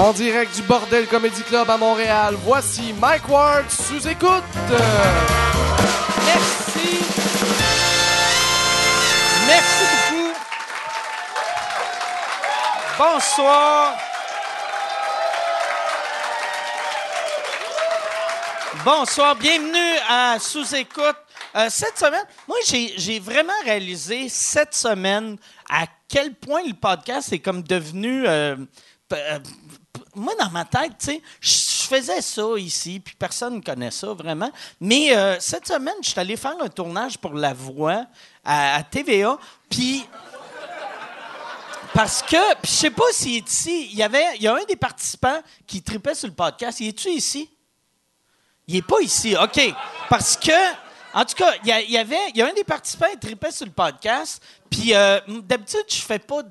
En direct du Bordel Comedy Club à Montréal, voici Mike Ward sous écoute. Merci. Merci beaucoup. Bonsoir. Bonsoir, bienvenue à Sous-Écoute. Euh, cette semaine, moi, j'ai vraiment réalisé cette semaine à quel point le podcast est comme devenu... euh, euh, moi, dans ma tête, tu sais, je faisais ça ici, puis personne ne connaît ça vraiment. Mais euh, cette semaine, je suis allé faire un tournage pour La Voix à, TVA, puis... Parce que, je sais pas s'il est ici, il y avait, il y a un des participants qui tripait sur le podcast. Il est-tu ici? Il est pas ici, OK. Parce que, en tout cas, il y avait, il y a un des participants qui tripait sur le podcast. Puis euh, d'habitude, je fais pas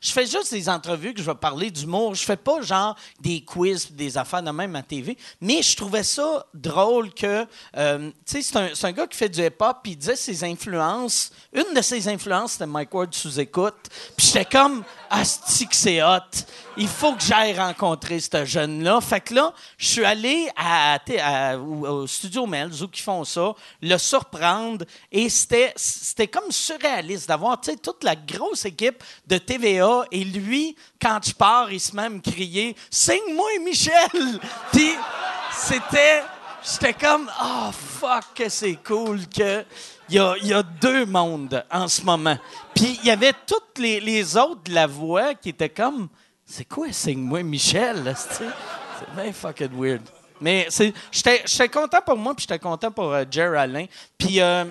je fais juste des entrevues que je vais parler d'humour. Je fais pas genre des quiz, des affaires de même à TV. Mais je trouvais ça drôle que, euh, tu sais, c'est un, gars qui fait du hip-hop. Puis il disait ses influences. Une de ses influences, c'était Mike Ward sous écoute. Puis j'étais comme, asti hot. Il faut que j'aille rencontrer ce jeune-là. Fait que là, je suis allé à, au, studio Melz, où ils font ça, le surprendre. Et c'était comme surréaliste d'avoir, toute la grosse équipe de TVA. Et lui, quand je pars, il se met à me crier « Signe-moi, Michel! » Puis c'était... J'étais comme, oh fuck, que c'est cool que il y a, deux mondes en ce moment. Puis il y avait toutes les, autres de la voix qui étaient comme, c'est quoi, signe-moi Michel? C'est bien fucking weird. Mais j'étais content pour moi, puis j'étais content pour euh, Jer Alain. Puis euh,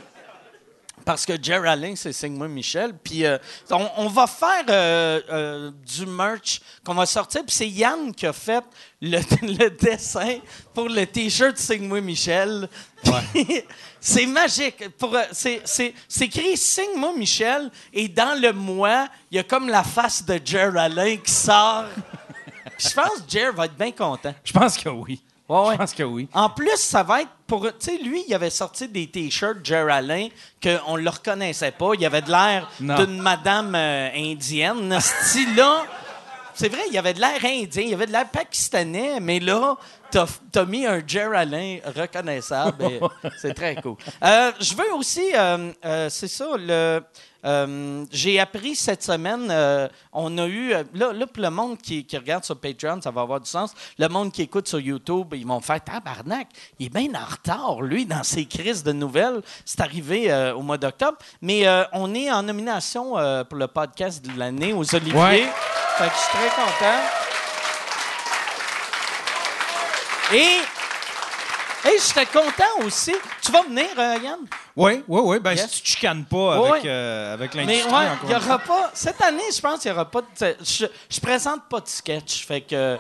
parce que Jer Alain, c'est Signe-moi Michel. Puis euh, on, on va faire euh, euh, du merch qu'on va sortir. Puis c'est Yann qui a fait le, le dessin pour le T-shirt Signe-moi Michel. C'est magique. Pour, c'est, c'est, c'est écrit Signe-moi Michel. Et dans le moi, il y a comme la face de Jer Alain qui sort. Je pense que Jer va être bien content. Je pense que oui. Ouais, ouais. Je pense que oui. En plus, ça va être pour. Tu sais, lui, il avait sorti des t-shirts Jer Alain qu'on ne le reconnaissait pas. Il avait de l'air d'une madame euh, indienne. C'est vrai, il avait de l'air indien, il avait de l'air pakistanais, mais là, t'as as mis un Jer Alain reconnaissable. C'est très cool. Euh, je veux aussi, euh, euh, c'est ça, le. Euh, j'ai appris cette semaine, euh, on a eu, euh, là, là, pour le monde qui, qui regarde sur Patreon, ça va avoir du sens. Le monde qui écoute sur YouTube, ils vont faire tabarnak. Il est bien en retard, lui, dans ses crises de nouvelles. C'est arrivé euh, au mois d'octobre. Mais on est en nomination pour le podcast de l'année aux Oliviers. Ouais. Fait que je suis très content. Et, et j'étais content aussi. Tu vas venir, euh, Yann? Oui, oui, oui. Ben, Yes. si tu te chicanes pas avec, ouais. euh, avec Mais l'industrie, ouais, encore il y aura pas. Cette année, je pense qu'il n'y aura pas de. Je, je présente pas de sketch. Fait que.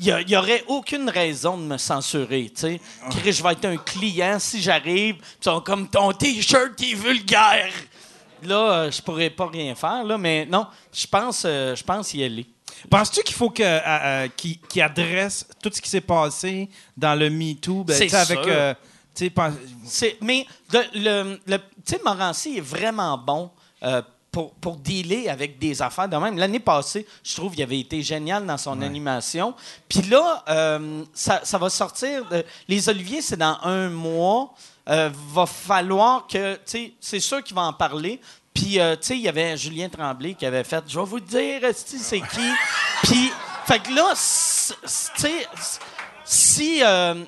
Il n'y aurait aucune raison de me censurer, tu sais. Chris, Je vais être un client si j'arrive, ils sont comme ton T-shirt qui est vulgaire. Là, euh, je pourrais pas rien faire, là, mais non, je pense, euh, je pense y aller. Penses-tu qu'il faut que, euh, euh, qu'il qu'il adresse tout ce qui s'est passé dans le MeToo? Ben, C'est avec. euh, tu sais, pen- C'est- mais de- le, le- tu sais, Morancy est vraiment bon euh, pour, pour dealer avec des affaires de même. L'année passée, je trouve qu'il avait été génial dans son animation. Puis là, euh, ça, ça va sortir. de- les Oliviers, c'est dans un mois. Euh, va falloir que, tu sais, c'est sûr qu'il va en parler. Puis, euh, tu sais, il y avait Julien Tremblay qui avait fait Je vais vous dire, c'est qui. Puis, fait que là, tu sais, si euh,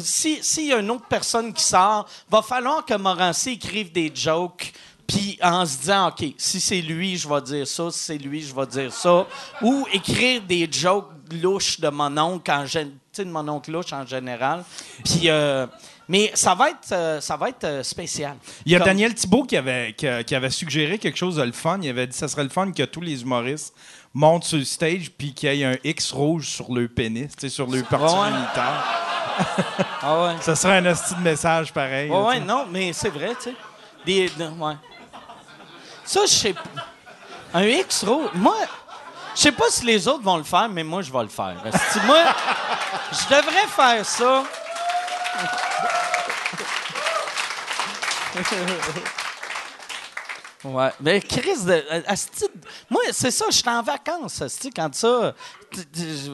si y a une autre personne qui sort, va falloir que Morancy écrive des jokes. Puis en se disant, OK, si c'est lui, je vais dire ça. Si c'est lui, je vais dire ça. Ou écrire des jokes louches de mon oncle, en de mon oncle louche en général. Puis, euh, mais ça va être, euh, ça va être euh, spécial. Il y a Comme- Daniel Thibault qui avait, qui, avait suggéré quelque chose de le fun. Il avait dit que ça serait le fun que tous les humoristes montent sur le stage puis qu'il y ait un X rouge sur le pénis, sur le parti Ouais. militaire. Ah ouais. Ça serait un hostie de message pareil. Ouais, là, ouais, non, mais c'est vrai, tu sais. Des, de- ouais. Ça, je sais pas. Un X rouge. Moi, je sais pas si les autres vont le faire, mais moi, je vais le faire. Moi, je devrais faire ça. Ouais. Mais Chris, de, euh, moi, c'est ça, j'étais en vacances, quand ça.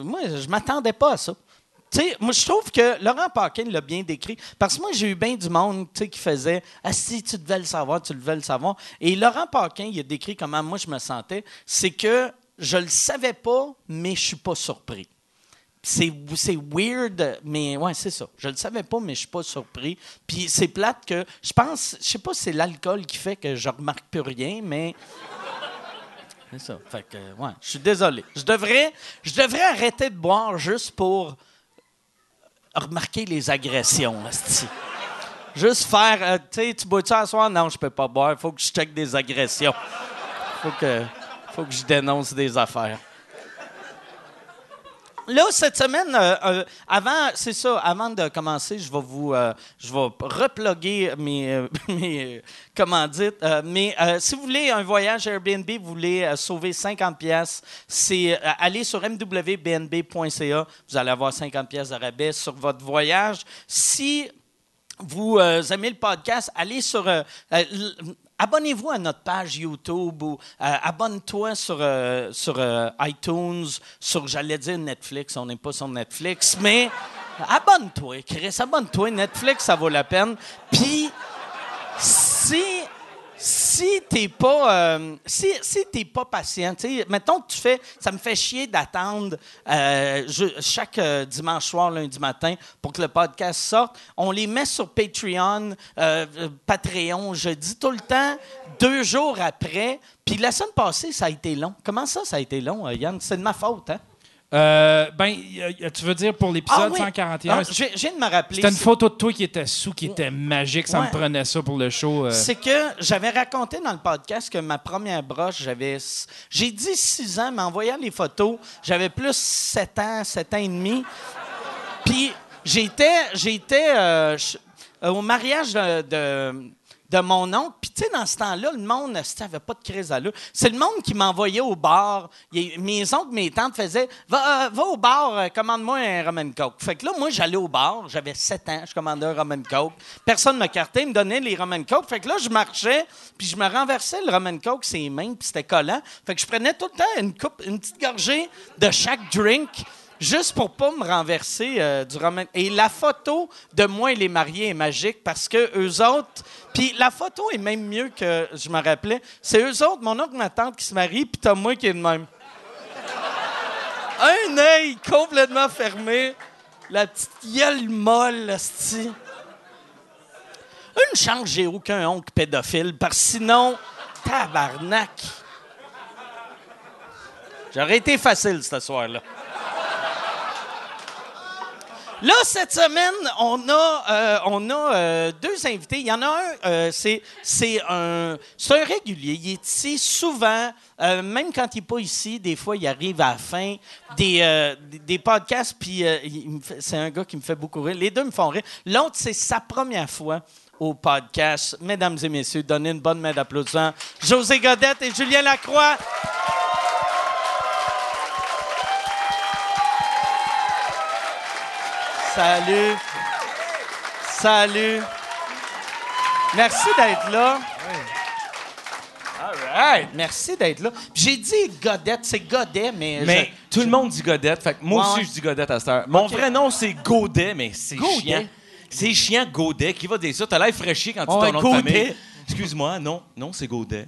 Moi, je m'attendais pas à ça. Moi, je trouve que Laurent Paquin l'a bien décrit. Parce que moi, j'ai eu bien du monde qui faisait tu devais le savoir, tu devais le savoir. Et Laurent Paquin, il a décrit comment moi, je me sentais. C'est que je le savais pas, mais je suis pas surpris. C'est, weird, mais ouais, c'est ça. Je le savais pas, mais je suis pas surpris. Puis c'est plate que je pense, je sais pas si c'est l'alcool qui fait que je remarque plus rien, mais c'est ça. Fait que ouais, je suis désolé. Je devrais, je devrais arrêter de boire juste pour remarquer les agressions, asti. Juste faire, euh, tu sais, tu bois-tu à soir? Non, je peux pas boire. Faut que je check des agressions. Faut que, faut que je dénonce des affaires. Là, cette semaine, euh, euh, avant, c'est ça, avant de commencer, je vais vous, euh, je vais reploguer mes, mes commandites. Euh, mais si vous voulez un voyage Airbnb, vous voulez sauver 50 pièces, c'est aller sur mwbnb.ca, vous allez avoir 50 pièces de rabais sur votre voyage. Si vous aimez le podcast, allez sur. Abonnez-vous à notre page YouTube ou euh, abonne-toi sur, euh, sur euh, iTunes, sur, j'allais dire Netflix, on n'est pas sur Netflix, mais abonne-toi, Chris, abonne-toi. Netflix, ça vaut la peine. Puis, si si t'es pas euh, si, si t'es pas patient, mettons que tu fais, ça me fait chier d'attendre euh, chaque euh, dimanche soir, lundi matin pour que le podcast sorte. On les met sur Patreon, Patreon. Je dis tout le temps deux jours après. Puis la semaine passée, ça a été long. Comment ça, ça a été long, Yann? C'est de ma faute, hein? Euh, ben, tu veux dire pour l'épisode oui. 141? Ah, viens de me rappeler. C'était une photo de toi qui était sous, qui était magique. Ça Ouais. me prenait ça pour le show. euh. C'est que j'avais raconté dans le podcast que ma première broche, j'avais. J'ai dit 6 ans, mais en voyant les photos, j'avais plus 7 ans, 7 ans et demi. Puis j'étais, j'étais euh, au mariage de, de, de mon oncle. Puis tu sais, dans ce temps-là, le monde n'avait pas de crise à l'eau. C'est le monde qui m'envoyait au bar. Mes oncles, mes tantes faisaient Va, euh, va au bar, euh, commande-moi un rum and coke. Fait que là, moi, j'allais au bar. J'avais 7 ans, je commandais un rum and coke. Personne ne me cartait, il me donnait les rum and coke. Fait que là, je marchais, puis je me renversais le rum and coke, ses mains, puis c'était collant. Fait que je prenais tout le temps une coupe, une petite gorgée de chaque drink juste pour pas me renverser euh, du roman. Et la photo de moi et les mariés est magique parce que eux autres. Puis la photo est même mieux que je me rappelais. C'est eux autres, mon oncle, ma tante qui se marient, puis t'as moi qui est de même. Un œil complètement fermé, la petite gueule molle, esti. Une chance j'ai aucun oncle pédophile, parce que sinon, tabarnak. J'aurais été facile ce soir-là. Là, cette semaine, on a, euh, on a euh, deux invités. Il y en a un, euh, c'est, c'est un, c'est un régulier. Il est ici souvent, même quand il n'est pas ici, des fois, il arrive à la fin des, des, podcasts, puis c'est un gars qui me fait beaucoup rire. Les deux me font rire. L'autre, c'est sa première fois au podcast. Mesdames et messieurs, donnez une bonne main d'applaudissement. José Godette et Julien Lacroix. Salut. Salut. Merci d'être là. All right. Merci d'être là. J'ai dit Godette, c'est Godet, mais. Mais je- tout le monde dit Godette. Fait que moi Ouais, aussi, je dis Godette à cette heure. Mon vrai nom, c'est Godet, mais c'est chiant. C'est chiant, Godet. Qui va dire ça? T'as l'air fraîchi quand tu Ouais, ton nom de Godet. famille. Excuse-moi, non, non, c'est Godet.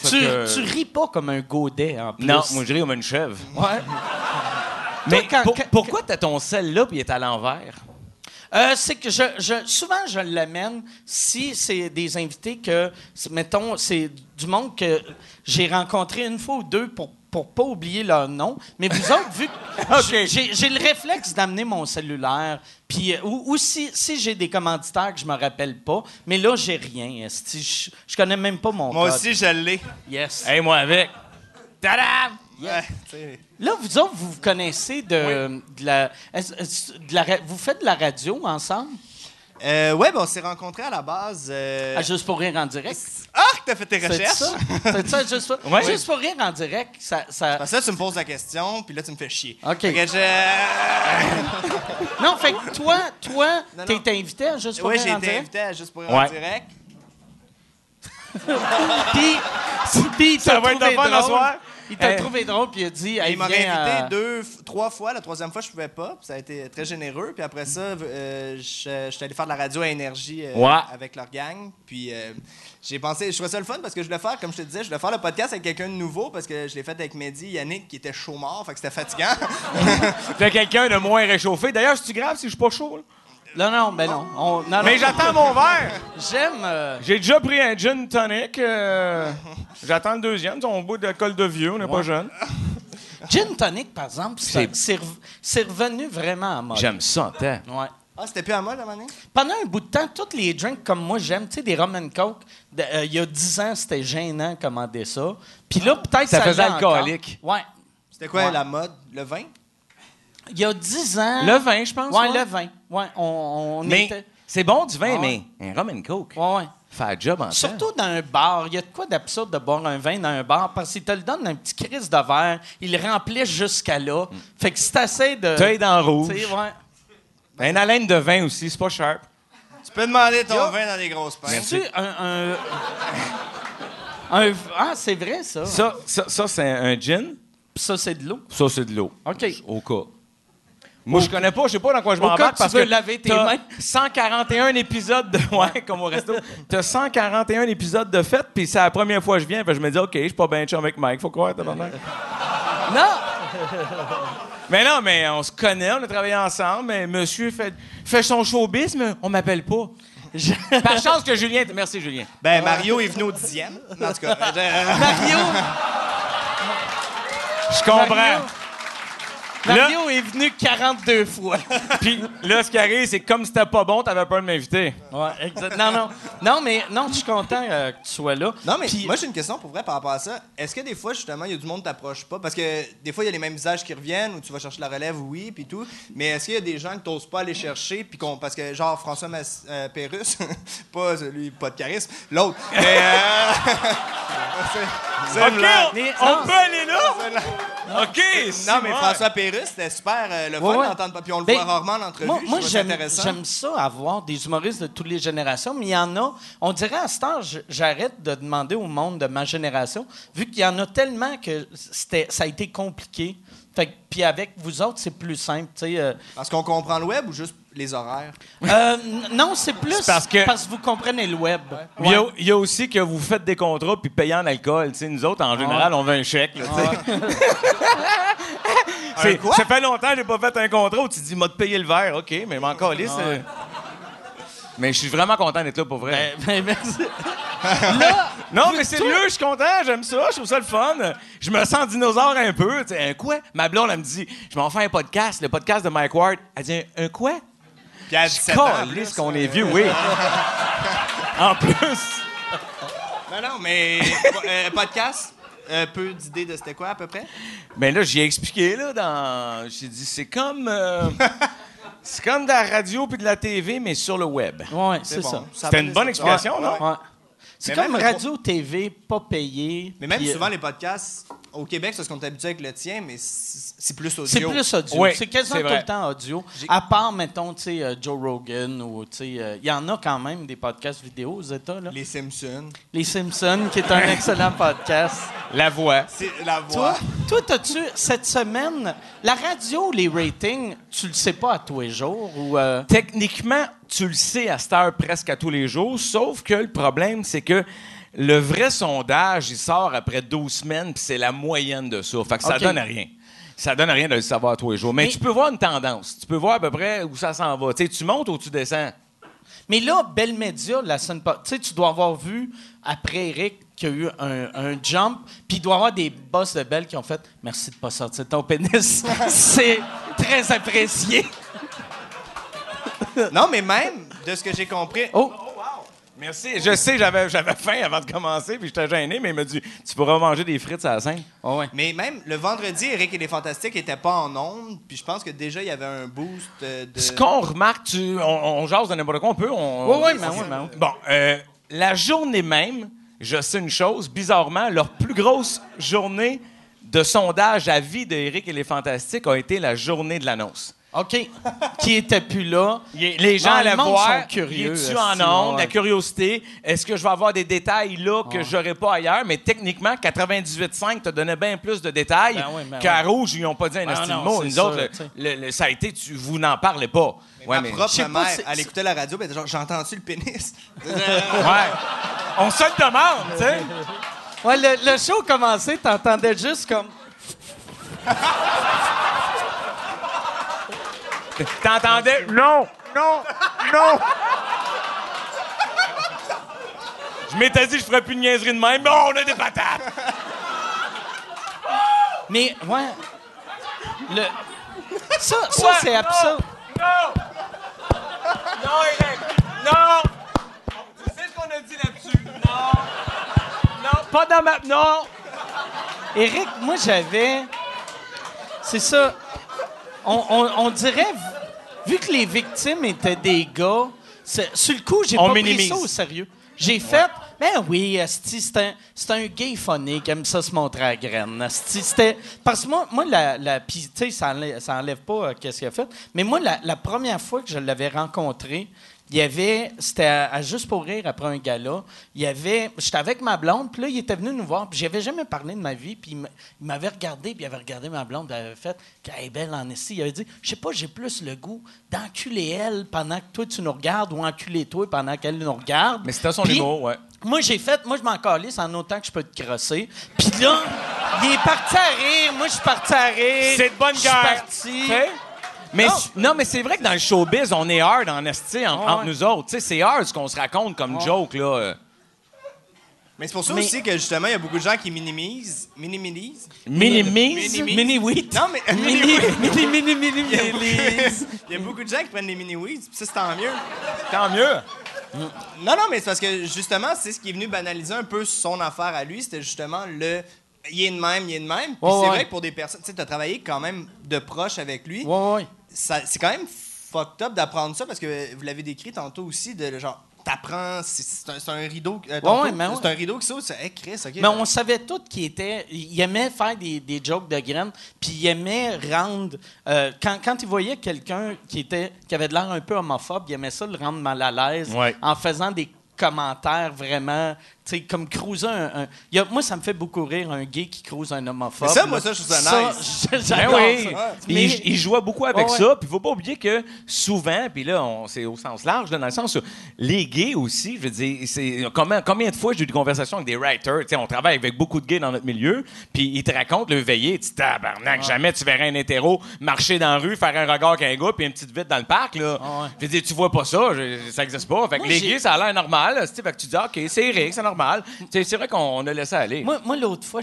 Tu, que- tu ris pas comme un Godet, en plus. Non, moi, je ris comme une chèvre. Ouais. Mais quand- pour- quand- pourquoi t'as ton sel là puis il est à l'envers? Euh, c'est que je, je- souvent je l'amène si c'est des invités que, mettons, c'est du monde que j'ai rencontré une fois ou deux pour pour pas oublier leur nom. Mais vous autres, vu que j'ai, j'ai le réflexe d'amener mon cellulaire, puis euh, ou, ou si, si j'ai des commanditaires que je me rappelle pas, mais là j'ai rien. Je, je connais même pas mon Moi code. aussi, je l'ai. Yes. Hey, moi avec. Tadam! Ouais. Là, vous autres, vous vous connaissez de, de la, de Vous faites de la radio ensemble? Euh, ouais, ben on s'est rencontrés à la base. euh, Ah, juste pour rire en direct? Ah, t'as fait tes recherches? C'est ça, juste pour, Ouais. juste pour rire en direct, ça... ça- Parce que là, tu me poses la question, puis là, tu me fais chier. OK. Fait que je- Non, fait que toi, toi, t'es invité à juste pour Ouais, rire j'ai en été direct? invité à Juste pour rire Ouais. en direct. puis, puis Ça va être le fun ce soir? Il t'a trouvé drôle, puis il a dit... Il Hey, viens, invité euh, deux, trois fois. La troisième fois, je pouvais pas. puis Ça a été très généreux. Puis après ça, euh, je je suis allé faire de la radio à énergie euh, Ouais. avec leur gang. Puis euh, j'ai pensé, je trouvais ça le fun parce que je voulais faire, comme je te disais, je voulais faire le podcast avec quelqu'un de nouveau parce que je l'ai fait avec Mehdi, Yannick, qui était chaud mort. Fait que c'était fatigant. Fait quelqu'un de moins réchauffé. D'ailleurs, c'est-tu grave si je suis pas chaud? là? Non, non, ben non. On- non, Mais j'attends mon verre. J'aime... euh, J'ai déjà pris un gin tonic. euh, J'attends le deuxième. On bout de col de vieux, on n'est pas jeune. Gin tonic, par exemple, c'est C'est- c'est rev- c'est revenu vraiment à mode. J'aime ça, tant. Ouais. ah, c'était plus à moi, à un moment donné? Pendant un bout de temps, tous les drinks comme moi j'aime, tu sais, des rum and coke, de- euh, il y a 10 ans, c'était gênant de commander ça. Puis là, peut-être Ça ça faisait l'est encore. alcoolique. Ouais. C'était quoi Ouais. la mode? Le vin? Il y a 10 ans. Le vin, je pense. Ouais, ouais. le vin. Ouais, on, on Mais était. c'est bon du vin, Ah mais un rum and coke. Ouais, ouais. Fait le job en temps. Surtout dans un bar. Il y a de quoi d'absurde de boire un vin dans un bar parce qu'il te le donne dans un petit crise de verre. Il le remplit jusqu'à là. Fait que si t'essaies de. T'as dans le rouge. Tu sais, ouais. Un haleine de vin aussi, c'est pas sharp. Tu peux demander ton Yo. vin dans des grosses pintes. C'est un. un- un- ah, c'est vrai, ça. Ça, ça, ça c'est un gin. Ça, c'est de l'eau. Ça, c'est de l'eau. OK. Au cas. Moi, je connais pas, je sais pas dans quoi je m'embarque que tu parce veux que laver tes t'as mains. 141 épisodes de ouais, comme au resto. T'as 141 épisodes de fête, puis c'est la première fois que je viens, puis je me dis OK, je suis pas bien chum avec Mike, faut croire tabarnak. Non! Mais non, mais on se connaît, on a travaillé ensemble, mais monsieur fait, fait son showbiz, mais on m'appelle pas. Par chance que Julien. Merci Julien. Ben, Mario est venu au dixième. En tout cas, Mario! Je comprends. Mario, Mario est venu 42 fois. Puis là, ce qui arrive, c'est que comme c'était pas bon, t'avais peur de m'inviter. Ouais, exact. Non, non. Non, mais non, je suis content euh, que tu sois là. Non, mais Puis- moi, j'ai une question pour vrai par rapport à ça. Est-ce que des fois, justement, il y a du monde qui t'approche pas? Parce que des fois, il y a les mêmes visages qui reviennent ou tu vas chercher la relève, oui, puis tout. Mais est-ce qu'il y a des gens que t'oses pas aller chercher? Puis qu'on, parce que, genre, François Mas- euh, Pérusse, pas celui, pas de charisme, l'autre. Mais, euh, OK, on, Mais- on non. peut aller là? OK, Non, mais ouais. François Pérusse, c'était super euh, le fun Ouais, ouais. d'entendre. Puis on le Ben, voit rarement en entrevue. Moi, j'aime, ça avoir des humoristes de toutes les générations, mais il y en a. On dirait à ce temps, j- j'arrête de demander au monde de ma génération, vu qu'il y en a tellement que c'était, ça a été compliqué. Fait que- puis avec vous autres, c'est plus simple. tu sais, euh. Parce qu'on comprend le web ou juste les horaires? Euh, non, c'est plus parce que- parce que vous comprenez le web. Il y, a, Ouais. il y a aussi que vous faites des contrats puis payez en alcool. Nous autres, en général, on veut un chèque. là, sais. C'est- quoi? Ça fait longtemps que j'ai pas fait un contrat où tu dis, m'a de payer le verre. OK, mais m'en calisse, euh. Mais je suis vraiment content d'être là pour vrai. Ben, ben, merci. là, non, mais c'est mieux, je suis content, j'aime ça, je trouve ça le fun. Je me sens dinosaure un peu. tu sais, Un quoi? Ma blonde, elle me dit, je m'en fais un podcast, le podcast de Mike Ward. Elle dit, un, un quoi? Puis à 17 ans, qu'on euh, est vieux, oui. en plus. Non, non, mais euh, podcast, euh, peu d'idées de c'était quoi à peu près? Mais là, j'ai expliqué, là, dans. J'ai dit, c'est comme. euh, c'est comme de la radio puis de la TV, mais sur le web. ouais, c'est bon. ça. C'était une bonne explication, Ouais, non? ouais. C'est Mais comme même radio-TV, pas payé. Mais même puis, euh, souvent, les podcasts, au Québec, c'est parce qu'on est habitué avec le tien, mais c'est plus audio. C'est plus audio. Oui, c'est quasiment tout le temps audio. À part, mettons, tu sais, euh, Joe Rogan ou, tu sais, euh, il y en a quand même des podcasts vidéo aux États, là. Les, Les Simpsons. Simpsons, qui est un excellent podcast. La voix. C'est la voix. Toi, toi, t'as-tu, cette semaine, la radio, les ratings, tu le sais pas à tous les jours ou... euh, Techniquement, tu le sais à cette heure presque à tous les jours, sauf que le problème, c'est que le vrai sondage, il sort après 12 semaines, puis c'est la moyenne de ça. Fait que ça donne rien. Ça donne rien de le savoir tous les jours. Mais, Mais- tu peux voir une tendance. Tu peux voir à peu près où ça s'en va. Tu montes ou tu descends. Mais là, Belle Média, la semaine pas. Tu sais, tu dois avoir vu, après Eric, qu'il y a eu un, un jump, puis il doit y avoir des boss de Belle qui ont fait Merci de pas sortir ton pénis. C'est très apprécié. Non, mais même, de ce que j'ai compris, Oh! Merci. Je sais, j'avais, j'avais faim avant de commencer, puis j'étais gêné, mais il m'a dit Tu pourras manger des frites à la scène. Oh ouais. mais même le vendredi, Eric et les Fantastiques n'étaient pas en ondes, puis je pense que déjà, il y avait un boost euh, de... Ce qu'on remarque, tu, on, on jase de n'importe quoi, on peut. On, Oui, oui, mais oui, mais oui. Bon, euh, la journée même, je sais une chose, bizarrement, leur plus grosse journée de sondage à vie d'Éric et les Fantastiques a été la journée de l'annonce. OK. qui était plus là? Est- Les gens allaient voir. sont curieux, Es-tu esti, en onde? ouais. La curiosité. Est-ce que je vais avoir des détails là que j'aurais pas ailleurs? Mais techniquement, 98.5 te donnait bien plus de détails Ben oui, ben qu'à oui. Rouge, ils n'ont pas dit un Ben non, mot. c'est Nous ça, autres, le- tu sais. le- le- ça a été, tu, vous n'en parlez pas. Ouais, Ma mais- propre mère, elle écoutait la radio, genre, j'entends-tu le pénis? Ouais. On se le demande, tu sais. Ouais, le, le show commençait, t'entendais juste comme. T'entendais? Non, non, non. Je m'étais dit, je ferais plus de niaiserie de même. Non, on a des patates. Mais, ouais. Le... Ça, ça Ouais, c'est non. absurde. Non! Non, Eric! Non! Tu sais ce qu'on a dit là-dessus? Non! Non, pas dans ma... Non! Éric, moi, j'avais. C'est ça. On, on- on dirait, vu que les victimes étaient des gars, c'est- sur le coup, j'ai pas minimise. pris ça au sérieux. J'ai fait, ben oui, asti, c'est un, c'est un gay funny qui aime ça se montrer à la graine. asti. C'était, parce que moi, moi la, la puis, tu sais, ça enlève, ça enlève pas euh, qu'est-ce qu'il a fait, mais moi, la, la première fois que je l'avais rencontré, il y avait, c'était à, à Juste pour rire après un gala, il y avait, j'étais avec ma blonde, puis là, il était venu nous voir, puis j'avais jamais parlé de ma vie, puis il m'a- il m'avait regardé, puis il avait regardé ma blonde, puis il avait fait, qu'elle est belle en esti. Il avait dit, je sais pas, j'ai plus le goût d'enculer elle pendant que toi tu nous regardes, ou enculer toi pendant qu'elle nous regarde. Mais c'était son Puis, humour, ouais. moi, j'ai fait, moi, je m'en calisse en autant que je peux te crosser. Puis là, il est parti à rire. Moi, je suis parti à rire. C'est de bonne Je suis guerre. parti. Mais Non. non, mais c'est vrai que dans le showbiz, on est hard en esti en- Ouais, entre nous autres. Tu sais, c'est hard ce qu'on se raconte comme joke, là. euh. Mais c'est pour ça Mais- aussi que justement, il y a beaucoup de gens qui minimisent. Minimisent? Minimise? Mini- Mini wheat. Non, mais. Mini, mini, mini, mini, Il y, a beaucoup, mini. il y a beaucoup de gens qui prennent des mini-weeds, puis ça, c'est tant mieux. Tant mieux. Non, non, mais c'est parce que justement, c'est ce qui est venu banaliser un peu son affaire à lui. C'était justement le. Il est de même, il est de même. Puis Ouais, c'est ouais. vrai que pour des personnes. Tu sais, t'as travaillé quand même de proche avec lui. Ouais, ouais. C'est quand même fucked up d'apprendre ça parce que vous l'avez décrit tantôt aussi, de genre. T'apprends, c'est c'est un, rideau. euh, ouais, ouais. c'est un rideau qui saute. C'est, hey, Chris, ok. Mais on savait tous qu'il était. Il aimait faire des, des jokes de graines, puis il aimait rendre. euh, quand, quand il voyait quelqu'un qui, était, qui avait de l'air un peu homophobe, il aimait ça le rendre mal à l'aise Ouais. en faisant des commentaires vraiment. Sais, comme cruiser un. un- il y a- moi, ça me fait beaucoup rire un gay qui cruise un homophobe. Mais ça, moi, là. ça, je trouve ça nice. j- Ben J'adore oui. ça. Puis Mais- il, il jouait beaucoup avec Ouais, ouais. ça. Puis il faut pas oublier que souvent, puis là, on- c'est au sens large, là, dans le sens où les gays aussi, je veux dire, c'est combien, combien de fois j'ai eu des conversations avec des writers, tu sais, on travaille avec beaucoup de gays dans notre milieu, puis ils te racontent le veillé, tu dis, tabarnak, jamais tu verrais un hétéro marcher dans la rue, faire un regard avec un gars, puis une petite vite dans le parc, là. Ouais. Je veux dire, tu vois pas ça, je- ça existe pas. Fait que Moi, les j'ai- gays, ça a l'air normal, là, tu sais, fait que tu dis, OK, c'est Eric, c'est c'est vrai qu'on a laissé aller. Moi, l'autre fois,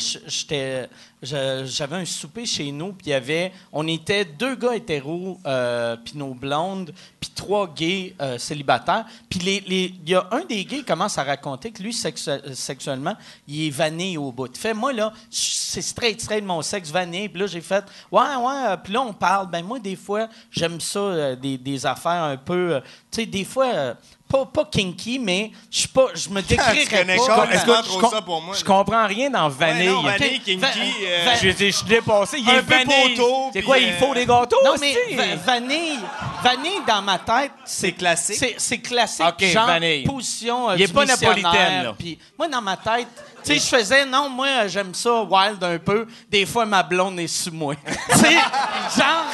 j'avais un souper chez nous, puis il y avait, on était deux gars hétéros, euh, puis nos blondes, puis trois gays euh, célibataires. Puis les- les- il y a un des gays qui commence à raconter que lui, sexu- sexuellement, il est vanné au bout. Fait, moi, là, c'est straight, straight, mon sexe vanné. Puis là, j'ai fait, ouais, ouais. euh, Puis là, on parle. Ben moi, des fois, j'aime ça, des, affaires un peu, tu sais, des fois... euh, pas, pas kinky, mais je suis pas, je me décrirais connais pas. Est-ce que- je, trop com- ça pour moi, je là. comprends rien dans Ouais, vanille. non, vanille, kinky. va- euh, va- Je, suis dépassé. Il Un est peu vanille. C'est quoi, euh, il faut des gâteaux? Non, mais va- vanille, vanille dans ma tête, C'est classique. c'est, classique. Ok, genre vanille. position euh, Il est du pas napolitaine, là. Puis moi, dans ma tête, tu sais, je faisais, non, moi, euh, j'aime ça wild un peu. Des fois, ma blonde est sous moi. tu sais, genre...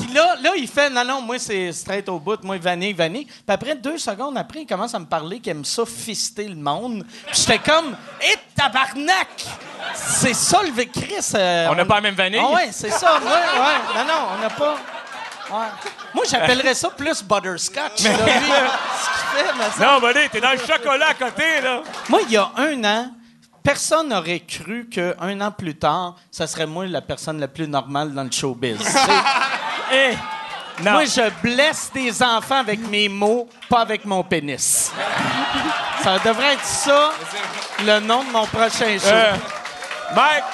Puis là, là, il fait, non, non, moi, c'est straight au bout, moi, vanille, vanille. Puis après, deux secondes après, il commence à me parler qu'il aime ça fister le monde. Puis j'étais comme, hé, tabarnak! C'est ça le Chris. euh, On n'a pas la même vanille? Ah ouais, c'est ça. Moi, ouais. Non, non, on n'a pas. Ouais. Moi, j'appellerais ça plus butterscotch. là, lui, ce qu'il fait, mais ça- Non, Bonnet, t'es dans le chocolat à côté, là. Moi, il y a un an, personne n'aurait cru qu'un an plus tard, ça serait moi la personne la plus normale dans le showbiz. Non. Moi, je blesse des enfants avec mes mots, pas avec mon pénis. ça devrait être ça, le nom de mon prochain show. Euh, Mike!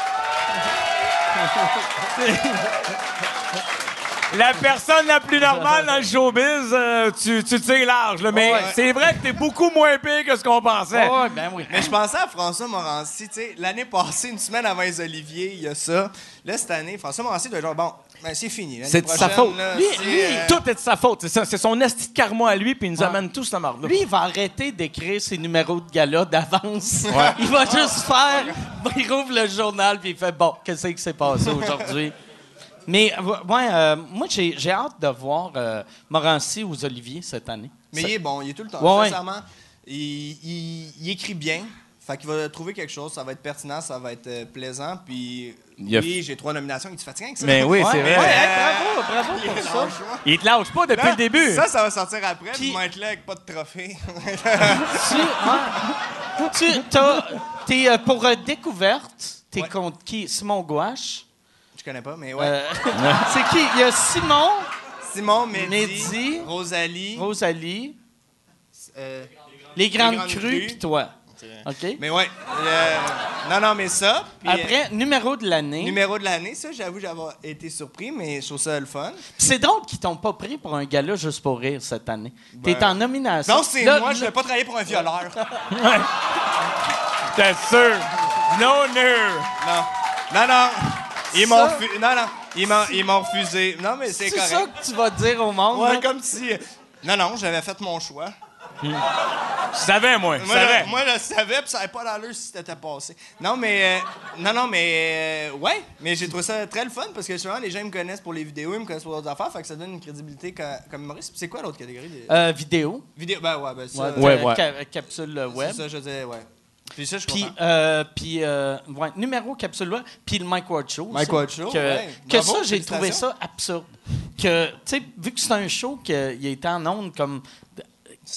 la personne la plus normale dans le showbiz, euh, tu, tu tires large. là, mais Ouais. c'est vrai que t'es beaucoup moins pire que ce qu'on pensait. Ouais, ben oui. Mais je pensais à François Morancy, tu sais, l'année passée, une semaine avant les Oliviers, il y a ça. Là, cette année, François Morancy doit genre, bon, ben c'est fini. C'est de sa faute. là, Lui, euh, tout est de sa faute. C'est son esti de karma à lui, puis il nous amène tous la marde. Lui, il va arrêter d'écrire ses numéros de gala d'avance. Il va juste faire. Il rouvre le journal puis il fait Bon, qu'est-ce qui s'est passé aujourd'hui? Mais, euh, ouais, euh, moi, j'ai j'ai hâte de voir euh, Morancy aux Oliviers cette année. Mais il est bon, il est tout le temps. Ouais, ouais. Sincèrement, il, il- il écrit bien. Fait qu'il va trouver quelque chose, ça va être pertinent, ça va être euh, plaisant. Puis, Il a oui, j'ai trois nominations. Il est fatiguant avec ça? Mais oui, c'est Ouais, vrai. ouais, bravo, bravo pour ça. Il te lâche pas depuis le début. Ça, ça va sortir après. Puis- Puis, être là avec pas de trophée. Tu, ouais. tu t'as- t'es euh, pour euh, découverte, t'es Ouais. contre qui? Simon Gouache? Je connais pas, mais ouais. Euh, c'est qui? Il y a Simon, Simon, Mehdi, Mehdi, Rosalie. Rosalie, euh, les Grandes, Grandes Crues, Crues. puis toi. OK? mais ouais. euh, non, non, mais ça. puis, Après, numéro de euh, l'année. numéro de l'année, ça, j'avoue, j'avais été surpris, mais je trouve ça le fun. C'est drôle qu'ils t'ont pas pris pour un gala juste pour rire cette année. T'es Ben, en nomination. Non, c'est moi, je vais pas travailler pour un violeur. T'es sûr? Non, non. Non. Non, non. Ils m'ont Ça- refu- Non, non. Ils m'ont, ils m'ont refusé. Non, mais c'est C'est correct. ça que tu vas dire au monde. Ouais, comme si. Non, non, j'avais fait mon choix. Je savais, moi. Je Moi, savais. moi, le savais, puis ça n'avait pas d'allure si c'était passé. Non, mais. euh, non, non, mais. euh, ouais, mais j'ai trouvé ça très le fun parce que souvent, les gens ils me connaissent pour les vidéos, ils me connaissent pour d'autres affaires, fait que ça donne une crédibilité comme humoriste. Puis c'est quoi l'autre catégorie des Euh, vidéo. vidéos? Ben, ouais, ben, ça. Ouais, Ouais, euh, ouais. ca- capsule euh, c'est web. ça, je disais, ouais. Puis ça, je Puis, euh, puis euh, ouais, numéro capsule web, puis le Mike Ward Show. Mike. Ward Show, Que, ouais. que Bravo, ça, j'ai trouvé ça absurde. Que, tu sais, vu que c'est un show qu'il a été en ondes comme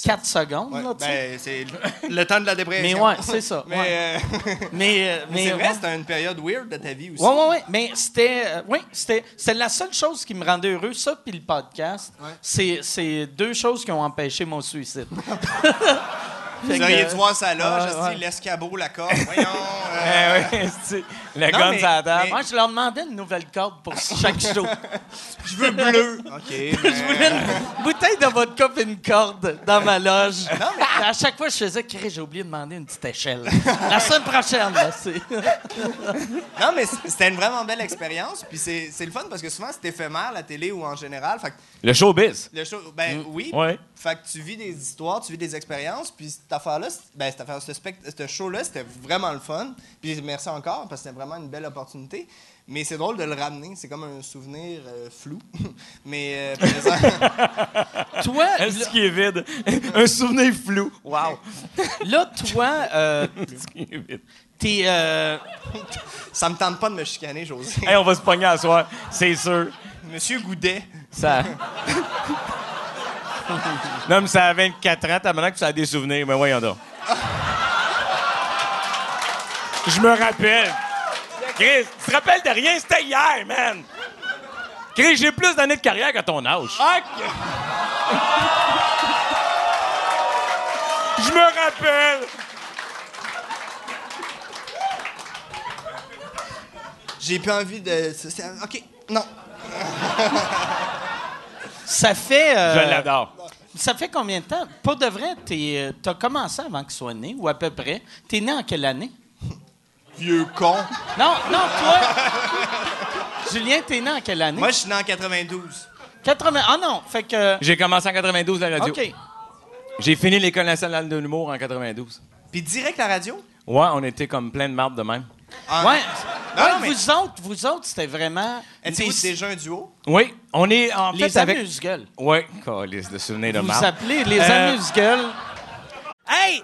4 secondes, Ouais, là, tu sais. ben, c'est le temps de la dépression. Mais ouais, c'est ça, mais ouais. euh, mais, euh, mais c'est vrai, ouais. c'était une période weird de ta vie aussi. Oui, oui, oui. Mais c'était. euh, oui, c'était, c'était la seule chose qui me rendait heureux, ça, puis le podcast. C'est, c'est deux choses qui ont empêché mon suicide. Vous auriez euh, dû voir loge, ouais, esti, ouais. l'escabeau, la corde. Voyons. le gun mais- sur la table. mais- Moi, je leur demandais une nouvelle corde pour chaque show. Je veux bleu. OK. je voulais une bouteille de vodka et une corde dans ma loge. À chaque fois, je faisais, Crée, j'ai oublié de demander une petite échelle. La semaine prochaine, là, c'est. Non, mais c- c'était une vraiment belle expérience. Puis c'est c'est le fun parce que souvent, c'est éphémère, la télé ou en général. Fait que Le showbiz. le show, ben oui. Ouais. Fait que tu vis des histoires, tu vis des expériences. Puis cette affaire-là, c'est- ben, cette affaire, ce, spect- ce show-là, c'était vraiment le fun. Puis merci encore parce que c'était vraiment une belle opportunité. Mais c'est drôle de le ramener. C'est comme un souvenir euh, flou. mais euh, présent. Toi, Est-ce là, qui est vide? Un souvenir flou. Wow. là, toi, euh, Est-ce qui est vide? t'es. euh, ça me tente pas de me chicaner, José. Hey, on va se pogner à soir, c'est sûr. Monsieur Goudet. Ça. non, mais ça a 24 ans, t'as maintenant que tu as des souvenirs, mais voyons donc. Je me rappelle. Chris, tu te rappelles de rien? C'était hier, man! Chris, j'ai plus d'années de carrière qu'à ton âge. Je me rappelle! J'ai plus envie de. OK, non. ça fait. euh, Je l'adore. Ça fait combien de temps? Pour de vrai, tu as commencé avant qu'il soit né, ou à peu près? T'es né en quelle année? Vieux con. Non, non, toi! Julien, t'es né en quelle année? Moi, je suis né en 92. 80. Ah non, fait que. J'ai commencé en 92 la radio. OK. J'ai fini l'École nationale de l'humour en 92. Puis direct la radio? Ouais, on était comme plein de marde de même. Ah, Ouais. Non, Ouais, non, mais- Vous autres, vous autres, c'était vraiment. Des- déjà un duo? Oui, on est en les fait avec... amuse-gueules. Oui, de souvenirs de Vous marde. appelez les Euh, amuse-gueules. Hey,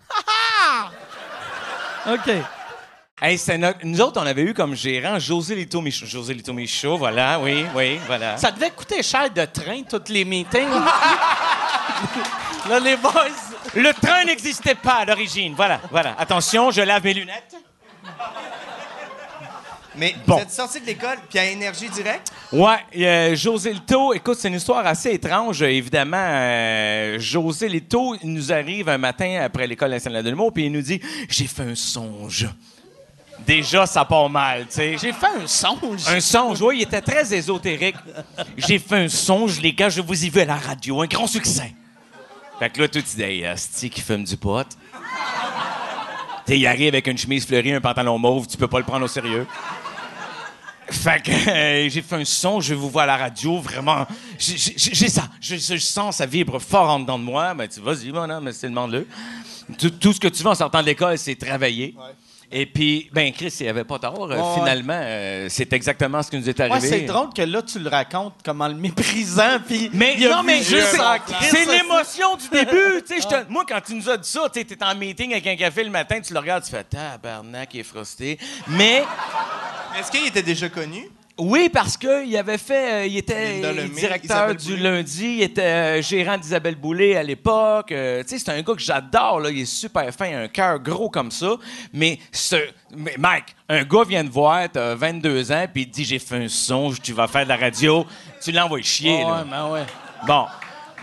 OK. Hey, Nous autres, on avait eu comme gérant José Lito Michaud. José Lito Michaud, voilà, oui, oui, voilà. Ça devait coûter cher de train, tous les meetings. Là, les boys. Le train n'existait pas à l'origine. Voilà, voilà. Attention, je lave mes lunettes. Mais Bon. vous êtes sorti de l'école, puis à Énergie Direct, Ouais, euh, José Lito, écoute, c'est une histoire assez étrange. Évidemment, euh, José Lito il nous arrive un matin après l'école nationale de l'humour, puis il nous dit J'ai fait un songe. Déjà, ça part mal, tu sais. J'ai fait un songe. Un songe, oui, il était très ésotérique. J'ai fait un songe, les gars, je vous y vu à la radio, un grand succès. Fait que là, tout tu dis, hey, asti qui fume du pot? T'es, il arrive avec une chemise fleurie, un pantalon mauve, tu peux pas le prendre au sérieux. Fait que euh, j'ai fait un son, je vous vois à la radio, vraiment. J'ai- ça, je, je sens, ça vibre fort en dedans de moi. Ben, tu vas-y, mon homme, c'est demande-le. Tout, tout ce que tu veux en sortant de l'école, c'est travailler. Et puis, ben Chris, il avait pas tort. Euh. Finalement, euh, c'est exactement ce qui nous est arrivé. Ouais, c'est drôle que là, tu le racontes comme en le méprisant, puis Mais il a non, mais juste c'est- l'émotion du début. tu sais, je te- Moi, quand tu nous as dit ça, tu es en meeting avec un café le matin, tu le regardes, tu fais tabarnak, il est frosté. Mais est-ce qu'il était déjà connu? Oui, parce qu'il avait fait, euh, il était Lemay, directeur Isabelle du Boulay. lundi, il était euh, gérant d'Isabelle Boulay à l'époque. Euh, tu sais, c'est un gars que j'adore, là, il est super fin, il a un cœur gros comme ça. Mais, ce, mais Mike, un gars vient te voir, t'as 22 ans, puis il te dit j'ai fait un son, tu vas faire de la radio, tu l'envoies chier. Ouais, là. ben ouais. Bon.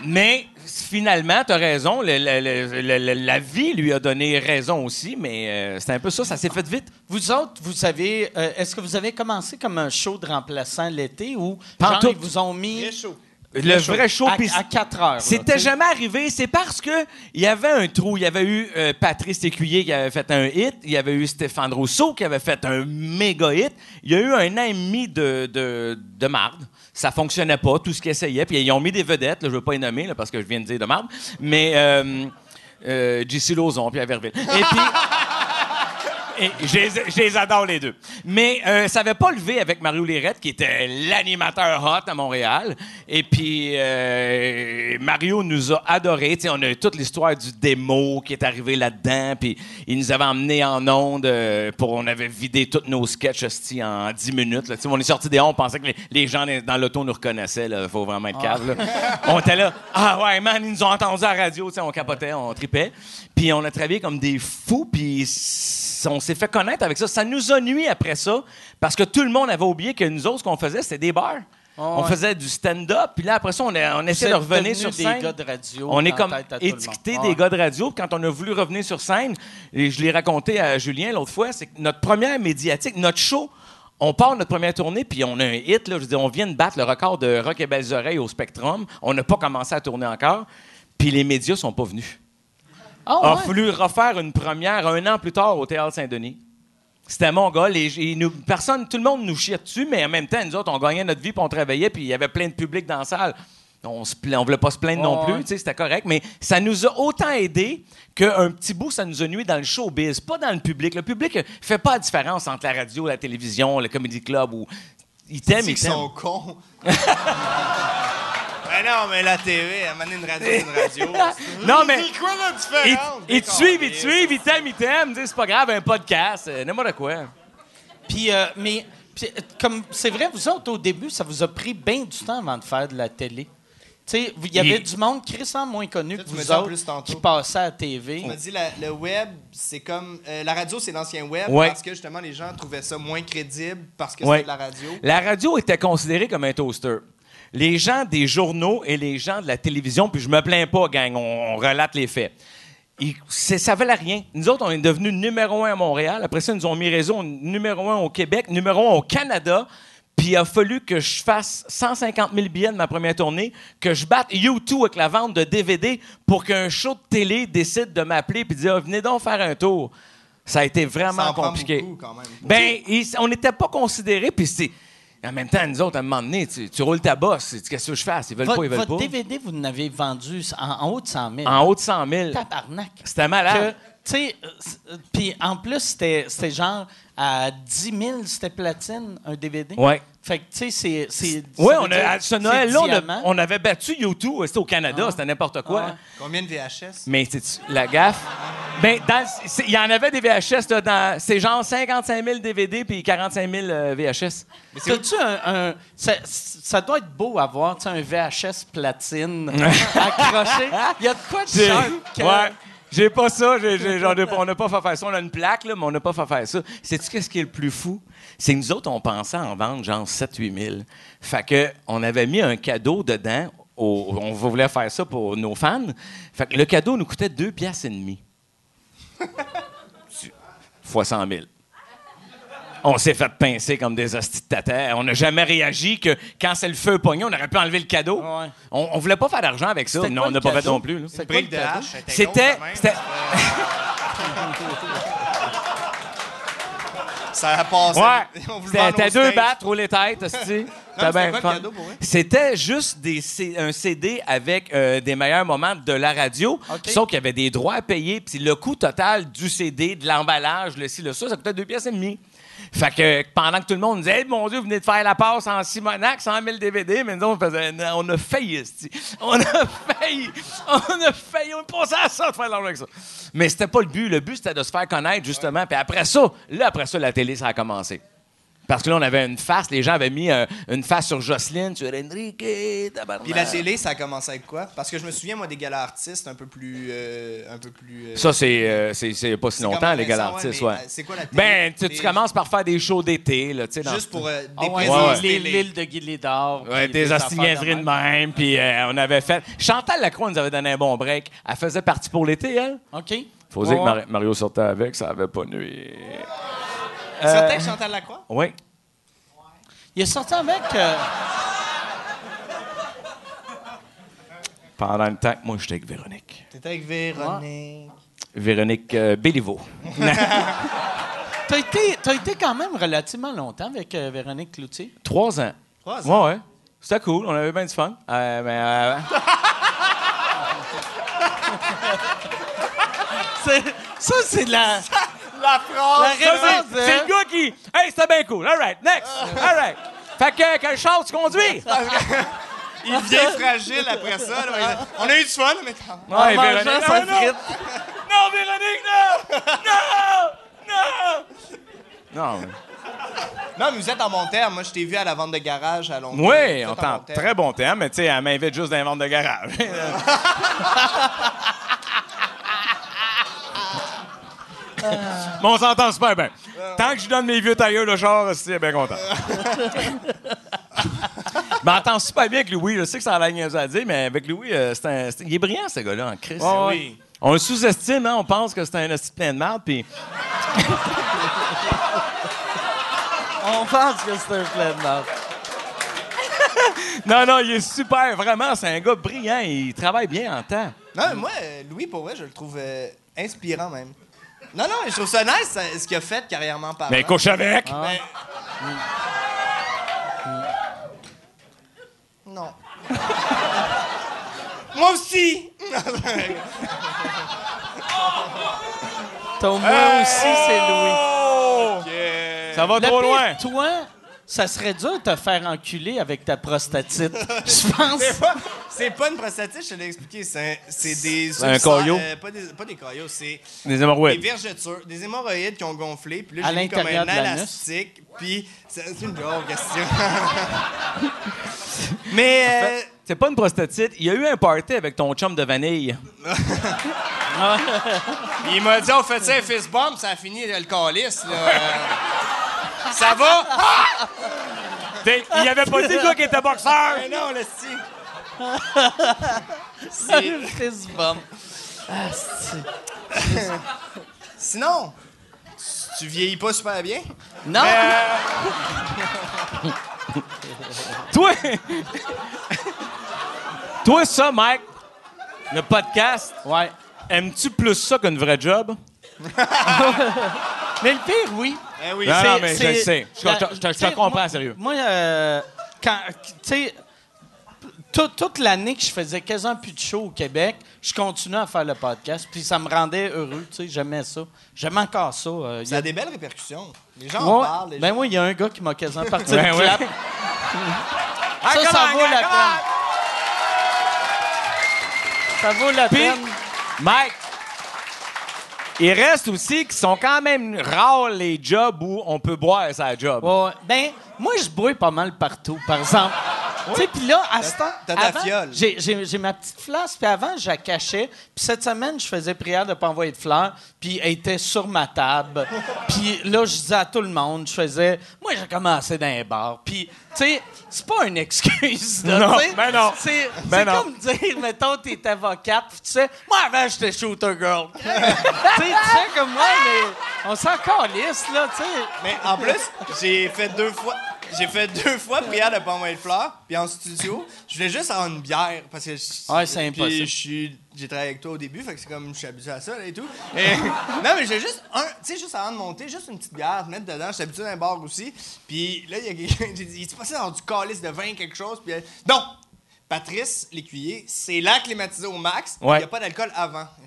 Mais finalement, tu as raison. le- le- le- le- le- la vie lui a donné raison aussi, mais euh, c'est un peu ça. Ça s'est fait vite. Vous autres, vous savez, euh, est-ce que vous avez commencé comme un show de remplaçant l'été ou genre, tout. ils vous ont mis Très chaud. Le vrai show. à, puis à 4 heures? C'était jamais arrivé. C'est parce que il y avait un trou. Il y avait eu euh, Patrice Écuyer qui avait fait un hit. Il y avait eu Stéphane Rousseau qui avait fait un méga hit. Il y a eu un an et demi de, de, de marde. Ça fonctionnait pas, tout ce qu'ils essayaient. Puis ils ont mis des vedettes. Là, je veux pas les nommer là, parce que je viens de dire de marde. Mais euh, euh, JC Lauzon, Pierre Verville. Et puis... Et je les, adore les deux. Mais euh, ça n'avait pas levé avec Mario Lérette, qui était l'animateur hot à Montréal. Et puis, euh, Mario nous a adorés. On a eu toute l'histoire du démo qui est arrivé là-dedans. Puis, il nous avait emmenés en onde euh, pour... On avait vidé tous nos sketchs hostie, en 10 minutes. là. On est sorti des ondes, on pensait que les, les gens dans l'auto nous reconnaissaient. Il faut vraiment être cave. là. On était là. Ah ouais, man, ils nous ont entendus à la radio. On capotait, on tripait. Puis, on a travaillé comme des fous. Puis, on s'est fait connaître avec ça. Ça nous a nuit après ça, parce que tout le monde avait oublié que nous autres, ce qu'on faisait, c'était des bars. on ouais. faisait du stand-up, puis là, après ça, on, a- on essayait de revenir sur des scène. gars de radio on est comme Ah des ouais. gars de radio. Quand on a voulu revenir sur scène, et je l'ai raconté à Julien l'autre fois, c'est que notre première médiatique, notre show, on part notre première tournée, puis on a un hit. Là, je veux dire, on vient de battre le record de Rock et Belles Oreilles au Spectrum. On n'a pas commencé à tourner encore, puis les médias sont pas venus. Ah, a ouais? fallu refaire une première un an plus tard au Théâtre Saint-Denis. C'était mon gars. Les, et nous- personne, tout le monde nous chiait dessus, mais en même temps, nous autres, on gagnait notre vie, puis on travaillait, puis il y avait plein de public dans la salle. On on voulait pas se plaindre non plus, ouais. c'était correct, mais ça nous a autant aidé qu'un petit bout, ça nous a nuit dans le showbiz, pas dans le public. Le public fait pas la différence entre la radio, la télévision, le comedy club ou. Ils t'aiment, ils t'aiment. sont cons? Ben non, mais la TV, moment donné, une radio, c'est une radio. Non, mais. C'est quoi la Ils, différence? ils te suivent, ils te suivent, ils t'aiment, ils t'aiment. C'est pas grave, un podcast, euh, n'importe quoi. Puis, euh, mais, puis, euh, comme c'est vrai, vous autres, au début, ça vous a pris bien du temps avant de faire de la télé. Tu sais, vous- il y avait Et- du monde crissant moins connu que vous autres plus qui passait à la TV. On m'a dit la- le web, c'est comme. euh, la radio, c'est l'ancien web Ouais. parce que justement, les gens trouvaient ça moins crédible parce que Ouais. c'était de la radio. La radio était considérée comme un toaster. Les gens des journaux et les gens de la télévision, puis je me plains pas, gang, on, on relate les faits. Ils- ça valait rien. Nous autres, on est devenus numéro un à Montréal. Après ça, ils nous ont mis réseau numéro un au Québec, numéro un au Canada. Puis il a fallu que je fasse 150 000 billets de ma première tournée, que je batte U2 avec la vente de DVD pour qu'un show de télé décide de m'appeler puis de dire venez donc faire un tour. Ça a été Ça vraiment prend compliqué. beaucoup, quand même. Ben, on n'était pas considérés, puis c'est. En même temps, nous autres, à un moment donné, tu, tu roules ta bosse. Qu'est-ce que je fasse? Ils veulent Votre, pas, ils veulent votre pas. DVD, vous n'avez vendu en, en haut de 100 000. En haut de 100 000. Tabarnak. C'était malade. Sais, euh, euh, puis en plus, c'était c'était genre à 10 000, c'était platine, un DVD. Ouais. Fait que, tu sais, c'est- c'est. Oui, on a, à ce c'est Noël-là, on, avait battu YouTube. C'était au Canada, Ah. c'était n'importe quoi. Ah. Combien de VHS? Mais c'est la gaffe. Ben, dans le- c'est- il y en avait des VHS, là, dans, c'est genre 55 000 DVD puis 45 000 euh, VHS. T'as-tu un. un- ça, ça doit être beau à voir, tu sais, un VHS platine accroché. Il y a de quoi de sharp que- Ouais. J'ai pas ça, on n'a pas fait faire ça. On a une plaque, là, mais on n'a pas fait faire ça. Sais-tu qu'est-ce qui est le plus fou? C'est que nous autres, on pensait en vendre genre 7-8 000. Fait que on avait mis un cadeau dedans. on voulait faire ça pour nos fans. Fait que le cadeau nous coûtait 2 piastres et demi. Fois 100 000. On s'est fait pincer comme des hosties de tata. On n'a jamais réagi que quand c'est le feu pognon, on aurait pu enlever le cadeau. Ouais. On, on voulait pas faire d'argent avec ça. C'était Non, on n'a pas fait non plus. C'était C'était. Ça a passé. Ouais. C'était deux battes, rouler tête. C'était juste des C- un CD avec euh, des meilleurs moments de la radio, sauf qu'il y avait des droits à payer, puis le coût total du CD, de l'emballage, le ci, le ça, ça coûtait deux pièces et demie. Fait que pendant que tout le monde disait, Hey, mon Dieu, vous venez de faire la passe en Simonac, 100 000 DVD, mais nous, on faisait, on a failli, on a failli, on a failli, on pensait à ça de faire de l'argent avec ça. Mais c'était pas le but. Le but, c'était de se faire connaître, justement. Puis après ça, là, après ça, la télé, ça a commencé. Parce que là, on avait une face, les gens avaient mis euh, une face sur Jocelyne, sur Enrique, tabarnak. Puis la télé, ça a commencé avec quoi? Parce que je me souviens, moi, des galas artistes un peu plus. euh, un peu plus euh, Ça, c'est euh, c'est- c'est pas si longtemps, les ouais, artistes, ouais. C'est quoi la télé? Ben, tu, tu commences par faire des shows d'été, là, tu sais. dans- Juste pour euh, des Ah ouais, l'île de Guy-Lédard. Ouais, des affaires hostiniaiseries de même, puis euh, on avait fait... Chantal Lacroix nous avait donné un bon break. Elle faisait partie pour l'été, elle. OK. Faut dire que Mario sortait avec, ça avait pas nuit. Sortait avec Chantal Lacroix? Oui. Il est sorti avec. euh, Pendant le temps que moi, j'étais avec Véronique. T'étais avec Véronique. Véronique euh, Béliveau. T'as été, t'as été quand même relativement longtemps avec euh, Véronique Cloutier. Trois ans. Trois ans? Ouais, ouais. C'était cool, on avait bien du fun. Euh, mais, euh, C'est- ça, c'est de la. La! La référence, c'est c'est hein? le gars qui. Hey, c'était bien cool. All right, next. All right. Fait que quel char tu conduis? Il devient fragile après ça. là. On a eu du fun, mais quand Ouais, Véronique, non, non. frite. Non, Véronique, non! Non! Non! Non. Non, mais vous êtes en bon terme. Moi, je t'ai vu à la vente de garage à Longueuil. Oui, on êtes en tente bon terme. très bon terme, mais tu sais, elle m'invite juste dans les ventes de garage. mais on s'entend super bien. Tant que je donne mes vieux tailleurs de char, c'est bien content. Je m'entends super bien avec Louis. Je sais que ça a l'air à dire, mais avec Louis, euh, c'est un- c'est- il est brillant, ce gars-là, en Christ. oui. On le sous-estime, hein? on pense que c'est un esti plein de merde, puis On pense que c'est un plein de merde. Non, non, il est super, vraiment, c'est un gars brillant, il travaille bien en temps. Non, mais moi, euh, Louis, pour vrai, je le trouve euh, inspirant même. Non, non, je trouve ça nice ça, ce qu'il a fait carrièrement parlant. Mais couche avec! Ben- Non. Moi aussi! Ton moi aussi, c'est Louis. Oh! Ça va trop loin. Toi, ça serait dur de te faire enculer avec ta prostatite. Je pense. C'est pas, c'est pas une prostatite, je te l'ai expliqué. C'est, un- c'est des. Un euh, pas, des, pas des caillots, c'est Des des hémorroïdes. vergetures, des hémorroïdes qui ont gonflé. Puis là, j'ai comme un élastique. Puis. C'est, c'est une drôle question. Mais. euh, C'est pas une prostatite. Il y a eu un party avec ton chum de vanille. il m'a dit, on fait ça un fist bump, ça a fini le calice, là. Euh, ça va? T'sais, Il y avait pas dit gars qui était boxeur. Mais non, le style. Fist bump. Sinon, tu vieillis pas super bien? Non! Toi, toi ça, Mike, le podcast, Ouais. aimes-tu plus ça qu'une vraie job? Mais le pire, oui. Eh oui, Non, C'est- non, mais je le sais. Je, la- te- je te- je te t'sais, comprends, moi- sérieux. Moi, euh, quand. Tu sais. tout- toute l'année que je faisais quasiment plus de show au Québec, je continuais à faire le podcast. Puis ça me rendait heureux, tu sais. J'aimais ça. J'aime encore ça. euh, Ça a a des belles répercussions. Les gens en parlent. les Ben gens- oui, il y a un gars qui m'a quasiment parti Ben clap. Ah, ça, ça vaut la peine. Ça vaut la peine. Mike, il reste aussi qui sont quand même rares les jobs où on peut boire sa job. Ben, moi, je bois pas mal partout, par exemple. Tu sais, puis là, à ce temps, t'as ta avant, fiole. J'ai, ma petite flasque, puis avant, je la cachais. Puis cette semaine, je faisais prière de pas envoyer de fleurs, puis elle était sur ma table. Puis là, je disais à tout le monde, je faisais... Moi, j'ai commencé dans un bar. Puis, tu sais, c'est pas une excuse, là, Non, tu sais. ben non. C'est, Ben comme dire, mettons, t'es avocate, puis tu sais, moi, avant, j'étais shooter girl. tu sais, tu sais, comme moi, mais on s'en calisse, là, tu sais. Mais en plus, j'ai fait deux fois. J'ai fait deux fois prière de pas envoyer de fleurs, puis en studio, je voulais juste avoir une bière parce que je- Ouais, c'est impossible. j'ai travaillé avec toi au début, fait que c'est comme je suis habitué à ça là, et tout. Et- non mais j'ai juste un, tu sais juste avant de monter, juste une petite bière, te mettre dedans, je suis habitué d'un bar aussi. Puis là il y a quelqu'un dit, il s'est passé dans du calice de vin quelque chose, puis elle- non. Patrice, l'écuyer, c'est là climatisé au max. Il Ouais. n'y a pas d'alcool avant.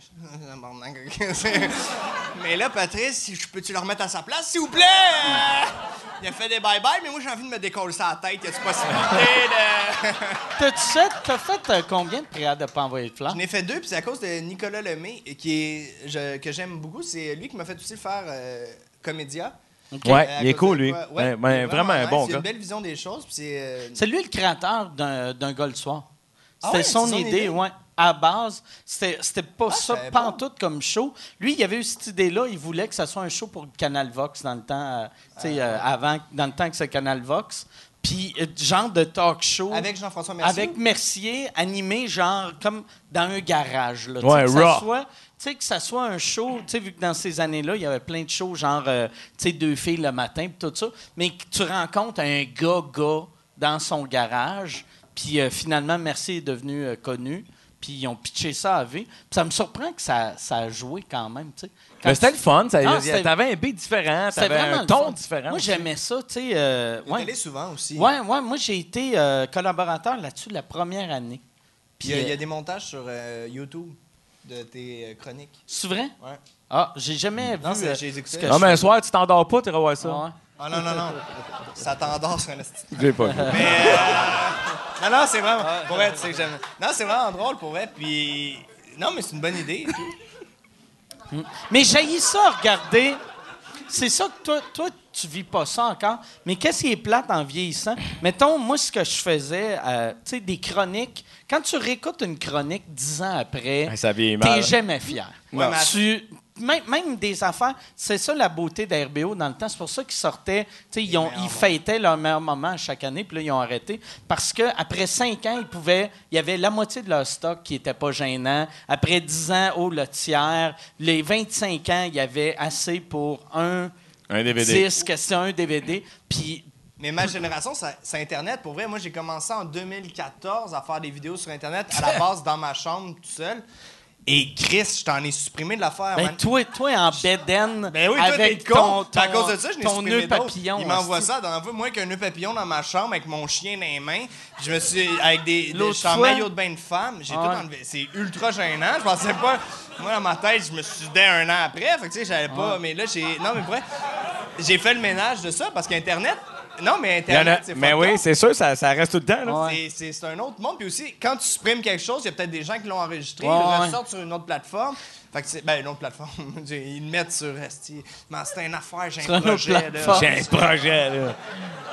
mais là, Patrice, je peux-tu le remettre à sa place, s'il vous plaît? Il a fait des bye-bye, mais moi, j'ai envie de me décoller ça à la tête. Y a-tu possibilité de. T'as-tu fait, t'as fait euh, combien de prières de pas envoyer de fleurs? J'en ai fait deux, puis c'est à cause de Nicolas Lemay, qui est, je- que j'aime beaucoup. C'est lui qui m'a fait aussi faire euh, Comédia. Ouais, Euh, à il est cool, de lui. Ouais, il ouais, est vraiment un bon Il a gars. une belle vision des choses, c'est. euh, C'est lui le créateur d'un, d'un gars le soir. Ah C'était ouais, son, c'est son idée, idée? ouais. À base, c'était, c'était pas Ah, ça pantoute comme show. Lui, il avait eu cette idée-là. Il voulait que ça soit un show pour Canal Vox dans le temps, euh, tu sais, euh, avant, dans le temps que c'est Canal Vox. Puis, euh, genre de talk show. Avec Jean-François Mercier? Avec Mercier, animé genre comme dans un garage. Là, Ouais, que, ça soit, sais, que ça soit un show, tu sais, vu que dans ces années-là, il y avait plein de shows, genre, euh, tu sais, deux filles le matin, puis tout ça, mais que tu rencontres un gars-gars dans son garage, puis euh, finalement, Mercier est devenu euh, connu, puis ils ont pitché ça à V. Puis ça me surprend que ça, ça a joué quand même, tu sais. Quand Mais c'était tu- le fun. ça- Ah, c'était- T'avais un beat différent, c'était t'avais vraiment un le ton fun. différent. Moi, aussi. j'aimais ça, tu sais. euh, ouais. allé souvent aussi. Ouais, ouais, moi, j'ai été euh, collaborateur là-dessus la première année. Puis il y, a- il y a des montages sur euh, YouTube de tes euh, chroniques. C'est vrai? Ouais. Ah, j'ai jamais Non, vu. euh, j'ai écouté. ce que Non, je mais un soir, tu t'endors pas, tu iras voir ça. Ah ouais. Ah non, non, non. ça t'endort sur un J'ai pas. Mais. euh, Non, non, c'est vraiment. Pour vrai, tu sais que j'aime. Non, c'est vraiment drôle pour vrai. Puis. Non, mais c'est une bonne idée. Mais j'ai ça à regarder. C'est ça que toi, toi, tu vis pas ça encore. Mais qu'est-ce qui est plate en vieillissant? Mettons, moi, ce que je faisais, euh, tu sais, des chroniques. Quand tu réécoutes une chronique dix ans après, ça vieillit t'es jamais fier. Ouais, mais- Tu- même, même des affaires, c'est ça la beauté d'RBO dans le temps. C'est pour ça qu'ils sortaient, tu sais, ils, ont- ils fêtaient leur meilleur moment chaque année, puis là, ils ont arrêté. Parce qu'après cinq ans, ils pouvaient, il y avait la moitié de leur stock qui n'était pas gênant. Après dix ans, oh, le tiers. Les 25 ans, il y avait assez pour un Un DVD. disque, c'est un DVD. Puis Mais ma génération, c'est Internet. Pour vrai, moi, j'ai commencé en 2014 à faire des vidéos sur Internet à la base dans ma chambre tout seul. Et Chris, je t'en ai supprimé de l'affaire. ben, man. toi, toi, en bedaine, Ben oui, toi, avec con. ton, à cause de ça, je n'ai ton nœud papillon. Il m'envoie ça. Dans la fois, moi, avec un nœud papillon dans ma chambre, avec mon chien dans les mains. Je me suis... Avec des... des je en maillot de bain de femme. J'ai Ah tout enlevé. C'est ultra gênant. Je pensais pas... Moi, dans ma tête, je me suis dit un an après. Fait que, tu sais, j'avais pas... Mais là, j'ai... Non, mais vrai, j'ai fait le ménage de ça parce qu'Internet... Non, mais Internet, c'est Mais oui, c'est sûr, ça, ça reste tout le temps. là. Ouais. C'est- un autre monde. Puis aussi, quand tu supprimes quelque chose, il y a peut-être des gens qui l'ont enregistré, Ouais, ils le ouais. ressortent sur une autre plateforme. Fait que c'est. Ben, une autre plateforme. ils le mettent sur Esti. Mais c'est une affaire, j'ai Sur un une autre projet. là. plateforme. J'ai un projet, là.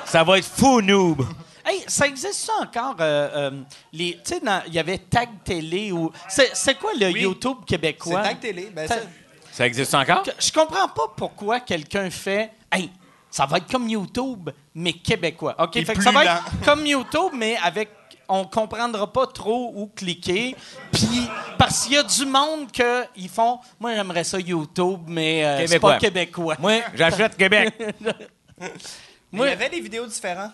Ça va être fou, noob. Hey, ça existe ça encore? euh, euh, les, tu sais, dans- il y avait Tag Télé ou. C'est c'est quoi le Oui. YouTube C'est québécois? Tag Télé. Ben, ça- Ça existe encore? Que- Je comprends pas pourquoi quelqu'un fait. Hey, ça va être comme YouTube, mais québécois. OK? Fait que ça va lent. être comme YouTube, mais avec. On comprendra pas trop où cliquer. Puis, parce qu'il y a du monde que ils font. Moi, j'aimerais ça YouTube, mais euh, c'est pas québécois. Moi, j'achète Québec. Moi- il y avait des vidéos différentes.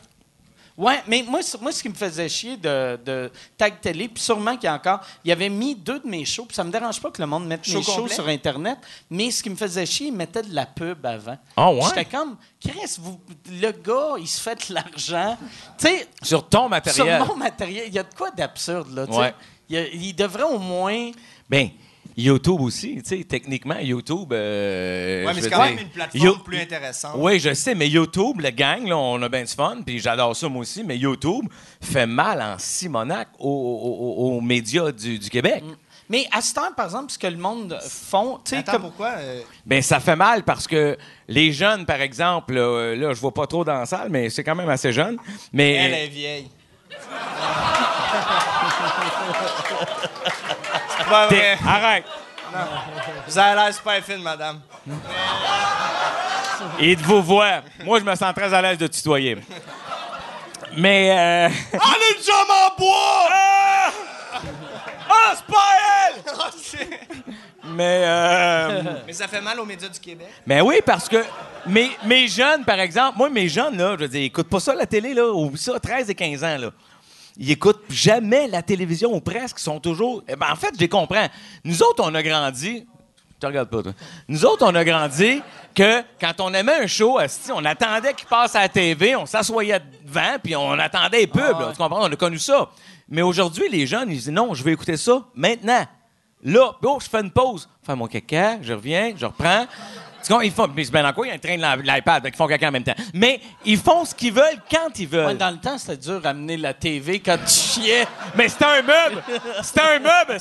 Ouais, mais moi, moi, ce qui me faisait chier de, de Tag Télé, puis sûrement qu'il y a encore, il avait mis deux de mes shows, puis ça me dérange pas que le monde mette Show mes shows sur Internet, mais ce qui me faisait chier, il mettait de la pub avant. Ah ouais? J'étais comme, Chris, vous, le gars, il se fait de l'argent. Tu sais, Sur ton matériel. sur mon matériel, il y a de quoi d'absurde, là, tu sais. Ouais. Il, il devrait au moins... Ben, YouTube aussi, tu sais, techniquement, YouTube. euh, Ouais, je mais c'est quand dire, même une plateforme plus intéressante. Oui, je sais, mais YouTube, le gang, là, on a bien du fun, puis j'adore ça moi aussi, mais YouTube fait mal en Simonac aux, aux- aux- médias du, du Québec. Mais à ce temps, par exemple, ce que le monde font, tu sais, comme... pourquoi? euh, Ben ça fait mal parce que les jeunes, par exemple, là, là, je vois pas trop dans la salle, mais c'est quand même assez jeune. Mais elle est vieille. Pas vrai. arrête. Vous avez l'air super fine, madame. Et de vous voir. Moi, je me sens très à l'aise de tutoyer. Mais euh... Ah, le jambe en bois! ah, Ah, c'est pas elle. Mais euh... Mais ça fait mal aux médias du Québec. Mais oui, parce que mes, mes jeunes, par exemple, moi, mes jeunes, là, je veux dire, ils écoutent pas ça la télé, là, ou ça, 13 et 15 ans, là. Ils écoutent jamais la télévision, ou presque, ils sont toujours... Eh ben, en fait, je les comprends. Nous autres, on a grandi... Je te regarde pas, toi. Nous autres, on a grandi que quand on aimait un show, on attendait qu'il passe à la TV, on s'assoyait devant, puis on attendait les pubs, là. Tu comprends? On a connu ça. Mais aujourd'hui, les jeunes, ils disent non, je vais écouter ça maintenant. Là, oh, je fais une pause. Je fais mon caca, je reviens, je reprends. Ils font, bien dans quoi? Il y a un train de la- l'iPad, donc ils font caca en même temps. Mais ils font ce qu'ils veulent quand ils veulent. Ouais, dans le temps, c'était dur d'amener la TV quand tu chiais. Mais c'était un meuble! C'était un meuble.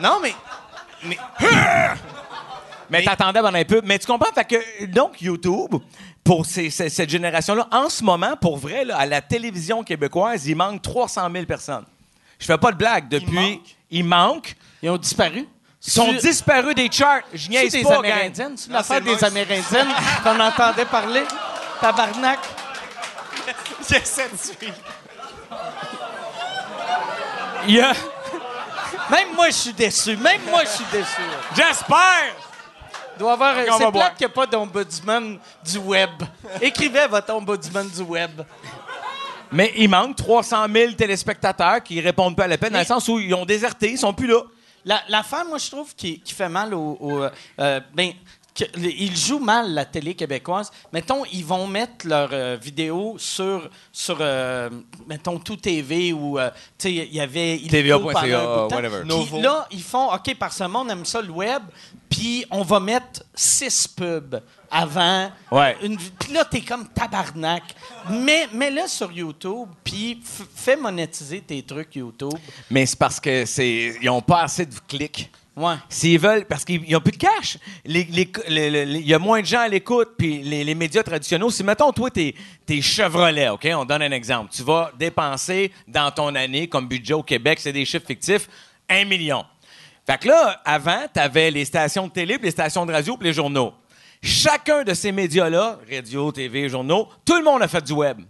Non, mais. Mais. Mais t'attendais pendant un peu. Mais tu comprends? Fait que, donc, YouTube, pour ces- ces- cette génération-là, en ce moment, pour vrai, là, à la télévision québécoise, il manque 300 000 personnes. Je fais pas de blague. Depuis, il manque. Ils ont disparu? Ils sont Tu- disparus des charts. Je niaise des pas, gang. Amérindiennes. C'est l'affaire des. Amérindiennes qu'on entendait parler? Tabarnak. J'essaie de suivre. Il y a- Même moi, je suis déçu. Même moi, je suis déçu. J'espère! Il doit y avoir. C'est plate qu'il n'y a pas d'ombudsman du web. Écrivez votre ombudsman du web. Mais il manque 300 000 téléspectateurs qui répondent pas à l'appel, dans le sens où ils ont déserté, ils sont plus là. La, l'affaire, moi, je trouve, qui, qui fait mal au. au, euh, euh, ben, que- ils jouent mal la télé québécoise. Mettons, ils vont mettre leurs euh, vidéos sur, sur euh, mettons, Tout TV ou, euh, tu sais, il y avait... TVA.ca, whatever. Puis là, ils font, OK, parce que le monde aime ça, le web, puis on va mettre six pubs avant. Ouais. Une, puis là, t'es comme tabarnak. Mais mets-le sur YouTube, puis fais monétiser tes trucs YouTube. Mais c'est parce que c'est ils ont pas assez de clics. Ouais. S'ils veulent, parce qu'ils n'ont plus de cash. Il y a moins de gens à l'écoute, puis les, les médias traditionnels. Si, mettons, toi, t'es es Chevrolet, OK? On donne un exemple. Tu vas dépenser dans ton année, comme budget au Québec, c'est des chiffres fictifs, un million. Fait que là, avant, t'avais les stations de télé, puis les stations de radio, puis les journaux. Chacun de ces médias-là, radio, TV, journaux, tout le monde a fait du web.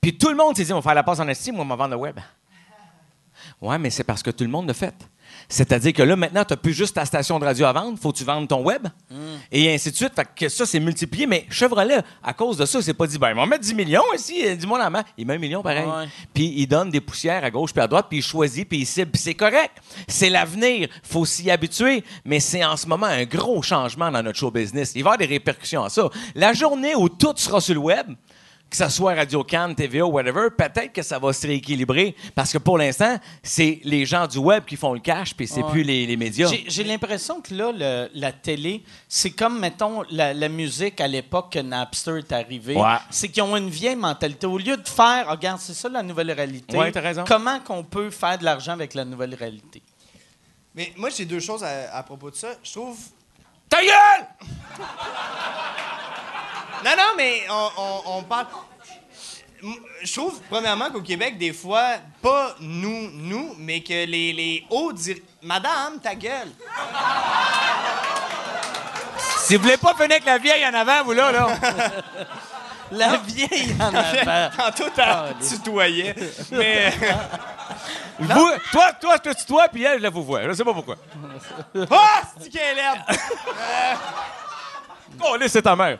Puis tout le monde s'est dit, on va faire la passe en estime, on va vendre le web. Ouais, mais c'est parce que tout le monde l'a fait. C'est-à-dire que là, maintenant, tu n'as plus juste ta station de radio à vendre, faut que tu vendes ton web. Et ainsi de suite. Fait que ça, c'est multiplié. Mais Chevrolet, à cause de ça, c'est pas dit, ben, ils vont mettre 10 millions ici, dis-moi la main. Il met un million pareil. Ouais. Puis il donne des poussières à gauche puis à droite, puis il choisit, puis il cible. Puis c'est correct. C'est l'avenir. faut s'y habituer. Mais c'est en ce moment un gros changement dans notre show business. Il va y avoir des répercussions à ça. La journée où tout sera sur le web, que ce soit Radio Cannes, TVA, whatever, peut-être que ça va se rééquilibrer. Parce que pour l'instant, c'est les gens du web qui font le cash, puis c'est Ouais. plus les, les médias. J'ai- J'ai l'impression que là, le- la télé, c'est comme, mettons, la, la musique à l'époque que Napster est arrivé. Ouais. C'est qu'ils ont une vieille mentalité. Au lieu de faire, regarde, c'est ça la nouvelle réalité. Ouais, t'as raison. Comment qu'on peut faire de l'argent avec la nouvelle réalité? Mais moi, j'ai deux choses à, à propos de ça. Je trouve. Ta gueule! Non, non, mais on, on- on parle. Je trouve, premièrement, qu'au Québec, des fois, pas nous, nous, mais que les, les hauts dir... Madame, ta gueule! Si vous voulez pas finir avec la vieille en avant, vous là, là. La vieille en avant. Tantôt, t'as tutoyais. Mais. vous, toi, toi, je te tutoie, puis elle, je la vous vois. Je sais pas pourquoi. Ah, c'est qu'elle aime! Oh, là, c'est ta mère.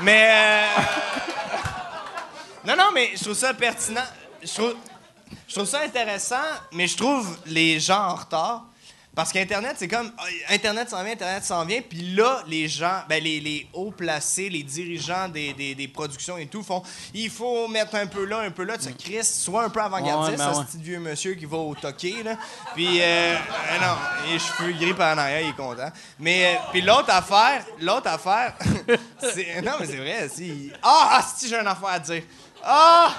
Mais. euh, Non, non, mais je trouve ça pertinent. Je trouve, je trouve ça intéressant, mais je trouve les gens en retard. Parce qu'Internet, c'est comme. ah, Internet s'en vient, Internet s'en vient. Puis là, les gens, ben, les, les hauts placés, les dirigeants des, des, des productions et tout font il faut mettre un peu là, un peu là. Tu sais, Chris, soit un peu avant-gardiste, Ouais, ben ce petit vieux monsieur qui va au toqué, là. Puis, euh, euh, non, les cheveux gris par en arrière, il est content. Mais, euh, puis l'autre affaire, l'autre affaire, c'est. Non, mais c'est vrai, si. Ah, ah, si, j'ai un affaire à dire. Ah!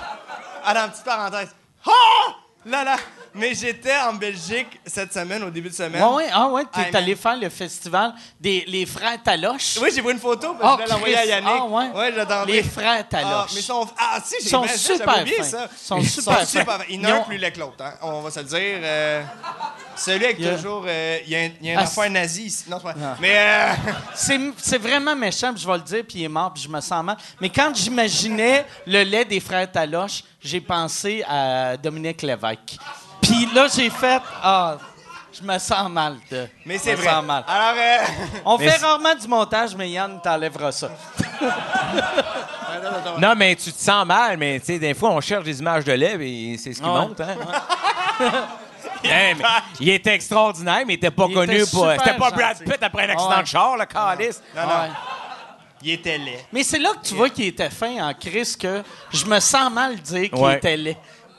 Ah, dans une petite parenthèse. Ah! Là, là. Mais j'étais en Belgique cette semaine, au début de semaine. Ouais, ouais, ah ouais, t'es allé faire le festival des les frères Taloche. Oui, j'ai pris une photo, Ah, parce que je l'envoyer à. Yannick. Ah, ouais. Ouais, j'attendais. Les frères Ah, Taloche. mais ils sont. Ah, si, j'ai Ils sont ben, super oublié ça. Ils sont super a Ils un ont- plus laid que l'autre, hein. On va se le dire. euh, celui avec Il y a- toujours. euh, Il y a un, y a un Ah, affaire ici. Non, c'est pas. Ah. Mais. euh, C'est c'est vraiment méchant, puis je vais le dire, puis il est mort, puis je me sens mal. Mais quand j'imaginais le lait des frères Taloche, j'ai pensé à Dominique Lévesque. Puis là, j'ai fait ah, je me sens mal. De, Mais c'est vrai. sens mal. Alors, euh, On Mais fait c'est- rarement du montage, mais Yann t'enlèvera ça. Non, mais tu te sens mal, mais tu sais, des fois, on cherche des images de lèvres et c'est ce qui Ouais. monte, hein? Hey, mais il était extraordinaire, mais il était pas Il connu était pour. C'était pas Brad gentil. Pitt après un accident Ouais. de char, le calice. non, non. Il était laid. Mais c'est là que tu vois qu'il était fin en crise que je me sens mal de dire qu'il Ouais. était laid.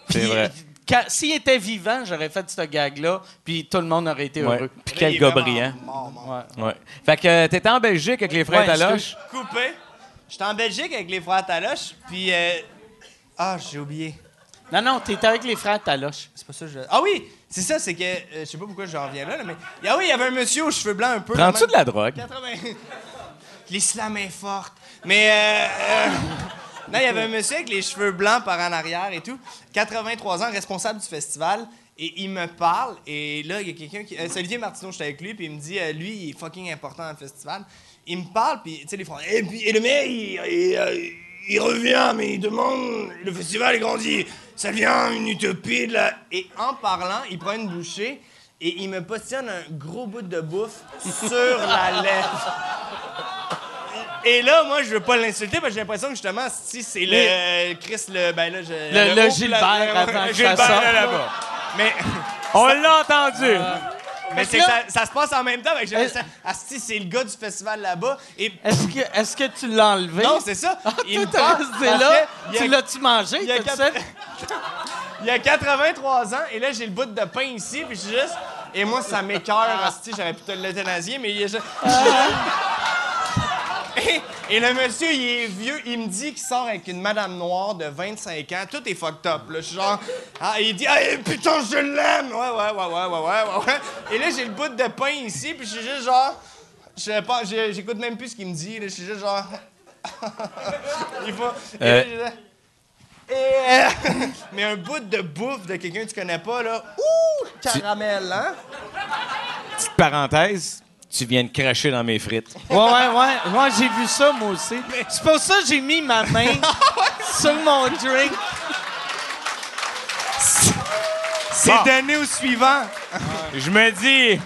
C'est Puis, vrai. quand- S'il était vivant, j'aurais fait ce gag-là, puis tout le monde aurait été Ouais. heureux. Puis quel gars brillant. mort, mort. Ouais. Ouais. Fait que euh, t'étais en Belgique avec les frères Ouais, Taloche. Coupé. J'étais en Belgique avec les frères Taloche, puis. euh, Ah, j'ai oublié. Non, non, t'étais avec les frères Taloche. C'est pas ça que je. Ah oui! C'est ça, c'est que. euh, je sais pas pourquoi j'en reviens là, là, mais. Ah oui, il y avait un monsieur aux cheveux blancs un peu. Prends-tu de la drogue? 80. L'islam est forte. Mais. euh, euh, non, il y avait un monsieur avec les cheveux blancs par en arrière et tout. 83 ans, responsable du festival. Et il me parle, et là, il y a quelqu'un qui. euh, c'est Olivier Martineau, j'étais avec lui, puis il me dit, euh, lui, il est fucking important dans le festival. Il me parle, puis, tu sais, les Français. Et, puis, le mec, il, il, euh, il revient, mais il demande. Le festival est grandi. Ça devient une utopie de la. Et en parlant, il prend une bouchée, et il me positionne un gros bout de bouffe sur la lèvre. Et là, moi, je veux pas l'insulter parce que j'ai l'impression que justement, si c'est le euh, Chris, le. Ben là, je. Le- le haut Gilbert pla- avant le que Gilbert, ça là, là-bas. Mais, On l'a entendu! mais c'est que ça, ça se passe en même temps. avec Euh, Ah, si, c'est le gars du festival là-bas. Et. Est-ce que, est que tu l'as enlevé? Non, c'est ça. Il me Tout est là. il a- Tu l'as-tu mangé? il y a quatre-? Il a 83 ans, et là, j'ai le bout de pain ici, puis je suis juste. Et moi, ça m'écœure, asti, j'aurais pu te l'euthanasier, mais il est juste. Et, et le monsieur, il est vieux, il me dit qu'il sort avec une madame noire de 25 ans. Tout est fucked up, là. Je suis genre. Ah, il dit, ah, putain, je l'aime! Ouais, ouais, ouais, ouais, ouais, ouais, ouais. Et là, j'ai le bout de pain ici, puis je suis juste genre. Je sais pas, j'écoute même plus ce qu'il me dit, là. Je suis juste genre. il faut. Euh. et, mais un bout de bouffe de quelqu'un que tu connais pas, là. Ouh! Caramel, hein? Petite parenthèse, tu viens de cracher dans mes frites. Ouais, ouais, ouais. Ouais, j'ai vu ça, moi aussi. C'est pour ça que j'ai mis ma main sur mon drink. C'est Bon. donné au suivant. Je me dis,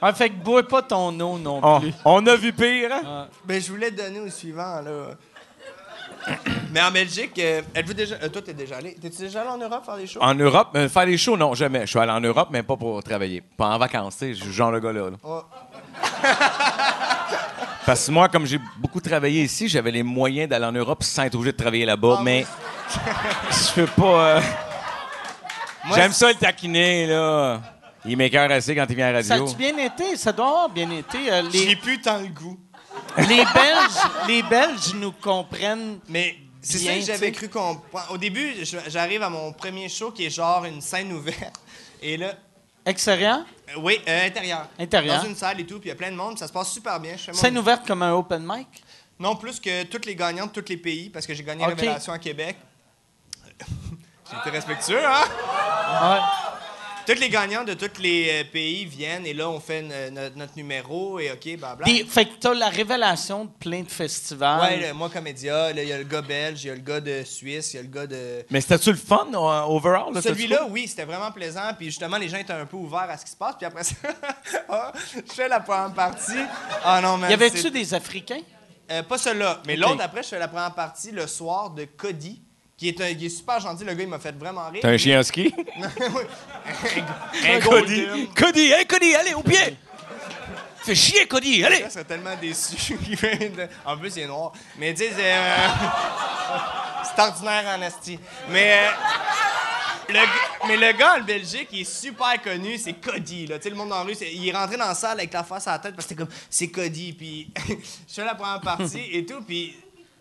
Ouais, fait que bois pas ton eau non on, plus. on a vu pire, hein? Ben, je voulais donner au suivant, là. Mais en Belgique, euh, êtes-vous déjà. euh, toi, t'es déjà allé. T'es-tu déjà allé en Europe faire des shows? En Europe, euh, faire des shows, non, jamais. Je suis allé en Europe, mais pas pour travailler. Pas en vacances, tu sais, je suis genre le gars-là. là. Oh. Parce que moi, comme j'ai beaucoup travaillé ici, j'avais les moyens d'aller en Europe sans être obligé de travailler là-bas, Ah, mais je peux pas... euh, Moi, J'aime c'est- ça le taquiner, là. Il m'écœure assez quand il vient à la Ça radio. a-tu bien été? Ça doit avoir bien été. Euh, J'ai plus tant le goût. Les, Belges, les Belges nous comprennent. Mais c'est ça que j'avais cru comprendre. Au début, j'arrive à mon premier show qui est genre une scène ouverte. Et là, Extérieur? euh, oui, euh, intérieur. Intérieur. Dans une salle et tout, puis il y a plein de monde, ça se passe super bien. Je fais mon- Scène ouverte comme un open mic? Non, plus que toutes les gagnantes de tous les pays, parce que j'ai gagné Ok. Révélation à Québec. j'ai été respectueux, hein? Ouais. Toutes les gagnantes de tous les euh, pays viennent et là, on fait no- no- notre numéro et OK, blabla. Des- fait que t'as la révélation de plein de festivals. Ouais, le- moi, comédia, il y a le gars belge, il y a le gars de Suisse, il y a le gars de. Mais c'était-tu le fun, euh, overall? là, Celui-là, oui, c'était vraiment plaisant. Puis justement, les gens étaient un peu ouverts à ce qui se passe. Puis après ça, ah, je fais la première partie. Ah non, man. Y avait-tu des Africains? Euh, pas celui-là, mais l'autre après, je fais la première partie le soir de Cody, qui est, un- qui est super gentil. Le gars, il m'a fait vraiment rire. T'as un chien ski? un Cody. Cody, hey Cody, allez, au pied! Fais chier, Cody, allez! Je serais tellement déçu. qu'il vienne de- en plus, il est noir. Mais tu sais, c'est. euh, c'est ordinaire en asti. Mais. euh, le, mais le gars en Belgique, il est super connu, c'est Cody. Là. Tu sais, le monde la rue, il est rentré dans la salle avec la face à la tête parce que c'était comme, c'est Cody. Puis je fais la première partie et tout, puis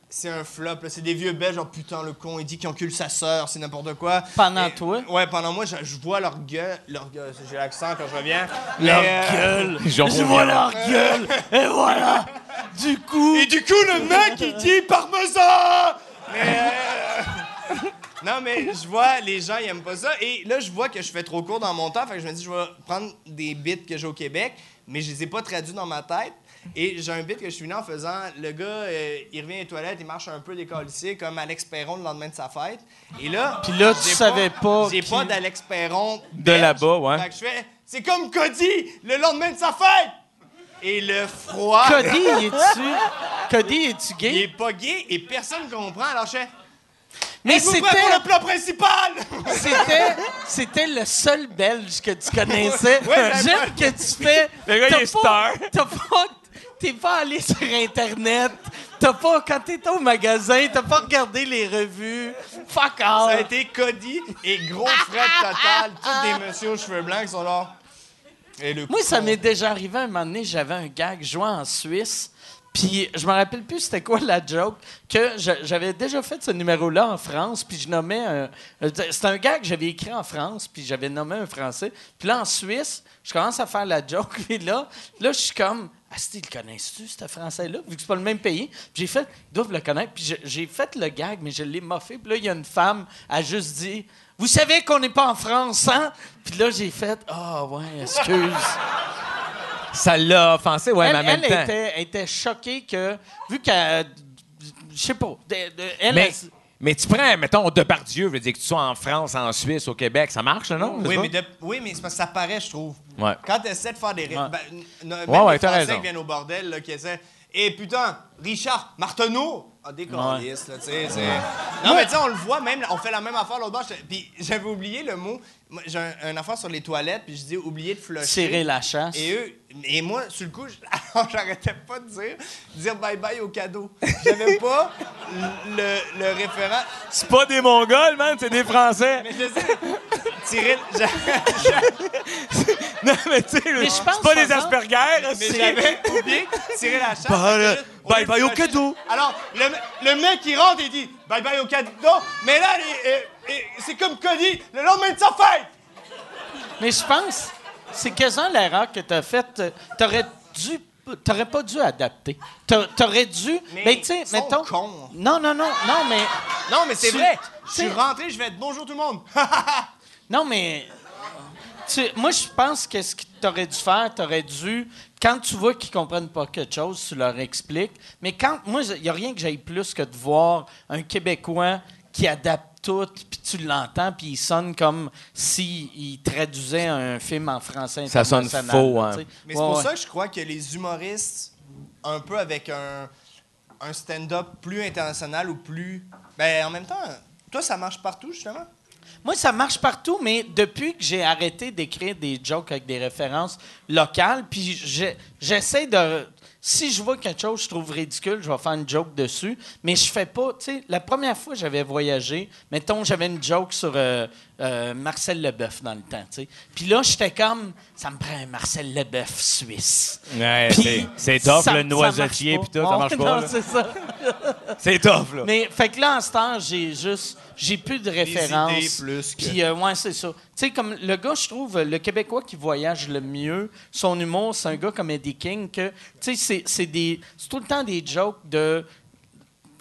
c'est un flop. C'est des vieux Belges, genre putain, le con, il dit qu'il encule sa sœur, c'est n'importe quoi. Pendant Et- toi? Ouais, pendant moi, je, je vois leur gueule. Leur gueule, j'ai l'accent quand je reviens. Leur Mais, euh, gueule? J'en Je vois leur gueule. Et voilà. Du coup. Et du coup, le mec, il dit parmesan! Mais. euh, non, mais je vois, les gens, ils aiment pas ça. Et là, je vois que je fais trop court dans mon temps. Fait que je me dis, je vais prendre des bits que j'ai au Québec, mais je les ai pas traduits dans ma tête. Et j'ai un bit que je suis venu en faisant. Le gars, euh, il revient aux toilettes, il marche un peu décalissé, comme Alex Perron le lendemain de sa fête. Et là. Puis là, tu savais pas J'ai pas d'Alex Perron. De là-bas, ouais. Fait que je fais, c'est comme Cody, le lendemain de sa fête! Et le froid. Cody, es-tu. Cody, es-tu Il gay? est pas gay et personne comprend. Alors je fais. Mais prêts pour le plat principal? C'était, c'était le seul Belge que tu connaissais. Ouais, J'aime que tu fais. Le gars, il est star. T'as pas. T'es pas allé sur Internet. T'as pas. Quand t'étais au magasin, t'as pas regardé les revues. Fuck Ça a off. été Cody et gros fret total. Tous des messieurs aux cheveux blancs qui sont là. Et le Moi, ça m'est déjà arrivé un moment donné, j'avais un gag jouant en Suisse. Puis je me rappelle plus c'était quoi la joke que j'avais déjà fait ce numéro-là en France puis je nommais un c'était un gag que j'avais écrit en France puis j'avais nommé un français puis là en Suisse je commence à faire la joke puis là là je suis comme ah c'était le connais-tu ce français là vu que c'est pas le même pays Puis j'ai fait ils doivent le connaître puis j'ai fait le gag mais je l'ai moffé puis là il y a une femme a juste dit vous savez qu'on n'est pas en France hein puis là j'ai fait ah ouais excuse Ça l'a offensé, ouais, elle, mais en même elle temps. était, elle était choquée que, vu qu'elle. Je sais pas. elle, Mais, elle- mais tu prends, mettons, Depardieu, je veux dire que tu sois en France, en Suisse, au Québec, ça marche, non? Oui, mais, de- oui, mais c'est parce que ça paraît, je trouve. Ouais. Quand tu essaies de faire des. Ouais. ben, même Ouais, les Français raison. qui viennent au bordel, là, qui essaient. Et putain, Richard Martineau! Ah, des câlisses, là, tu sais. Non, mais tu sais, on le voit même, on fait la même affaire l'autre bord. Puis j'avais oublié le mot. J'ai un, un affaire sur les toilettes, puis je dis oublier de flusher. tirer la chasse. Et eux, et moi, sur le coup, j'arrêtais pas de dire, dire bye bye au cadeau. J'avais pas le, le référent. C'est pas des Mongols, man, c'est des Français. Mais je sais, tirer. non, mais tu sais, c'est pas des Asperger. Mais c'est- j'avais oublié tirer la chasse. Bah, le- bye bye au cadeau. Alors, le, le mec qui rentre et dit bye bye au cadeau. Mais là, les- euh, c'est comme Cody, le lendemain de sa fête. Mais je pense, c'est quasiment l'erreur que tu as faite. T'aurais dû. T'aurais pas dû adapter. T'a- T'aurais dû. Mais Mais tu sais, mettons. cons. Non, non, non, non, mais. Non, mais c'est vrai. tu Je suis rentré, je vais être bonjour tout le monde. Non, mais. tu- moi, je pense que ce que tu aurais dû faire, tu aurais dû. Quand tu vois qu'ils comprennent pas quelque chose, tu leur expliques. Mais quand. Moi, il n'y a rien que j'aille plus que de voir un Québécois qui adapte tout, puis tu l'entends, puis il sonne comme s'il traduisait un film en français Ça sonne international, faux, hein. Mais c'est Ouais, pour ouais. ça que je crois que les humoristes, un peu avec un, un stand-up plus international ou plus. Ben, en même temps, toi, ça marche partout, justement? Moi, ça marche partout, mais depuis que j'ai arrêté d'écrire des jokes avec des références locales, puis j'essaie de. Si je vois quelque chose que je trouve ridicule, je vais faire une joke dessus, mais je fais pas. Tu sais, la première fois que j'avais voyagé, mettons, j'avais une joke sur euh, euh, Marcel Leboeuf dans le temps, tu sais. Puis là, j'étais comme, ça me prend un Marcel Leboeuf suisse. Ouais, c'est- c'est tough, ça- le noisetier, puis tout, ça marche pas. Non, c'est ça. C'est tough, là. Mais fait que là, en ce temps, j'ai juste, j'ai plus de références. idées plus que- Puis euh, ouais, c'est ça. Tu sais, comme le gars, je trouve, le Québécois qui voyage le mieux, son humour, c'est un gars comme Eddie King que, tu sais, c'est, c'est des, c'est tout le temps des jokes de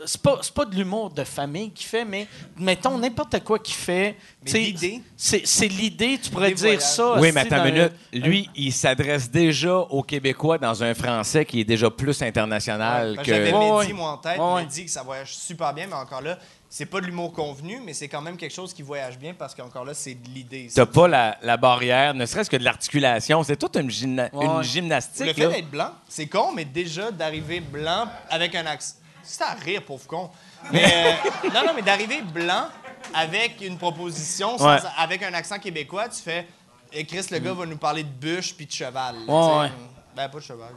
c'est pas, c'est pas de l'humour de famille qu'il fait, mais mettons n'importe quoi qu'il fait. L'idée. C'est, c'est l'idée, tu pourrais dire ça. Oui, mais une minute. un- Lui, il s'adresse déjà aux Québécois dans un français qui est déjà plus international que. J'avais Ouais, Mehdi, ouais. moi, en tête. Ouais, ouais. Mehdi, que ça voyage super bien, mais encore là, c'est pas de l'humour convenu, mais c'est quand même quelque chose qui voyage bien parce qu'encore là, c'est de l'idée. T'as pas la, la barrière, ne serait-ce que de l'articulation. C'est toute une, gymna- Ouais. une Le gymnastique. fait d'être blanc, c'est con, mais déjà d'arriver blanc avec un accent. C'est à rire, pauvre con. Mais, euh, non, non, mais d'arriver blanc avec une proposition, sans- Ouais. avec un accent québécois, tu fais. Et Chris, le gars va nous parler de bûche puis de cheval. là, ouais. Ben, pas de cheval.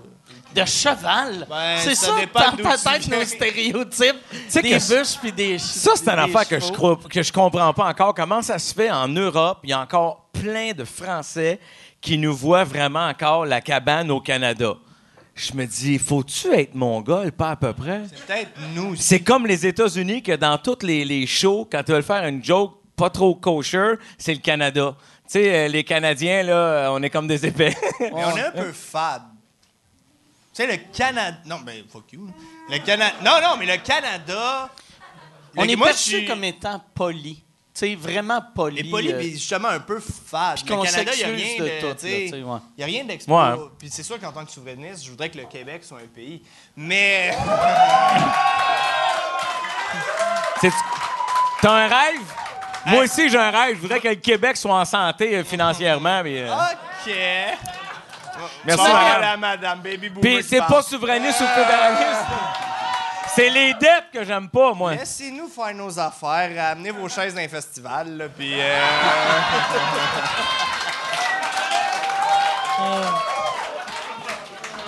De cheval? Ben, c'est ça ça, dans ta tête, nos stéréotypes. Des que- bûches puis des Ça, c'est une affaire que je, crois, que je comprends pas encore. Comment ça se fait en Europe? Il y a encore plein de Français qui nous voient vraiment encore la cabane au Canada? Je me dis, faut-tu être mongol, pas à peu près? C'est peut-être nous aussi. C'est comme les États-Unis que dans tous les, les shows, quand tu veux faire une joke pas trop kosher, c'est le Canada. Tu sais, euh, les Canadiens, là, euh, on est comme des épais. Mais on est un peu fade. Sais, le Canada. Non, ben, fuck you. Le Canada. Non, non, mais le Canada. On le- est moi, perçu suis- comme étant poli. Tu sais, vraiment poli. Et poli, euh, mais justement un peu fade. Puis Le Canada, il n'y a rien de tout, ouais. Y a rien. Ouais. Puis c'est sûr qu'en tant que souverainiste, je voudrais que le Québec soit un pays. Mais. T'as un rêve? Moi aussi, j'ai un rêve. Je voudrais que le Québec soit en santé euh, financièrement. mais, euh, OK. Merci, Bon, madame. la madame, baby boomer. Puis c'est pas souverainiste ou fédéraliste. C'est les dettes que j'aime pas, moi. Laissez-nous faire nos affaires, amenez vos chaises dans les festivals, là, puis... euh,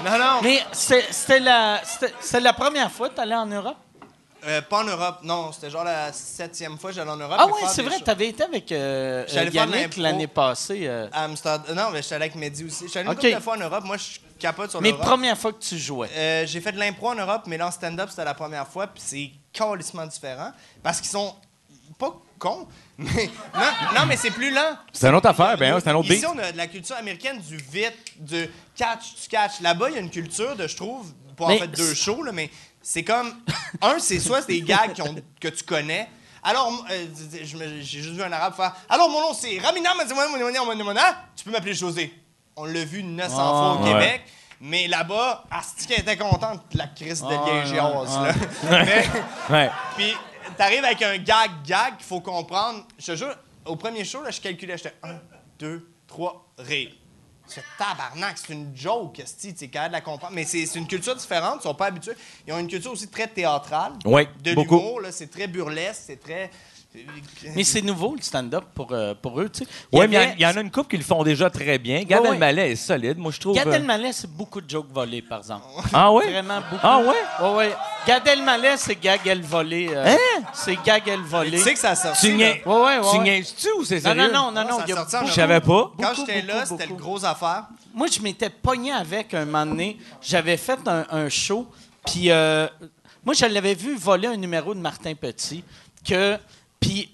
non, non, Mais c'est- c'était la, la première fois que tu allais en Europe? Euh, pas en Europe, non, c'était genre la septième fois que j'allais en Europe. Ah mais oui, c'est vrai, shows. tu avais été avec euh, J'allais euh, faire de Yannick l'impro. l'année passée. euh, À Amsterdam. Non, mais j'étais allé avec Mehdi aussi. J'étais allé une couple de fois en Europe. Moi, je capote sur mais l'Europe. première fois que tu jouais. Euh, j'ai fait de l'impro en Europe, mais là, en stand-up, c'était la première fois, puis c'est carrément différent. Parce qu'ils sont pas cons, mais. Non, non mais c'est plus lent. C'est une autre affaire, ben, c'est un autre Ici, beat. on a de la culture américaine du vite, du catch, tu catch. Là-bas, il y a une culture de, je trouve, pour en Mais fait deux shows, là, mais c'est comme. Un, c'est soit des gags qui ont- que tu connais. Alors, euh, j'ai juste vu un arabe faire Alors, mon nom, c'est Ramina Mouna. Tu peux m'appeler José. On l'a vu 900 fois au Ouais. Québec. Mais là-bas, Asti était contente de la crise de Ah, liégeoise, ouais, là. Mais, Ouais. puis, t'arrives avec un gag-gag qu'il faut comprendre. Je te jure, au premier show, là, je calculais, j'étais 1, 2, 3, rire. Ce tabarnak, c'est une joke, tu sais, capable de la comprendre. Mais c'est c'est une culture différente, ils sont pas habitués. Ils ont une culture aussi très théâtrale. Oui, De l'humour, c'est très burlesque, c'est très... Mais c'est nouveau, le stand-up, pour, euh, pour eux, tu sais. Oui, mais il y avait- en- il y, en a une couple qui le font déjà très bien. Gad Ouais, est solide, moi, je trouve. Gad euh, Elmaleh, c'est beaucoup de jokes volés, par exemple. Ah oui? Vraiment beaucoup. Ah ouais? Ouais, ouais. Gad Elmaleh, c'est gag el volé. euh, Hein? C'est gag el volé. Tu sais que ça sort. Tu niaises- Ouais, ouais, ouais, tu ouais. niaises-tu ou c'est Non, sérieux? non, non, non, non. a sortit en beaucoup- Je savais pas. Quand Beaucoup, j'étais là, beaucoup, c'était le beaucoup. gros affaire. Moi, je m'étais pogné avec un moment donné. J'avais fait un, un show, puis euh, moi, je l'avais vu voler un numéro de Martin Petit. Que, puis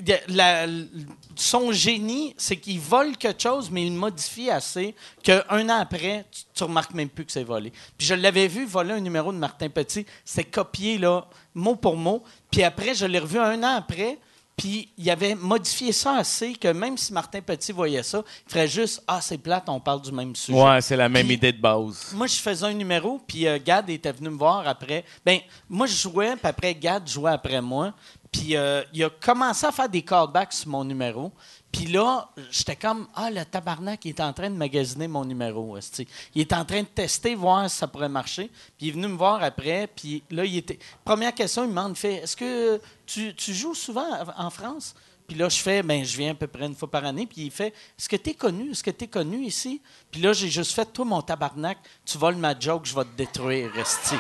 son génie, c'est qu'il vole quelque chose, mais il le modifie assez qu'un an après, tu, tu remarques même plus que c'est volé. Puis je l'avais vu voler un numéro de Martin Petit. C'était copié, là, mot pour mot. Puis après, je l'ai revu un an après. Puis il avait modifié ça assez que même si Martin Petit voyait ça, il ferait juste Ah, c'est plate, on parle du même sujet. Ouais, c'est la même idée de base. Moi, je faisais un numéro, puis euh, Gad était venu me voir après. Ben, moi, je jouais, puis après, Gad jouait après moi. Puis euh, il a commencé à faire des callbacks sur mon numéro. Puis là, j'étais comme, ah, le tabarnak, il est en train de magasiner mon numéro. esti. Il est en train de tester, voir si ça pourrait marcher. Puis il est venu me voir après. Puis là, il était. Première question, il me demande, fait, est-ce que tu, joues souvent en France? Puis là, je fais, ben, je viens à peu près une fois par année. Puis il fait, est-ce que tu es connu? Est-ce que tu connu ici? Puis là, j'ai juste fait, toi, mon tabarnak, tu voles ma joke, je vais te détruire, Resti.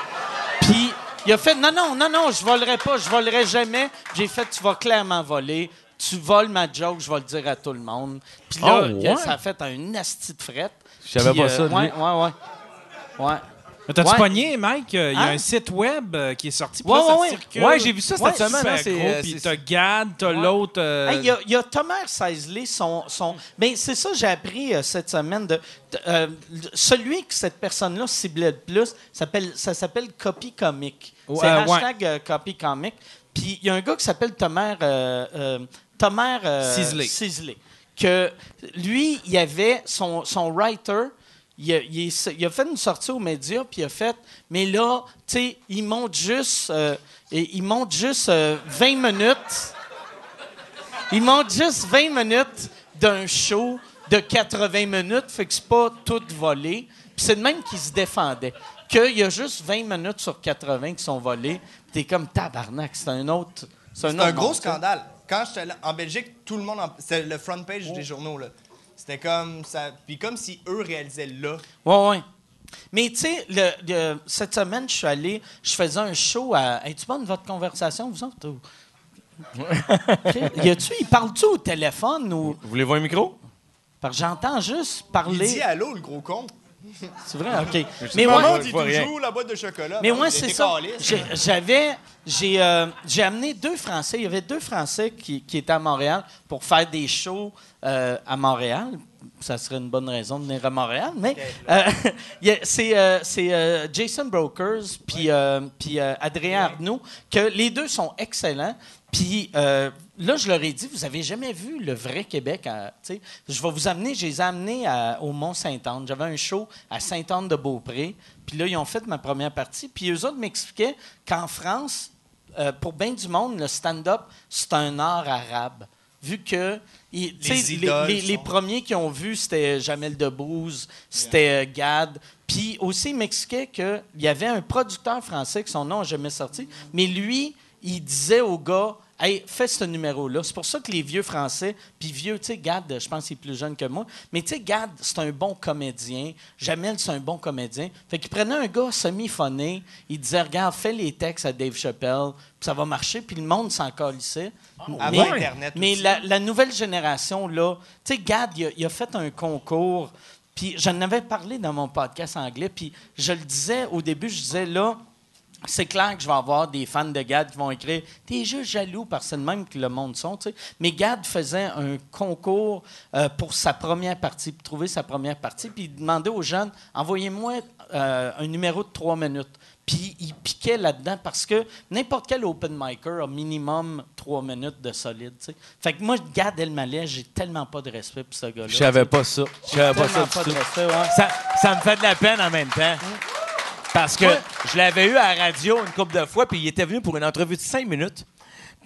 Puis il a fait, non, non, non, non, je volerai pas, je volerai jamais. J'ai fait, tu vas clairement voler. Tu voles ma joke, je vais le dire à tout le monde. Puis là, Oh, ouais? ça a fait un nasty de frette. Je savais pas ça, euh, lui. Ouais, ouais, ouais. Ouais. T'as-tu Ouais. pogné, Mike? Euh, Il y a Hein? un site web euh, qui est sorti. puis Ouais, ça ouais, circule. Ouais, j'ai vu ça cette semaine. Hein, euh, puis t'as Gad, t'as l'autre... euh, Hey, Il y, a- y a Thomas Seisley, son. son ben, c'est ça que j'ai appris euh, cette semaine. De, euh, celui que cette personne-là ciblait le plus, s'appelle, ça s'appelle Copy Comic. C'est hashtag Copy Comic. Puis il y a un gars qui s'appelle Thomas, Thomas Sisley. Sisley, Que lui, il avait son, son writer. Il a, il est- il a fait une sortie aux médias, puis il a fait. Mais là, tu sais, il monte juste, euh, et- il monte juste euh, 20 minutes. Il monte juste 20 minutes d'un show de 80 minutes, fait que c'est pas tout volé. Puis c'est de même qu'il se défendait. Qu'il y a juste 20 minutes sur 80 qui sont volées. Puis t'es comme tabarnak, c'est un autre. C'est un, C'est autre un gros scandale. Quand j'étais en Belgique, tout le monde. en- C'était le front page des journaux, là. C'était comme ça. Puis comme si eux réalisaient là. Ouais, ouais. Mais tu sais, le- le- cette semaine, je suis allé, je faisais un show à. Es-tu bonne votre conversation, vous autres? ou- Ok. Y a-tu, il parle-tu au téléphone ou? Vous voulez voir un micro? Parce que j'entends juste Il parler. dit allô, le gros con. C'est vrai, OK. Mais ouais, je dit toujours la boîte de chocolat. Mais moi, c'est ça. J'avais, j'ai, euh, j'ai amené deux Français. Il y avait deux Français qui, qui étaient à Montréal pour faire des shows euh, à Montréal. Ça serait une bonne raison de venir à Montréal. Mais euh, c'est, euh, c'est euh, Jason Brokers puis, euh, puis euh, Adrien Arnaud, que les deux sont excellents. Puis euh, là, je leur ai dit, vous avez jamais vu le vrai Québec. à- je vais vous amener, je les ai amenés à- au Mont-Saint-Anne. J'avais un show à Sainte-Anne-de-Beaupré. Puis là, ils ont fait ma première partie. Puis eux autres m'expliquaient qu'en France, euh, pour bien du monde, le stand-up, c'est un art arabe. Vu que les, premiers qui ont vu, c'était Jamel Debbouze, c'était euh, Gad. Puis aussi, il m'expliquait qu'il y avait un producteur français que son nom n'a jamais sorti, mais lui, il disait au gars Hey, fais ce numéro-là. C'est pour ça que les vieux Français, puis vieux, tu sais, Gad, je pense qu'il est plus jeune que moi, mais tu sais, Gad, c'est un bon comédien. Jamel, c'est un bon comédien. Fait qu'il prenait un gars semi-phoné, il disait Regarde, fais les textes à Dave Chappelle, puis ça va marcher, puis le monde s'en calissait. Avant Mais- Internet Mais la nouvelle génération, là, tu sais, Gad, il a, il a fait un concours, puis j'en avais parlé dans mon podcast anglais, puis je le disais au début, je disais, là, c'est clair que je vais avoir des fans de Gad qui vont écrire T'es juste jaloux parce que c'est le même que le monde sont. Mais Gad faisait un concours euh, pour sa première partie, pour trouver sa première partie, puis il demandait aux jeunes Envoyez-moi euh, un numéro de trois minutes. Puis il piquait là-dedans parce que n'importe quel open micer a minimum trois minutes de solide. Fait que moi, Gad Elmaleh, j'ai tellement pas de respect pour ce gars-là. Je savais pas ça. Je savais pas ça pas de respect, ouais. Ça, ça me fait de la peine en même temps. Parce que Ouais. je l'avais eu à la radio une couple de fois, puis il était venu pour une entrevue de cinq minutes.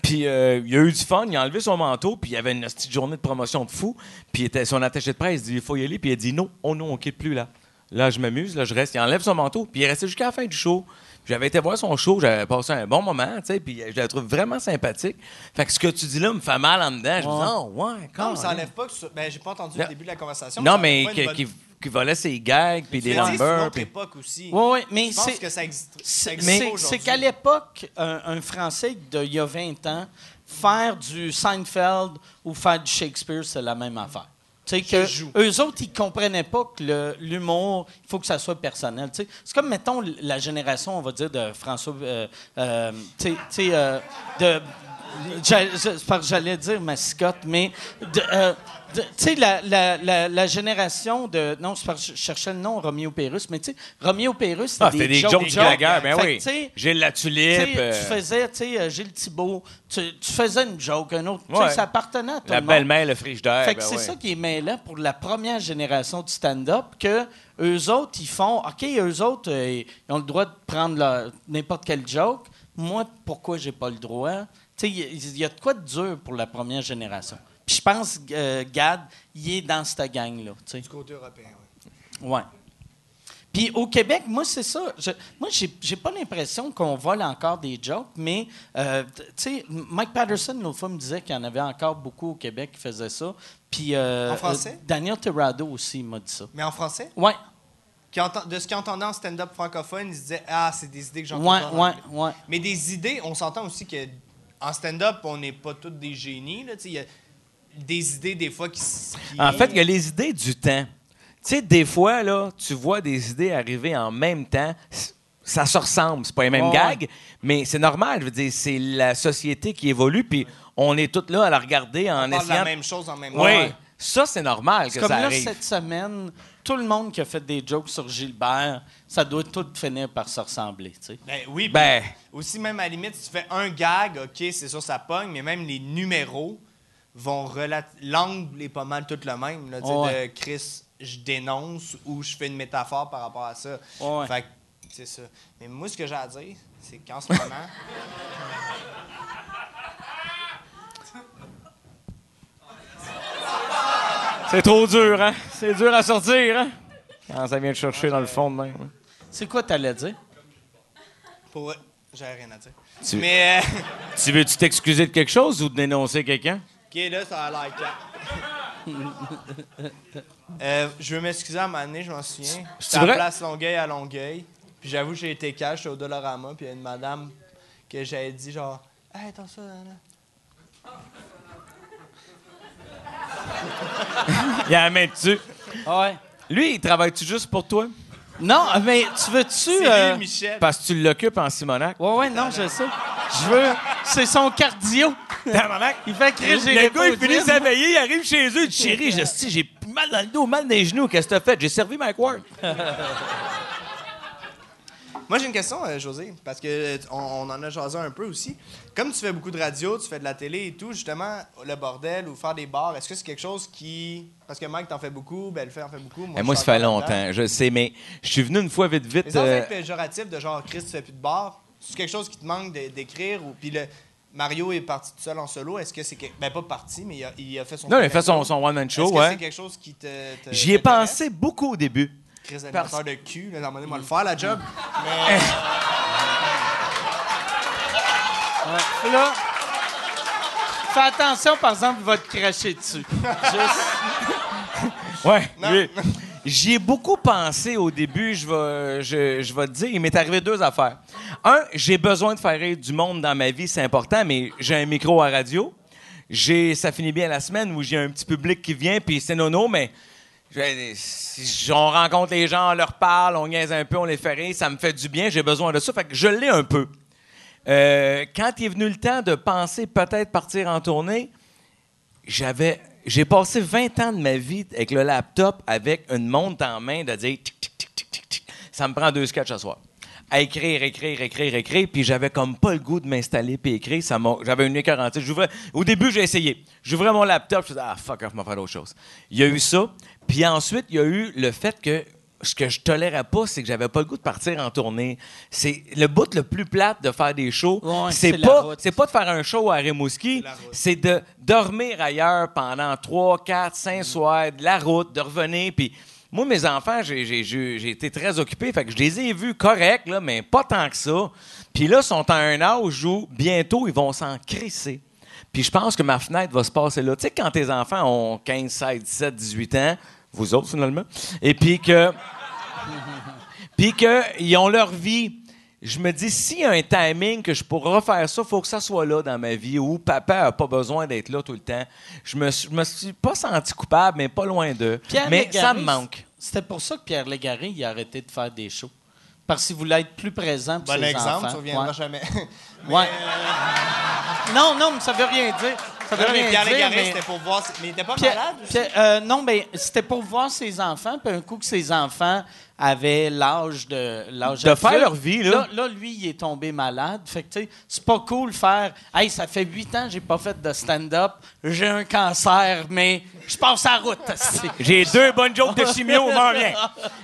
Puis euh, il a eu du fun, il a enlevé son manteau, puis il y avait une petite journée de promotion de fou. Puis était, son attaché de presse dit il faut y aller, puis il a dit non, oh non, on quitte plus là. Là, je m'amuse, là, je reste. Il enlève son manteau, puis il est resté jusqu'à la fin du show. J'avais été voir son show, j'avais passé un bon moment, tu sais, puis je la trouve vraiment sympathique. Fait que ce que tu dis là me fait mal en dedans. Je me dis, oh, ouais, Non, mais quand ça enlève pas que. Ben, j'ai pas entendu le début de la conversation. Non, mais qui, qui- volait ses gags, puis des dit, c'est une numbers. autre puis- époque aussi. Ouais, ouais, mais c'est. que ça existe. ça C'est existe qu'à l'époque, un, un Français d'il y a 20 ans, faire du Seinfeld ou faire du Shakespeare, c'est la même affaire. Tu sais que joue? eux autres, ils comprenaient pas que le- l'humour, il faut que ça soit personnel. Tu sais, C'est comme, mettons, la génération, on va dire, de François... euh, euh, tu sais- euh, de... J'allais dire mascotte, mais... de, euh, de- Tu sais, la, la, la, la génération de... Non, je cherchais le nom, Roméo Pérus, mais tu sais, Roméo Pérus, c'était Ah, c'était des jokes de la guerre, ben oui. Gilles la tulipe. tu euh, faisais, tu sais, euh, Gilles Thibault, tu, tu faisais une joke, un autre. tu sais, Ouais. Ça appartenait à tout la belle-mère, le frigidaire. Fait que ben c'est ouais. ça qui est mêlant pour la première génération du stand-up, que eux autres, ils font, OK, eux autres, euh, ils ont le droit de prendre n'importe quel joke. Moi, pourquoi j'ai pas le droit? Tu sais, il y a- il y, a de quoi de dur pour la première génération. Puis je pense que euh, Gad, il est dans cette gang-là. tu sais. Du côté européen, oui. Ouais. Puis au Québec, moi, c'est ça. Je- moi, j'ai, pas l'impression qu'on vole encore des jokes, mais, euh, tu sais, Mike Patterson, l'autre fois, me disait qu'il y en avait encore beaucoup au Québec qui faisaient ça. Puis. euh, En français? euh, Daniel Terrado aussi m'a dit ça. Mais en français, Ouais, qui de ce qu'il entendait en stand-up francophone, il se disait Ah, c'est des idées que j'entends ouais, ouais, ouais. Mais des idées, on s'entend aussi que en stand-up, on n'est pas tous des génies. là, y a des idées, des fois, qui. qui- En fait, il y a les idées du temps. Tu sais, des fois, là, tu vois des idées arriver en même temps. Ça se ressemble. C'est pas les mêmes Ouais, gags, mais c'est normal. Je veux dire, c'est la société qui évolue, puis on est tous là à la regarder en On essayant. la même chose en même temps. Oui. Ça, c'est normal que Comme ça là, arrive. cette semaine, tout le monde qui a fait des jokes sur Gilbert, ça doit tout finir par se ressembler, tu sais. Ben oui. Ben. Aussi, même à la limite, si tu fais un gag, OK, c'est sûr, ça pogne, mais même les numéros vont. L'angle est pas mal tout le même. Là, Ouais. De Chris, je dénonce ou je fais une métaphore par rapport à ça. Ouais. Fait que, c'est ça. Mais moi, ce que j'ai à dire, c'est qu'en ce moment. C'est trop dur, hein? C'est dur à sortir, hein? Quand ça vient de chercher dans le fond de même. hein. C'est quoi t'allais dire? pour. J'ai rien à dire. Tu- Mais. euh, Tu veux-tu t'excuser de quelque chose ou de dénoncer quelqu'un? OK, là, ça a l'air. Euh, je veux m'excuser à un moment donné, je m'en souviens. J'étais à vrai? place Longueuil à Longueuil. Puis j'avoue, j'ai été cash, j'étais au Dollarama. Puis il y a une madame que j'avais dit genre, Hey, attends ça, là. là. Il y a la main dessus. Ouais. Lui, il travaille-tu juste pour toi? Non, mais tu veux-tu. Euh. Parce que tu l'occupes en Simonac. Ouais, ouais, non, je sais. Je veux. C'est son cardio. Il fait j'ai Le gars, il finit sa veillée, il arrive chez eux, il dit Chérie, je- si, j'ai mal dans le dos, mal dans les genoux, qu'est-ce que t'as fait? J'ai servi Mike Ward. Moi, j'ai une question, euh, José, parce que euh, on, on en a jasé un peu aussi. Comme tu fais beaucoup de radio, tu fais de la télé et tout, justement, le bordel ou faire des bars, est-ce que c'est quelque chose qui. Parce que Mike t'en fait beaucoup, Belle en fait beaucoup. Eh, je moi, ça fait longtemps, je sais, mais je suis venu une fois vite, vite. Mais sans euh, être péjoratif de genre, Chris, tu fais plus de bar, c'est quelque chose qui te manque d'écrire ou. Puis le. Mario est parti tout seul en solo. Est-ce que c'est. que- Ben, pas parti, mais il a, il a fait son. Non, il a fait son, one-man show, Est-ce que c'est quelque chose qui te. te- J'y ai pensé beaucoup au début. Chris d'animateur de cul, là, moment donné, moi le faire, la job. Eh. Mais. Là. Fais attention, par exemple, il va te cracher dessus. Juste. Ouais. Lui- J'y ai beaucoup pensé au début, je vais, je, je vais te dire. Il m'est arrivé deux affaires. Un, j'ai besoin de faire rire du monde dans ma vie, c'est important, mais j'ai un micro à radio. J'ai, ça finit bien la semaine où j'ai un petit public qui vient, puis c'est nono, mais on rencontre les gens, on leur parle, on niaise un peu, on les fait rire, ça me fait du bien, j'ai besoin de ça. Fait que je l'ai un peu. Euh, quand il est venu le temps de penser peut-être partir en tournée, j'avais j'ai passé 20 ans de ma vie avec le laptop avec une montre en main de dire tic, tic, tic, tic, tic, ça me prend deux sketchs ce soir. À écrire écrire écrire écrire puis j'avais comme pas le goût de m'installer puis écrire. Ça j'avais une écœur j'ouvrais au début j'ai essayé. J'ouvrais mon laptop je disais ah fuck off, je vais faire d'autres choses. Il y a eu ça puis ensuite il y a eu le fait que ce que je tolérais pas, c'est que j'avais pas le goût de partir en tournée. C'est le bout le plus plate de faire des shows. Ouais, c'est pas, c'est pas de faire un show à Rimouski, c'est de dormir ailleurs pendant 3, 4, 5 soirs, de la route, de revenir. Puis moi, mes enfants, j'ai, été très occupé, fait que je les ai vus corrects, là, mais pas tant que ça. Puis là, ils sont à un âge où bientôt, ils vont s'en crisser. Puis je pense que ma fenêtre va se passer là. Tu sais, quand tes enfants ont 15, 16, 17, 18 ans, vous autres finalement, et puis que puis qu'ils ont leur vie. Je me dis, s'il y a un timing que je pourrais refaire ça, il faut que ça soit là dans ma vie où papa n'a pas besoin d'être là tout le temps. Je me, je me suis pas senti coupable, mais pas loin d'eux. Pierre Mais Légaré, ça me manque. C'était pour ça que Pierre Légaré il a arrêté de faire des shows. Parce qu'il voulait être plus présent pour Bon ses exemple, enfants. tu reviendras Ouais. jamais. Ouais. Non, non, mais ça veut rien dire. Ça veut Non, mais rien Pierre dire, Légaré, mais- c'était pour voir. Mais il était pas Pierre- malade? Pierre- euh, non, mais c'était pour voir ses enfants, puis un coup que ses enfants avaient l'âge de l'âge De faire leur vie, là. là. lui, il est tombé malade. Fait que, tu sais, c'est pas cool faire Hey, ça fait huit ans que j'ai pas fait de stand-up, j'ai un cancer, mais je passe à la route. J'ai deux bonnes jokes de chimio, on m'en revient.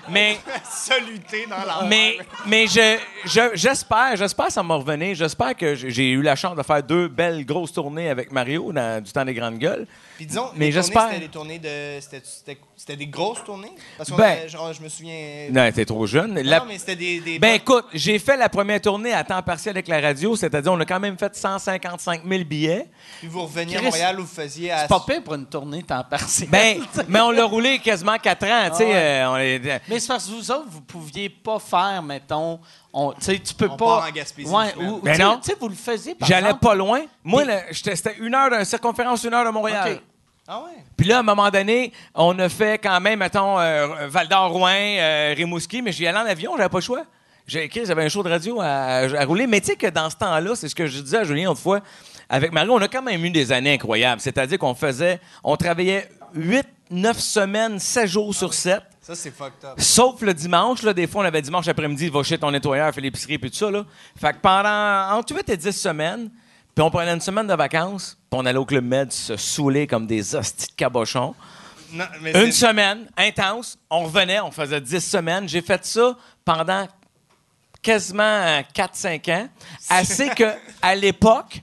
Mais, Soluté dans la. mais, mais je, je- j'espère, j'espère que ça m'a revenu. J'espère que j'ai- j'ai eu la chance de faire deux belles grosses tournées avec Mario dans du temps des grandes gueules. Puis disons, Mais j'espère. C'était des tournées de. C'était, c'était, c'était des grosses tournées? Parce que Ben- genre, je me souviens. Non, t'es trop jeune. Non, La- mais c'était des. des Ben écoute, j'ai fait la première tournée à temps partiel avec la radio, c'est-à-dire on a quand même fait 155 000 billets. Puis vous reveniez à Montréal où vous faisiez. À... C'est pas pire pour une tournée temps partiel. Ben, mais on l'a roulé quasiment 4 ans, tu sais. Ah ouais. euh, est- Mais c'est parce que vous autres, vous pouviez pas faire, mettons, on, tu sais, tu peux On pas. part en Gaspésie Ouais, ou- Ben tu sais- non. Tu sais, vous le faisiez par J'allais pas loin. Moi, c'était une heure de circonférence, une heure de Montréal. Ah ouais? Puis là, à un moment donné, on a fait quand même, mettons, euh, Val d'Or, Rouen, euh, Rimouski, mais j'y allais en avion, j'avais pas le choix. J'ai écrit, j'avais un show de radio à, à rouler. Mais tu sais que dans ce temps-là, c'est ce que je disais à Julien autrefois, avec Mario, on a quand même eu des années incroyables. C'est-à-dire qu'on faisait, on travaillait 8, 9 semaines, 7 jours sur 7. Ça, c'est fucked up. Sauf le dimanche, là, des fois, on avait dimanche après-midi, va chez ton nettoyeur, fait l'épicerie, puis tout ça, là. Fait que pendant entre 8 et 10 semaines, puis on prenait une semaine de vacances, puis on allait au Club Med se saouler comme des hosties de cabochons. Non, mais Une semaine, intense, on revenait, on faisait 10 semaines. J'ai fait ça pendant quasiment 4-5 ans. Assez que, à l'époque,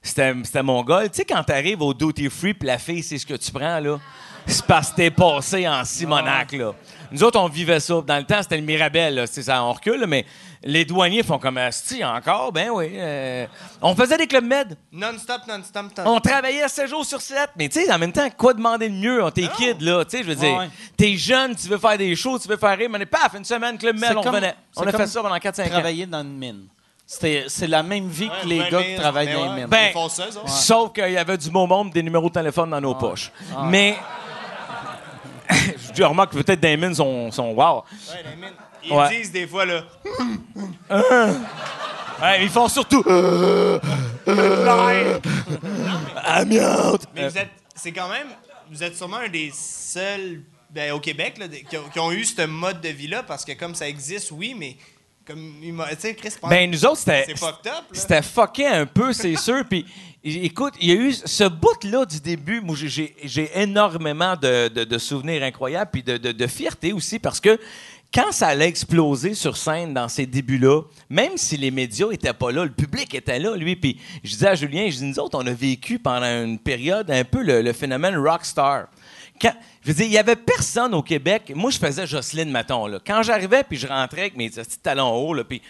c'était c'était mon gars. Tu sais, quand t'arrives au duty free puis la fille, c'est ce que tu prends, là, c'est parce que t'es passé en Simonac, là. Nous autres, on vivait ça. Dans le temps, c'était le Mirabel, là. C'est ça, on recule, là, mais les douaniers font comme, si encore? Ben oui. euh, on faisait des clubs med. Non-stop, non-stop, non-stop. On travaillait 7 jours sur 7. Mais tu sais, en même temps, quoi demander de mieux? On t'es kid, là. Tu sais, je veux dire, Ouais. t'es jeune, tu veux faire des shows, tu veux faire rire, mais paf, une semaine, Club Med, C'est on comme- revenait. On a fait ça pendant 4-5 ans. Travailler dans une mine. C'était- C'est la même vie que les gars qui travaillent dans ouais. les mines. Ben, Ils font ça, eux autres. Sauf qu'il y avait du beau monde, des numéros de téléphone dans nos poches. Mais. Je remarque, peut-être des mines sont, sont wow. Ouais, les mines. Ils Ouais. disent des fois, là. Ouais, ils font surtout. Amiante! Mais vous êtes. C'est quand même. Vous êtes sûrement un des seuls ben, au Québec là, qui, ont, qui ont eu ce mode de vie-là parce que comme ça existe, oui, mais comme. Tu sais, Chris, Ben, nous autres, c'était. c'est fucked up. Là. C'était fucké un peu, c'est sûr. Puis, écoute, il y a eu ce bout-là du début. Moi, j'ai- énormément de, souvenirs incroyables, puis de, fierté aussi, parce que quand ça allait exploser sur scène dans ces débuts-là, même si les médias étaient pas là, le public était là, lui. Puis, je disais à Julien, je dis, nous autres, on a vécu pendant une période un peu le, phénomène rockstar. Je veux dire, il y avait personne au Québec. Moi, je faisais Jocelyne Maton. Là. Quand j'arrivais, puis je rentrais avec mes petits talons hauts, puis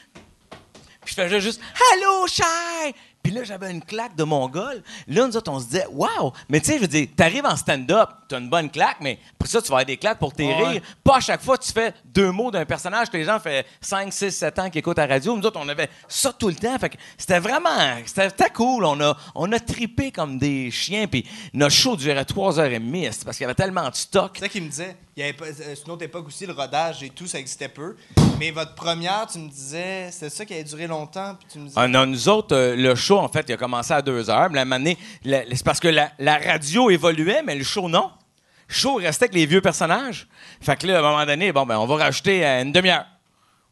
puis je faisais juste Allô, cher! Puis là, j'avais une claque de mongol. Là, nous autres, on se disait Waouh! Mais tu sais, je veux dire, t'arrives en stand-up, t'as une bonne claque, mais pour ça, tu vas avoir des claques pour tes Ouais. rires. Pas à chaque fois, tu fais deux mots d'un personnage que les gens font 5, 6, 7 ans qui écoutent la radio. Nous autres, on avait ça tout le temps. Fait que c'était vraiment. C'était cool. On a, on a tripé comme des chiens. Puis notre show durait 3h30. C'est parce qu'il y avait tellement de stock. C'est ça qu'il me disait. Il y avait pas, euh, c'est une autre époque aussi, le rodage et tout, ça existait peu. Mais votre première, tu me disais, c'était ça qui avait duré longtemps. Puis tu me disais. Ah nous autres, euh, le show, en fait, il a commencé à deux heures. Mais la c'est parce que la, la radio évoluait, mais le show, non. Le show restait avec les vieux personnages. Fait que là, à un moment donné, bon, ben, on va rajouter euh, une demi-heure.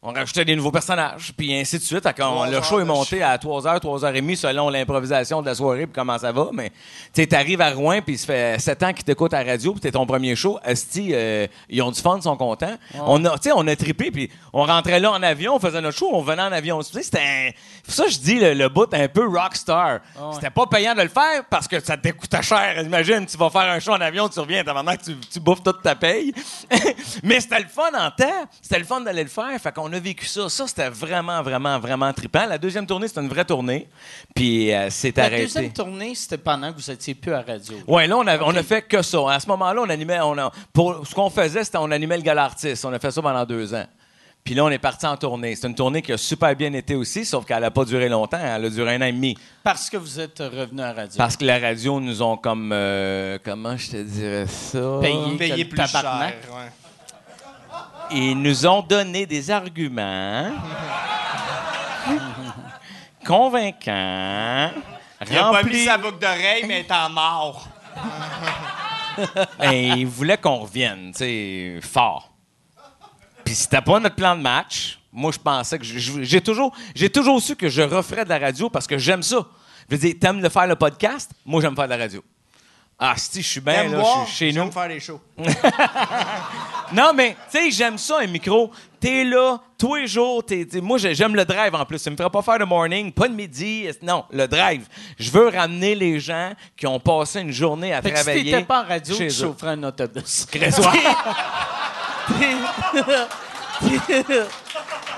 On rajoutait des nouveaux personnages, puis ainsi de suite. Trois le show est monté à 3h, 3h30 selon l'improvisation de la soirée, puis comment ça va. Mais tu sais, t'arrives à Rouen, puis ça fait 7 ans qu'ils t'écoutent à la radio, puis t'es ton premier show. Esti, euh, ils ont du fun, ils sont contents. On a, tu sais, on a trippé, puis on rentrait là en avion, on faisait notre show, on venait en avion. C'était un- ça, je dis, le, le bout un peu rockstar. C'était pas payant de le faire parce que ça te coûtait cher. Imagine, tu vas faire un show en avion, tu reviens, t'as maintenant que tu, tu bouffes toute ta paye. Mais c'était le fun en temps. C'était le fun d'aller le faire. Fait qu'on a vécu ça. Ça, c'était vraiment, vraiment, vraiment trippant. La deuxième tournée, c'était une vraie tournée. Puis euh, c'est La arrêté. deuxième tournée, c'était pendant que vous étiez plus à radio. Ouais, là, on a, on a fait que ça. À ce moment-là, on animait. On a, pour ce qu'on faisait, c'était on animait le gala artiste. On a fait ça pendant deux ans. Puis là, on est parti en tournée. C'est une tournée qui a super bien été aussi, sauf qu'elle n'a pas duré longtemps. Elle a duré un an et demi. Parce que vous êtes revenu à radio. Parce que la radio nous ont comme. euh, comment je te dirais ça? Payé. que plus cher. tabarnak. ouais. Ils nous ont donné des arguments convaincants. Il a pas remplis- mis sa boucle d'oreille, mais il est en mort. Ben, ils voulaient qu'on revienne, tu sais, fort. Puis c'était pas notre plan de match. Moi, je pensais que j'ai toujours, j'ai toujours su que je referais de la radio parce que j'aime ça. Je veux dire, t'aimes le faire le podcast? Moi, j'aime faire de la radio. Ah, si, je suis bien, là, boire, je suis chez j'aime nous. faire des shows. Non, mais, tu sais, j'aime ça, un micro. T'es là, tous les jours. t'es- t'es- moi, j'ai- j'aime le drive en plus. Ça me ferait pas faire le morning, pas le midi. Non, le drive. Je veux ramener les gens qui ont passé une journée à Fait que si travailler. t'étais pas en radio, chez tu eux. chaufferais un autobus.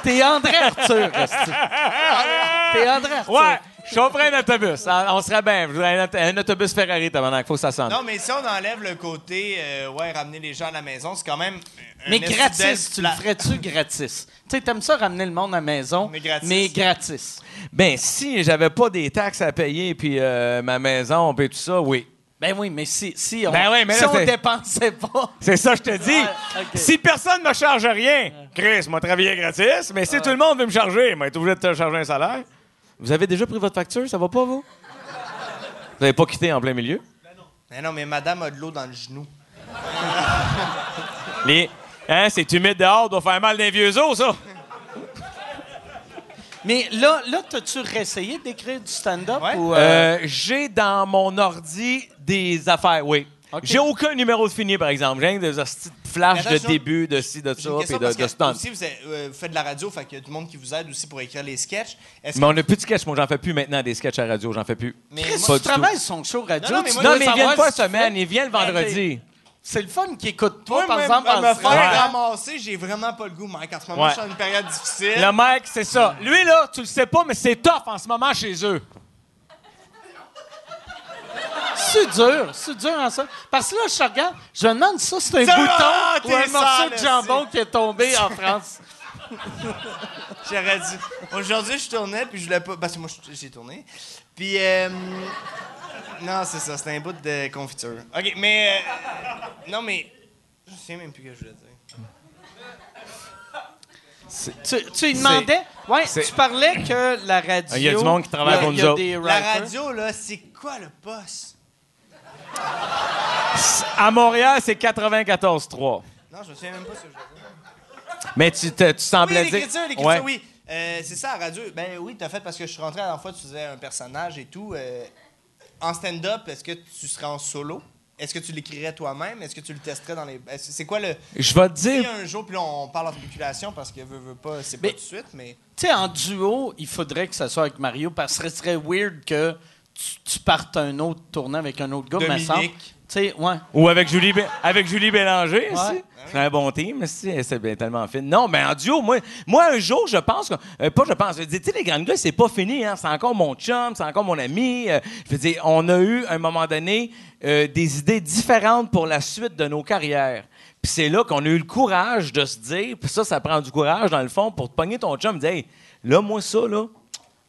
T'es André Arthur, esti. T'es André Arthur. Ouais, je chaufferais un autobus. Ah, On serait bien. Je voudrais Un, autobus Ferrari. Il faut que ça sonne. Non, mais si on enlève le côté, euh, ouais, ramener les gens à la maison, c'est quand même. Mais gratis, tu le ferais-tu gratis? Tu sais, t'aimes ça ramener le monde à la maison, Mais gratis. mais gratis. Ben, si j'avais pas des taxes à payer, puis euh, ma maison, puis tout ça, oui. Ben oui, mais si, si on, Ben oui, mais si on c'est- dépensait pas. C'est ça, je te dis. Ouais. Si personne ne me charge rien, Chris m'a travaillé gratis, mais si tout le monde veut me charger, il être obligé de te charger un salaire. Vous avez déjà pris votre facture, ça va pas, vous? Vous n'avez pas quitté en plein milieu? Mais non, mais madame a de l'eau dans le genou. Les... Hein, c'est humide dehors, doit faire mal d'un vieux os, ça. Mais là, là t'as-tu réessayé d'écrire du stand-up? Ouais. Ou, euh, Euh, j'ai dans mon ordi des affaires, oui. J'ai aucun numéro de fini, par exemple. J'ai des hosties de flash de début, de ci, de ça, puis de, de stunt. aussi, vous, êtes- euh, vous faites de la radio, fait qu'il y a du monde qui vous aide aussi pour écrire les sketchs. Est-ce Mais on n'a plus de sketch. Moi, j'en fais plus maintenant des sketchs à radio. J'en fais plus. Mais Chris, moi, tu travailles son show radio. Non, non, mais moi, Non, mais ils viennent savoir pas semaine, fait. ils viennent vendredi. C'est le fun qui écoute toi, Moi, par me- exemple, me en faire serait- ramasser, j'ai vraiment pas le goût, Mike. En ce moment, Ouais. je suis dans une période difficile. Le mec, c'est ça. Lui, là, tu le sais pas, mais c'est tough en ce moment chez eux. C'est dur, c'est dur en ça. Parce que là, je te regarde, je me demande ça, c'est un Ça bouton va, ou un morceau de jambon qui est tombé en France. J'aurais dû. Aujourd'hui, je tournais, puis je voulais pas. Parce que moi, je- j'ai tourné. Puis. euh, Non, c'est ça, c'était un bout de confiture. OK, mais. euh, Non, mais. Je sais même plus ce que je voulais dire. tu, tu lui demandais, ouais, tu parlais que la radio. Il y a du monde qui travaille pour nous autres. La radio, là, c'est quoi le poste? À Montréal, c'est 94-3. Non, je me souviens même pas ce que je. Mais tu, te- tu semblais Oui, dire. l'écriture, Ouais. oui. Euh, c'est ça, la radio. Ben oui, t'as fait parce que je suis rentré la dernière fois, tu faisais un personnage et tout. Euh, en stand-up, est-ce que tu serais en solo? Est-ce que tu l'écrirais toi-même? Est-ce que tu le testerais dans les. C'est quoi le. Je vais te dire. un jour, puis là, on parle en spéculation parce que veut, veut pas, c'est pas tout de suite, mais. Tu sais, en duo, il faudrait que ça soit avec Mario parce que ce serait weird que tu, tu partes un autre tournant avec un autre gars, mais ça. Tu Dominique. sais, ouais. Ou avec Julie, Bé- avec Julie Bélanger, Ouais. aussi. C'est un bon team, si, c'est bien tellement fin. Non, mais en duo, moi, moi un jour, je pense que. euh, pas je pense. Je dire, tu sais, les grandes gars, c'est pas fini, hein. C'est encore mon chum, c'est encore mon ami. euh, je veux dire, on a eu, à un moment donné, euh, des idées différentes pour la suite de nos carrières. Puis c'est là qu'on a eu le courage de se dire, puis ça, ça prend du courage, dans le fond, pour te pogner ton chum, dire, hey, là, moi, ça, là,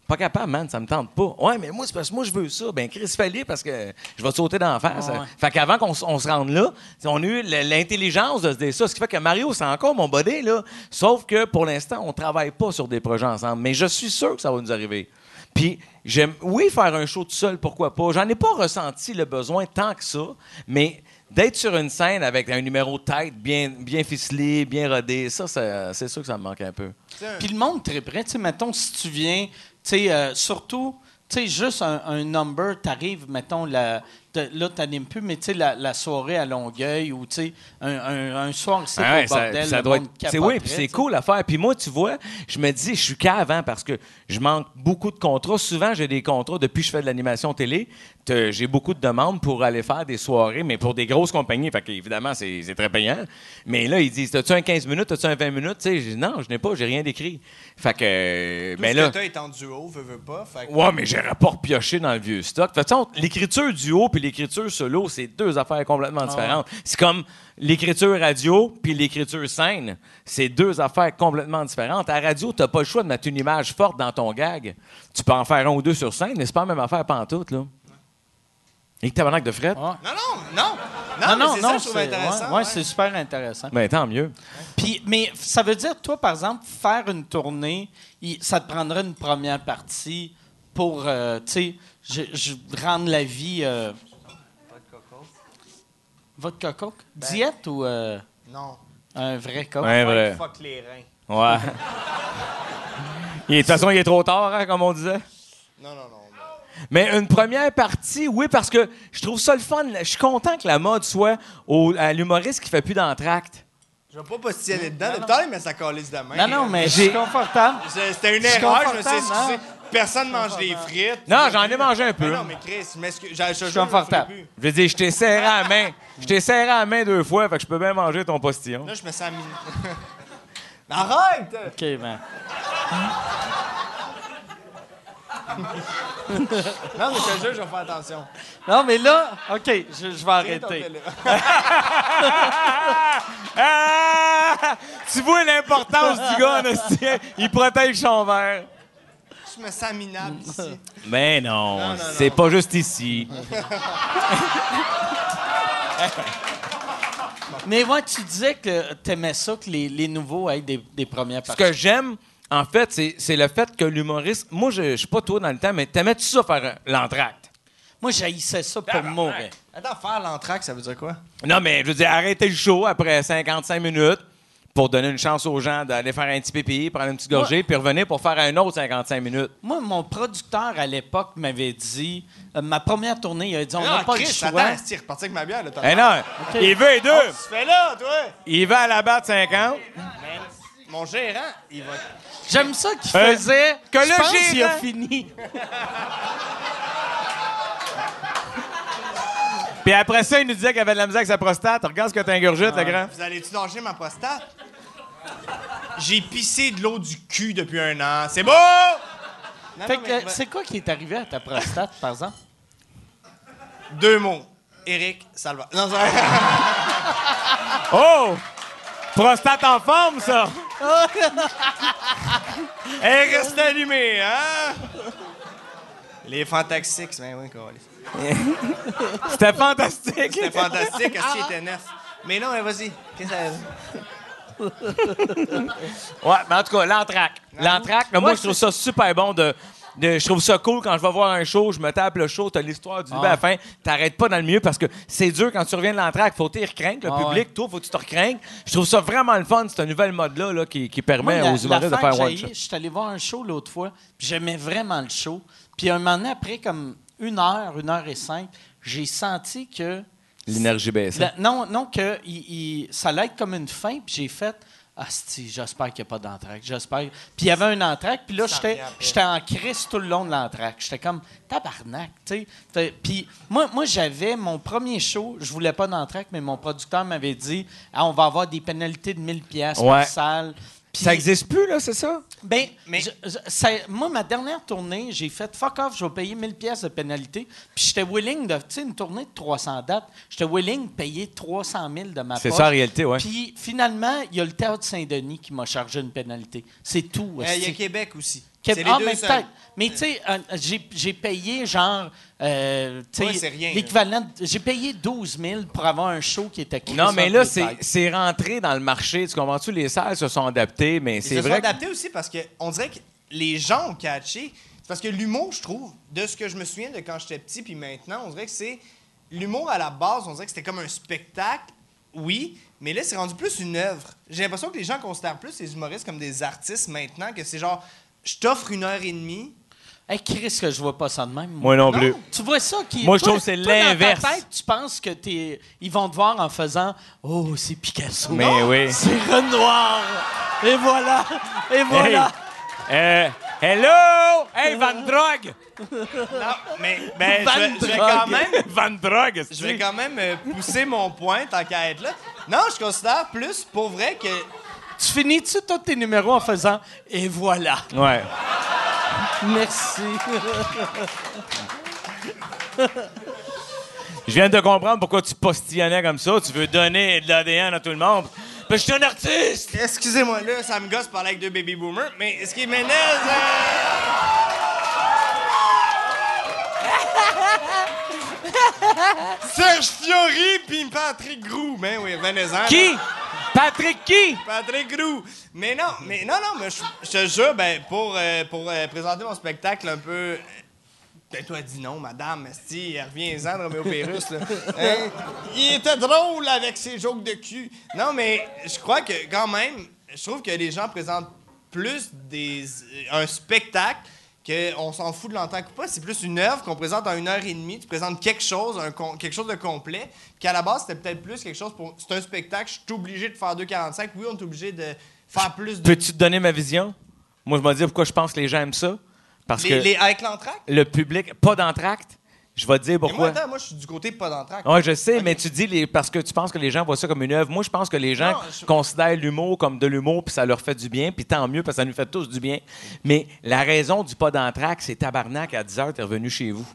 pas capable, man, ça me tente pas. Ouais, mais moi, c'est parce que moi, je veux ça. Ben, Chris Fallier, parce que je vais te sauter d'en face. Ouais, ouais. Fait qu'avant qu'on on se rende là, on a eu l'intelligence de se dire ça. Ce qui fait que Mario, c'est encore mon body, là. Sauf que pour l'instant, on travaille pas sur des projets ensemble. Mais je suis sûr que ça va nous arriver. Puis, j'aime, oui, faire un show tout seul, pourquoi pas. J'en ai pas ressenti le besoin tant que ça, mais d'être sur une scène avec un numéro de tête bien, bien ficelé, bien rodé, ça, ça- c'est sûr que ça me manque un peu. Puis le monde très prêt. Tu sais, mettons, si tu viens, sais, euh, surtout, tu juste un, un number, t'arrives, mettons, la, te- là, t'animes plus, mais tu sais, la, la soirée à Longueuil ou, tu sais, un, un, un soir ici Ah ouais, au bordel, ça doit être. C'est oui, puis c'est cool à faire. Puis moi, tu vois, je me dis, je suis cave hein, parce que je manque beaucoup de contrats. Souvent, j'ai des contrats depuis que je fais de l'animation télé. J'ai beaucoup de demandes pour aller faire des soirées, mais pour des grosses compagnies. Fait qu'évidemment, c'est c'est très payant. Mais là, ils disent, as-tu un 15 minutes, as-tu un 20 minutes? Tu sais, je dis, non, je n'ai pas, j'ai rien d'écrit. Fait que. Tout mais ce là. que t'as est en duo, veut, veut pas. Fait que- Ouais, mais j'aurais pas repioché dans le vieux stock. De toute façon, l'écriture duo puis l'écriture solo, c'est deux affaires complètement différentes. C'est comme l'écriture radio puis l'écriture scène. C'est deux affaires complètement différentes. À la radio, t'as pas le choix de mettre une image forte dans ton gag. Tu peux en faire un ou deux sur scène, mais c'est pas la même affaire pantoute, là. Et que tabarnak de fret? Ouais. Non, non, non! Non, Non, mais non, c'est non, c'est intéressant. ouais, ouais, c'est super intéressant. Ben, tant mieux. Puis, mais ça veut dire, toi, par exemple, faire une tournée, ça te prendrait une première partie pour, euh, tu sais, je, je- rendre la vie. Euh... Votre coco? Diète ou euh, Non. un vrai coq? Ouais, vrai. Fuck les reins. Ouais. Il est- De toute façon, il est trop tard, hein, comme on disait. Non, non, non. Mais une première partie, oui, parce que je trouve ça le fun. Je suis content que la mode soit au, à l'humoriste qui fait plus d'entracte. Je vais pas postiller dedans. Depuis mais ça calisse de main. Non, non, mais je suis J'ai- confortable. C'était une erreur, je me suis confortable, excusé. Personne mange des frites. Non, j'en ai mangé un Mais peu. non, mais Chris, je m'excuse. Je suis confortable. Je veux dire, je t'ai serré à la main. Je t'ai serré à la main deux fois, fait que je peux bien manger ton postillon. Là, je me sens mis. Mais Arrête! OK, ben. Non, mais je te jure, je vais faire attention. Non, mais là, OK, je, je vais arrêter. Ah! Tu vois l'importance du gars, en esti, hein? Il protège son verre. Je me sens minable ici. Mais non, Non, non, c'est pas juste ici. Mais ouais, tu disais que t'aimais ça, que les, les nouveaux aient des, des premières Ce parties. que j'aime, en fait, c'est c'est le fait que l'humoriste. Moi, je, je suis pas toi dans le temps, mais t'aimais-tu ça faire euh, l'entracte? Moi, j'haïssais ça pour mourir. Attends, faire l'entraque, ça veut dire quoi? Non, mais je veux dire, arrêter le show après 55 minutes pour donner une chance aux gens d'aller faire un petit pipi, prendre une petite gorgée, puis revenir pour faire un autre 55 minutes. Moi, mon producteur à l'époque m'avait dit, euh, ma première tournée, il a dit, on n'a Ah, pas Chris, le choix. attends, c'est reparti avec ma bière, là. Eh non, il veut les deux. Tu fais là, toi? Il va à la batte 50. Mon gérant, il va. J'aime ça qu'il Euh, faisait. que le pense qu'il a gérant- fini. Puis après ça, il nous disait qu'il avait de la misère avec sa prostate. Regarde ce que t'ingurgites, le grand. Vous allez-tu danger ma prostate? J'ai pissé de l'eau du cul depuis un an. C'est beau! Non, Fait non, que, mais- euh, c'est quoi qui est arrivé à ta prostate, par exemple? Deux mots. Eric Salva. Non, c'est Oh! Prostate en forme, ça! Elle reste allumée, hein? Les Fantastiques, ben oui, quoi. C'était fantastique. C'était fantastique, est-ce qu'il était neuf? Mais non, mais vas-y. Qu'est-ce que. Ouais, mais en tout cas, l'entraque. L'entraque, là, moi, je trouve ça super bon de. de- je trouve ça cool quand je vais voir un show, je me tape le show, t'as l'histoire du début à la fin, t'arrêtes pas dans le milieu parce que c'est dur quand tu reviens de l'entraque, faut t'y recraindre, le Ah public, toi, faut que tu te recraignes. Je trouve ça vraiment le fun, ce nouvel mode-là là, qui, qui permet Moi, la- aux humoristes de l'affaire faire que one j'ai shot. haï, Je suis allé voir un show l'autre fois, puis j'aimais vraiment le show. Puis un moment donné, après comme une heure, une heure et cinq, j'ai senti que... L'énergie baisse. La- non, non, que il, il- ça allait être comme une fin, puis j'ai fait... Ah, si, j'espère qu'il n'y a pas d'entraque. J'espère. Puis il y avait un entraque, puis là, j'étais, en crise tout le long de l'entraque. J'étais comme tabarnak, tu sais. Puis moi, moi j'avais mon premier show, je voulais pas d'entraque, mais mon producteur m'avait dit Ah, on va avoir des pénalités de 1000$ piastres Ouais. par salle. Puis- Ça existe plus, là, c'est ça? ben, Mais- je- je- ça- moi, ma dernière tournée, j'ai fait fuck off, je vais payer 1000 pièces de pénalité. Puis j'étais willing de, tu sais, une tournée de 300 dates, j'étais willing de payer 300 000 de ma C'est poche. ça, en réalité, ouais. Puis finalement, il y a le Théâtre Saint-Denis qui m'a chargé une pénalité. C'est tout. Euh, Il y a. Québec aussi. Québec- C'est les ah, deux mais seuls. Mais tu sais, j'ai j'ai payé genre, euh, Ouais, c'est rien, l'équivalent, j'ai payé 12 000 pour avoir un show qui était Non, mais là, c'est, rentré dans le marché. Tu comprends-tu? Les salles se sont adaptées, mais Ils c'est se sont vrai. que- adaptés aussi parce qu'on dirait que les gens ont catché. C'est parce que l'humour, je trouve, de ce que je me souviens de quand j'étais petit puis maintenant, on dirait que c'est. L'humour à la base, on dirait que c'était comme un spectacle, oui, mais là, c'est rendu plus une œuvre. J'ai l'impression que les gens considèrent plus les humoristes comme des artistes maintenant, que c'est genre, je t'offre une heure et demie. Hey, Chris, que je vois pas ça de même. Moi non, Non. plus. Tu vois ça qui Moi, je trouve que c'est toi, dans ta l'inverse. tête, tu penses que t'es ils vont te voir en faisant oh, c'est Picasso. Mais Non, oui. C'est Renoir. Et voilà. Et voilà. Euh, hello! Hey, Van Drog! Non, mais ben, je, vais, je vais Van quand même. Van Drog, Je vais quand même euh, pousser mon point tant qu'à être là. Non, je considère plus pour vrai que Tu finis-tu tous tes numéros en faisant et voilà? Ouais. Merci. Je viens de comprendre pourquoi tu postillonnais comme ça. Tu veux donner de l'ADN à tout le monde. Que je suis un artiste! Excusez-moi, là, ça me gosse de parler avec deux baby boomers, mais ce qui m'énerve. euh, Serge Fiori puis Patrick Grou. Ben oui, venez-en. Qui? Patrick qui? Patrick Grou. Mais non, mais non, non, mais je, te jure, ben, pour, euh, pour euh, présenter mon spectacle un peu. euh, Ben, toi, dis non, madame, esti, reviens-en, Roméo Pérus, là. Hein? Il était drôle avec ses jokes de cul. Non, mais je crois que, quand même, je trouve que les gens présentent plus des, un spectacle qu'on s'en fout de l'entendre ou pas. C'est plus une œuvre qu'on présente en une heure et demie. Tu présentes quelque chose, un con- quelque chose de complet. Puis qu'à la base, c'était peut-être plus quelque chose pour. C'est un spectacle, je suis obligé de faire 2,45. Oui, on est obligé de faire plus de. Peux-tu te donner ma vision? Moi, je vais dire pourquoi je pense que les gens aiment ça. Parce Les- que les- avec l'entracte? le public, pas d'entracte, je vais te dire moi, pourquoi. attends, moi, je suis du côté pas d'entracte. Oui, je sais, mais tu dis les, parce que tu penses que les gens voient ça comme une œuvre. Moi, je pense que les gens Non, je- considèrent l'humour comme de l'humour, puis ça leur fait du bien, puis tant mieux, parce que ça nous fait tous du bien. Mais la raison du pas d'entraque, c'est tabarnak, à 10 heures, t'es revenu chez vous.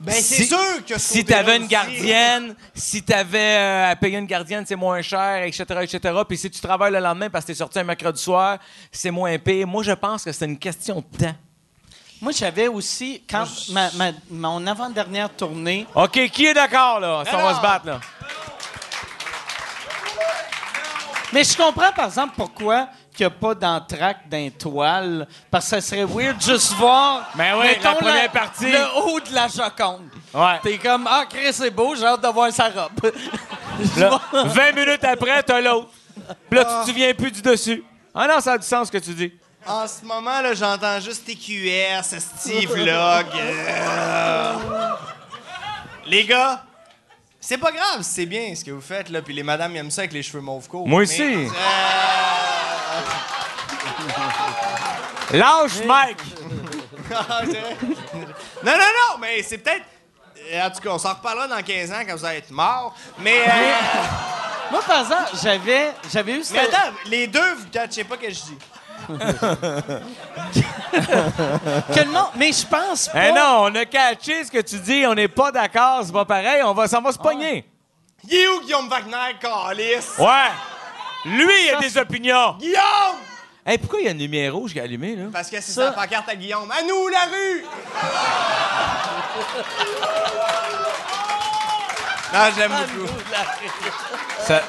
Ben, c'est sûr que ce Si t'avais une gardienne, si t'avais euh, à payer une gardienne, c'est moins cher, etc., etc. Puis si tu travailles le lendemain parce que t'es sorti un mercredi soir, c'est moins pire. Moi, je pense que c'est une question de temps. Moi, j'avais aussi, quand ma, ma- mon avant-dernière tournée, OK, qui est d'accord, là? Si on va se battre, là. Mais je comprends, par exemple, pourquoi qu'il n'y a pas d'entraque d'un toile. Parce que ça serait weird juste voir. Ben oui, mettons, la première partie. Le haut de la Joconde. Ouais. T'es comme, ah, Chris, c'est beau, j'ai hâte de voir sa robe. Là, 20 minutes après, t'as l'autre. Puis là, tu te souviens plus du dessus. Ah non, ça a du sens ce que tu dis. En ce moment, là, j'entends juste TQS, Steve Vlog. euh. Les gars, c'est pas grave, c'est bien ce que vous faites, là. Puis les madames aiment ça avec les cheveux mauve courts. Moi aussi. Euh, Lâche, Mike! non, non, non, mais c'est peut-être. euh, En tout cas, on s'en reparlera dans 15 ans quand vous allez être mort. Mais. euh, Moi, par exemple, j'avais, j'avais eu mais attends, les deux, vous catchez pas que je dis. Que le monde- Mais je pense pas... Eh non, on a catché ce que tu dis, on n'est pas d'accord, c'est pas pareil, on va, ça va se pogner. Il est où Guillaume Wagner, calice? Ouais. Lui, il a des opinions. Guillaume! Hey, pourquoi il y a une lumière rouge qui est allumée, là? Parce que c'est Ça- sa pancarte à Guillaume. À nous, la rue! non, j'aime beaucoup. Ça-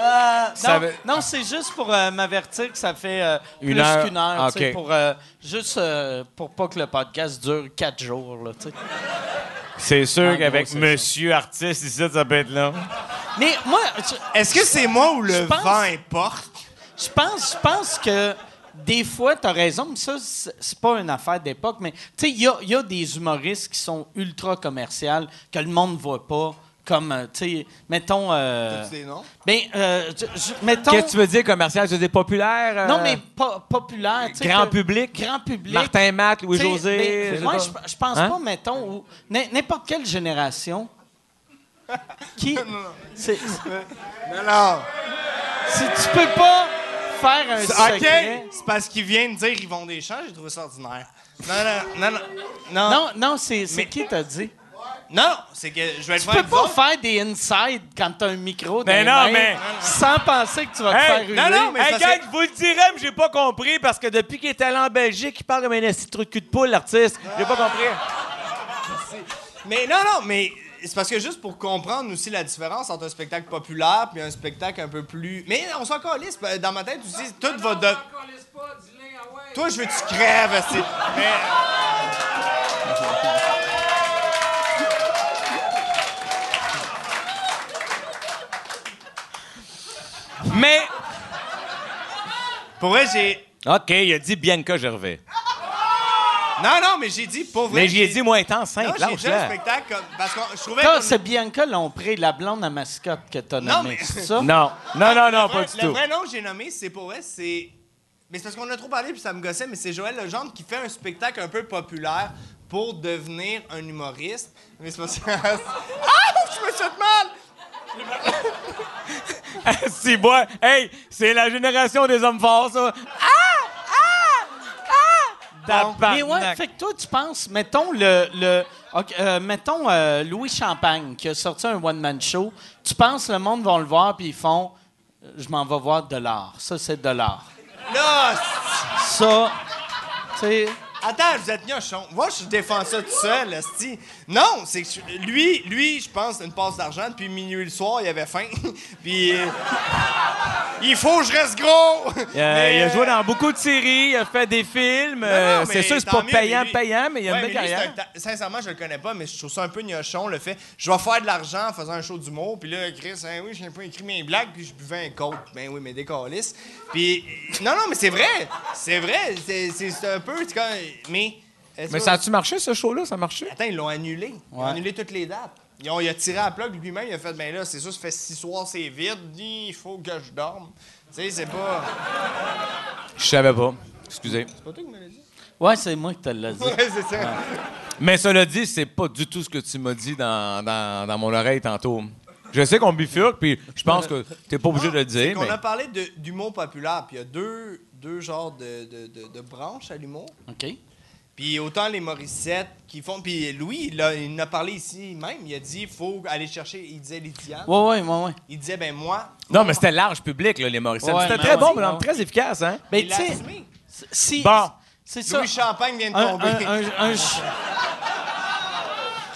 Euh, non, veut- non, c'est juste pour euh, m'avertir que ça fait euh, Une plus heure. qu'une heure. Ah. Pour, euh, juste euh, pour pas que le podcast dure quatre jours. C'est sûr En qu'avec Monsieur Artiste ici, ça peut être là. Mais moi, Est-ce que c'est moi ou le pense- vent importe? je pense, je pense que des fois, tu as raison, mais ça, c'est pas une affaire d'époque. Mais tu sais, il y a, il y a des humoristes qui sont ultra commerciaux, que le monde ne voit pas. Comme, euh, tu sais, mettons. euh, T'as-tu des noms? ben, euh, je- je- mettons. Qu'est-ce que tu veux dire commercial? Tu veux dire populaire? euh, Non, mais po- populaire. tu sais, Grand que- public? Grand public. Martin Matt, Louis-José? ben, moi, je, pense Hein? pas, mettons, n'importe quelle génération qui. c'est- Non, non. si tu peux pas faire un OK, secret. c'est parce qu'il vient de dire ils vont des champs, j'ai trouvé ça ordinaire. Non, non, non, non. Non, Non, non, c'est c'est Mais- qui t'a dit? Non, c'est que je vais être Tu peux pas faire des inside quand t'as un micro dans les non, mains mais- sans penser que tu vas te Hey, faire ruer. non, non, mais- Hey, gang, vous le dirais, mais j'ai pas compris parce que depuis qu'il est allé en Belgique, il parle comme un esti de truc cul de poule, l'artiste. J'ai pas compris. Mais non, non, mais c'est parce que juste pour comprendre aussi la différence entre un spectacle populaire puis un spectacle un peu plus. Mais on s'en calisse. Dans ma tête aussi, tout va de. Toi, je veux que tu crèves, esti. Mais. Mais, Pour vrai, j'ai. OK, il a dit Bianca Gervais. Non, non, mais j'ai dit pour vrai. Mais j'ai dit moins intense, Non, 5, j'ai dit un spectacle comme. Parce que je trouvais. Quand comme- c'est Bianca Lompré, la blonde à mascotte que t'as nommée, mais- c'est ça? Non, non, non, non, le pas vrai, du le tout. vrai nom que j'ai nommé, c'est pour vrai, c'est. Mais c'est parce qu'on a trop parlé puis ça me gossait, mais c'est Joël Legendre qui fait un spectacle un peu populaire pour devenir un humoriste. Mais c'est pas ça. Ah! Je me suis fait mal! C'est bon. Hey, c'est la génération des hommes forts, ça. Ah! Ah! Ah! Mais ouais, fait que toi, tu penses, mettons le. le ok, euh, mettons euh, Louis Champagne qui a sorti un one-man show. Tu penses le monde va le voir puis ils font euh, Je m'en vais voir de l'art. Ça, c'est de l'art. Là, Ça, tu sais. Attends, vous êtes gnochon. Moi, je défends ça tout seul, esti. Non, c'est que je- lui, lui, je pense, une passe d'argent, puis minuit le soir, il avait faim. puis. euh, il faut que je reste gros! Il a, Mais, il a euh, joué dans beaucoup de séries, il a fait des films. euh, non, c'est sûr, c'est tant pas mieux, payant, lui- payant, mais il a Ouais, une belle mais lui, carrière. c'est un ta- Sincèrement, je le connais pas, mais je trouve ça un peu gnochon, le fait. Je vais faire de l'argent en faisant un show d'humour, puis là, Chris, hein, oui, j'ai pas écrit mes blagues, puis je buvais un coke. Ben oui, mais des. Puis. Non, non, mais c'est vrai! C'est vrai! C'est c'est- c'est un peu. c'est comme- Mais. Mais ça a-tu marché, ce show-là? Ça a marché? Attends, ils l'ont annulé. Ils ont Ouais. annulé toutes les dates. Ils ont, il a tiré à la plug lui-même, il a fait, ben là, c'est sûr, ça fait six soirs, c'est vide, il faut que je dorme. Tu sais, c'est pas. Je savais pas. Excusez. C'est pas toi qui me l'as dit? Ouais, c'est moi qui te l'ai dit. Ouais, c'est ça. Mais cela dit, c'est pas du tout ce que tu m'as dit dans, dans, dans mon oreille tantôt. Je sais qu'on bifurque, puis je pense que t'es pas obligé de le dire, mais... a parlé de- d'humour populaire, puis il y a deux, deux genres de, de, de- de branches à l'humour. OK. Puis autant les Morissettes qui font. Puis Louis, il, a- il en a parlé ici même. Il a dit il faut aller chercher. Il disait les Diane. Ouais, ouais, ouais, ouais. Il disait ben moi. Non, mais c'était large public, là, les Morissette. Ouais, c'était mais très ouais, bon, ouais. mais très efficace, hein? Ben, il tu l'a sais, assumé. si, Bon. C'est ça. Louis Champagne vient de Un, tomber. un- un- un ch-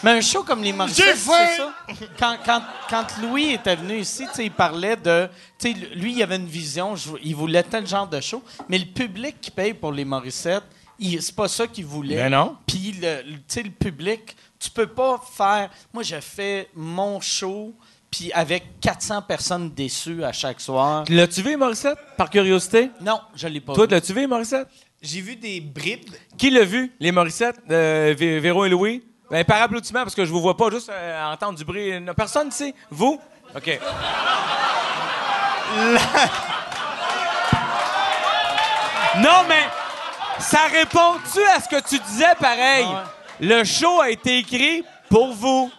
Mais un show comme les Morissette, c'est ça? Quand, quand, quand Louis était venu ici, tu sais, il parlait de... tu sais, Lui, il avait une vision, je- il voulait tel genre de show, mais le public qui paye pour les Morissette, c'est pas ça qu'il voulait. Ben non. Puis, le, le- tu sais, le public, tu peux pas faire... Moi, j'ai fait mon show, puis avec 400 personnes déçues à chaque soir. L'as-tu vu, Morissette, par curiosité? Non, je l'ai pas Toi, vu. l'as-tu vu, Morissette? J'ai vu des bribes. Qui l'a vu, les Morissette, euh, Vé- Véro et Louis? Ben, par applaudissement, parce que je vous vois pas, juste euh, entendre du bruit. Personne ici? Vous? OK. Non, mais ça répond-tu à ce que tu disais pareil? Le show a été écrit pour vous.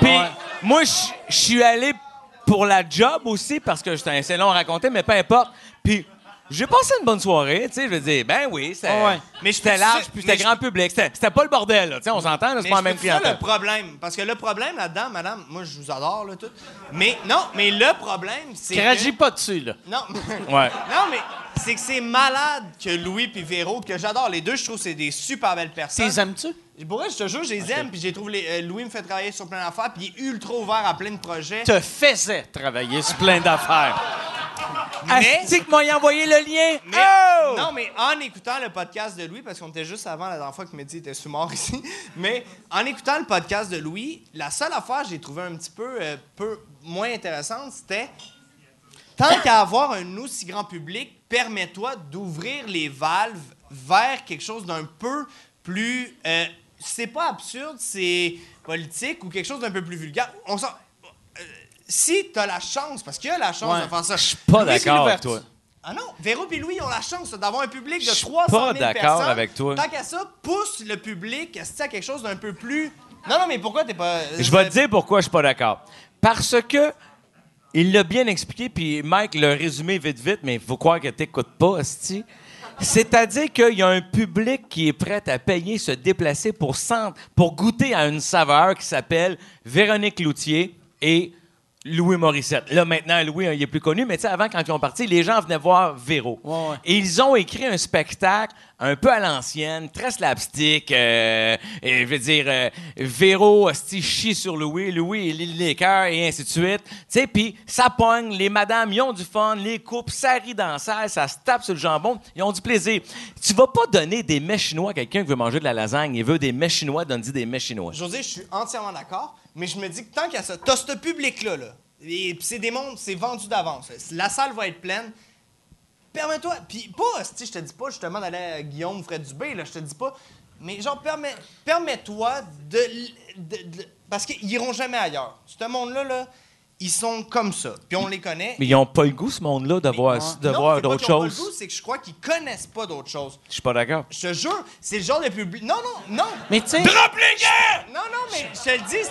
Puis Ouais. moi, je suis allé pour la job aussi, parce que j'étais- c'est long à raconter, mais peu importe. Puis j'ai passé une bonne soirée, tu sais, je veux dire, ben oui, c'était Ouais. Mais c'était large, puis c'était grand public. C'était pas le bordel, là, tu sais, on s'entend, c'est pas la même clientèle. le problème. Parce que le problème là-dedans, madame, moi, je vous adore, là, tout. Mais non, mais le problème, c'est. que- Réagis pas dessus, là. Non. Ouais. non, mais c'est que c'est malade que Louis puis Véro, que j'adore les deux, je trouve c'est des super belles personnes. les aimes-tu? Pour je te jure, je les aime, puis j'ai trouvé les- euh, Louis me fait travailler sur plein d'affaires, puis il est ultra ouvert à plein de projets. te faisait travailler sur plein d'affaires. Mais- Asti que m'a envoyé le lien. Mais, Oh! Non, mais en écoutant le podcast de Louis, parce qu'on était juste avant la dernière fois que Mehdi était sous mort ici, mais en écoutant le podcast de Louis, la seule affaire que j'ai trouvé un petit peu, euh, peu moins intéressante, c'était tant qu'à avoir un aussi grand public, permets-toi d'ouvrir les valves vers quelque chose d'un peu plus. euh, c'est pas absurde, c'est politique ou quelque chose d'un peu plus vulgaire. On euh, si tu as la chance, parce qu'il y a la chance Ouais. de faire ça. Je suis pas d'accord avec toi. ah non, Véro et Louis ont la chance d'avoir un public de Je suis 300 pas 000 d'accord avec toi. Tant qu'à ça, pousse le public à quelque chose d'un peu plus... Non, non, mais pourquoi t'es pas... Je vais te dire pourquoi je suis pas d'accord. Parce que il l'a bien expliqué, puis Mike l'a résumé vite vite, mais il faut croire que t'écoutes pas, Asti. C'est-à-dire qu'il y a un public qui est prêt à payer, se déplacer pour, pour goûter à une saveur qui s'appelle Véronique Loutier et Louis Morissette. Là, maintenant, Louis, hein, il est plus connu, mais tu sais, avant, quand ils ont parti, les gens venaient voir Véro. Ouais, ouais. Et ils ont écrit un spectacle un peu à l'ancienne, très slapstick. euh, et je veux dire, euh, Véro, chie sur Louis, Louis, il lit les cœurs, et ainsi de suite. Tu sais, puis ça pogne, les madames, ils ont du fun, les couples, ça rit dans la salle, ça se tape sur le jambon, ils ont du plaisir. Tu vas pas donner des mets chinois à quelqu'un qui veut manger de la lasagne, il veut des mets chinois, donne-y des mets chinois. José, je suis entièrement d'accord, mais je me dis que tant qu'à ça, t'as ce public-là, là, et puis c'est des mondes, c'est vendu d'avance. La salle va être pleine. Permets-toi, puis pas, si je te dis pas justement d'aller à Guillaume Fred Dubé, là, je te dis pas, mais genre, permets, permets-toi de, de- de- Parce qu'ils iront jamais ailleurs. Ce monde-là, là, ils sont comme ça, puis on les connaît. Mais ils ont pas le goût, ce monde-là, de voir, de Non, voir d'autres pas le goût, C'est que je crois qu'ils connaissent pas d'autres choses. Je suis pas d'accord. Je te jure, c'est le genre de public. Non, non, non! Mais tu sais, Non, non, mais je te le dis,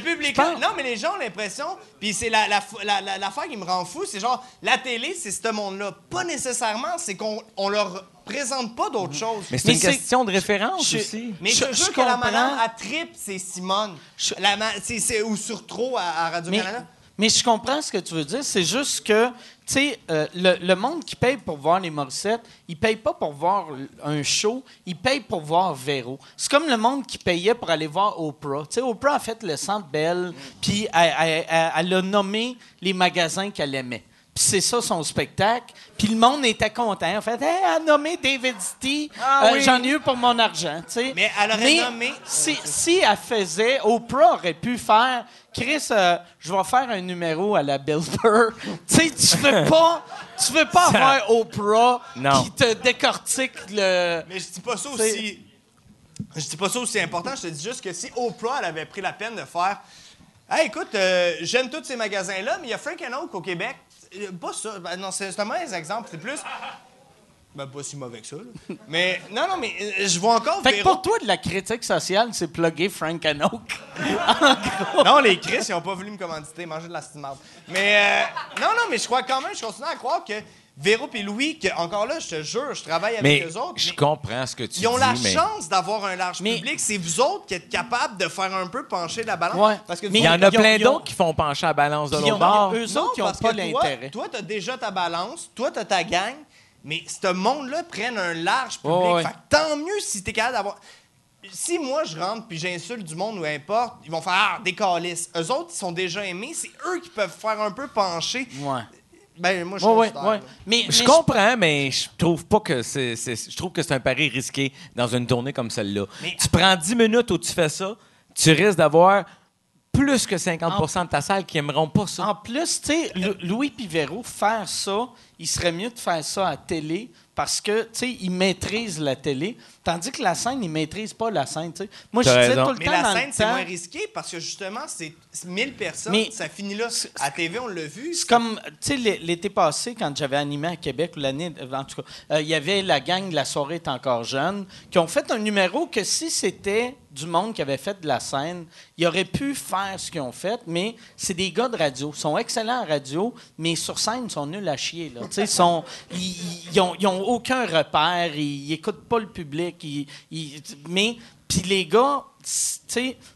public-là. Je pense- Non, mais les gens ont l'impression. Puis c'est la, la, la- la- l'affaire qui me rend fou, c'est genre, la télé, c'est ce monde-là. Pas nécessairement, c'est qu'on on leur présente pas d'autres choses. Mais c'est une question de référence Je- aussi. Mais je, je- que la madame à trip, c'est Simone. La c'est, ou sur trop à, Radio-Canada. mais je comprends ce que tu veux dire. C'est juste que, tu sais, euh, le, le monde qui paye pour voir les Morissette, il paye pas pour voir un show, il paye pour voir Véro. C'est comme le monde qui payait pour aller voir Oprah. Tu sais, Oprah a fait le Centre Bell, puis elle, elle- elle- elle a nommé les magasins qu'elle aimait. Puis c'est ça son spectacle. Puis le monde était content. En fait, hey, elle a nommé David City. Ah Euh, oui. J'en ai eu pour mon argent. tu sais. Mais elle aurait Mais nommé- Si, si elle faisait, Oprah aurait pu faire, Chris, euh, je vais faire un numéro à la Bill Burr. tu sais, tu veux pas, tu veux pas Ça- avoir Oprah Non. qui te décortique le. Mais je dis pas ça aussi. Je dis pas ça aussi important. Je te dis juste que si Oprah elle avait pris la peine de faire. Hey, écoute, euh, j'aime tous ces magasins-là, mais il y a Frank Oak au Québec. Euh, Pas ça. Ben, non, c'est un mauvais exemple. C'est plus. Ben, pas si mauvais que ça. là. Mais non, non, mais euh, je vois encore. Fait que Véro- pour toi, de la critique sociale, c'est plugger Frank Oak. Non, les Chris, ils ont pas voulu me commanditer, manger de la petite marde. Mais euh, non, non, mais je crois quand même, je continue à croire que Véro et Louis, que encore là, je te jure, je travaille avec Mais eux autres. je mais- comprends ce que tu Ils ont dis, la mais chance d'avoir un large Mais- public. C'est vous autres qui êtes capables de faire un peu pencher la balance. Ouais. Parce que Mais il y en a plein d'autres qui font pencher la balance de l'autre bord. eux autres, ils ont parce pas que toi- l'intérêt. Toi, t'as déjà ta balance, toi, t'as ta gang, Mais ce monde-là prenne un large public. Ouais, ouais. Fait que tant mieux si t'es capable d'avoir. Si moi je rentre puis j'insulte du monde ou importe, ils vont faire ah, des calices. Eux autres, ils sont déjà aimés, c'est eux qui peuvent faire un peu pencher. Ouais. Ben moi je Ouais, ouais, considère, ouais. là. Mais, Je comprends, mais je trouve pas que c'est. Je trouve que c'est un pari risqué dans une tournée comme celle-là. Mais- Tu prends 10 minutes où tu fais ça, tu risques d'avoir plus que 50% de ta salle qui aimeront pas ça. En plus, tu sais, Lou- Louis Pivero, faire ça, il serait mieux de faire ça à télé parce que, tu sais, il maîtrise la télé, tandis que la scène, il maîtrise pas la scène, tu sais. Moi, je disais tout le Mais temps la dans scène, c'est moins risqué parce que justement, c'est 1000 personnes, Mais- ça finit là. À TV, on l'a vu. C'est comme, tu sais, l'é- l'été passé, quand j'avais animé à Québec, ou l'année, en tout cas, euh, il y avait la gang de La soirée est encore jeune, qui ont fait un numéro que si c'était du monde qui avait fait de la scène, ils auraient pu faire ce qu'ils ont fait, mais c'est des gars de radio. Ils sont excellents en radio, mais sur scène, ils sont nuls à chier. Là. Ils, sont, ils, aucun repère, ils, ils écoutent pas le public, mais... Puis les gars,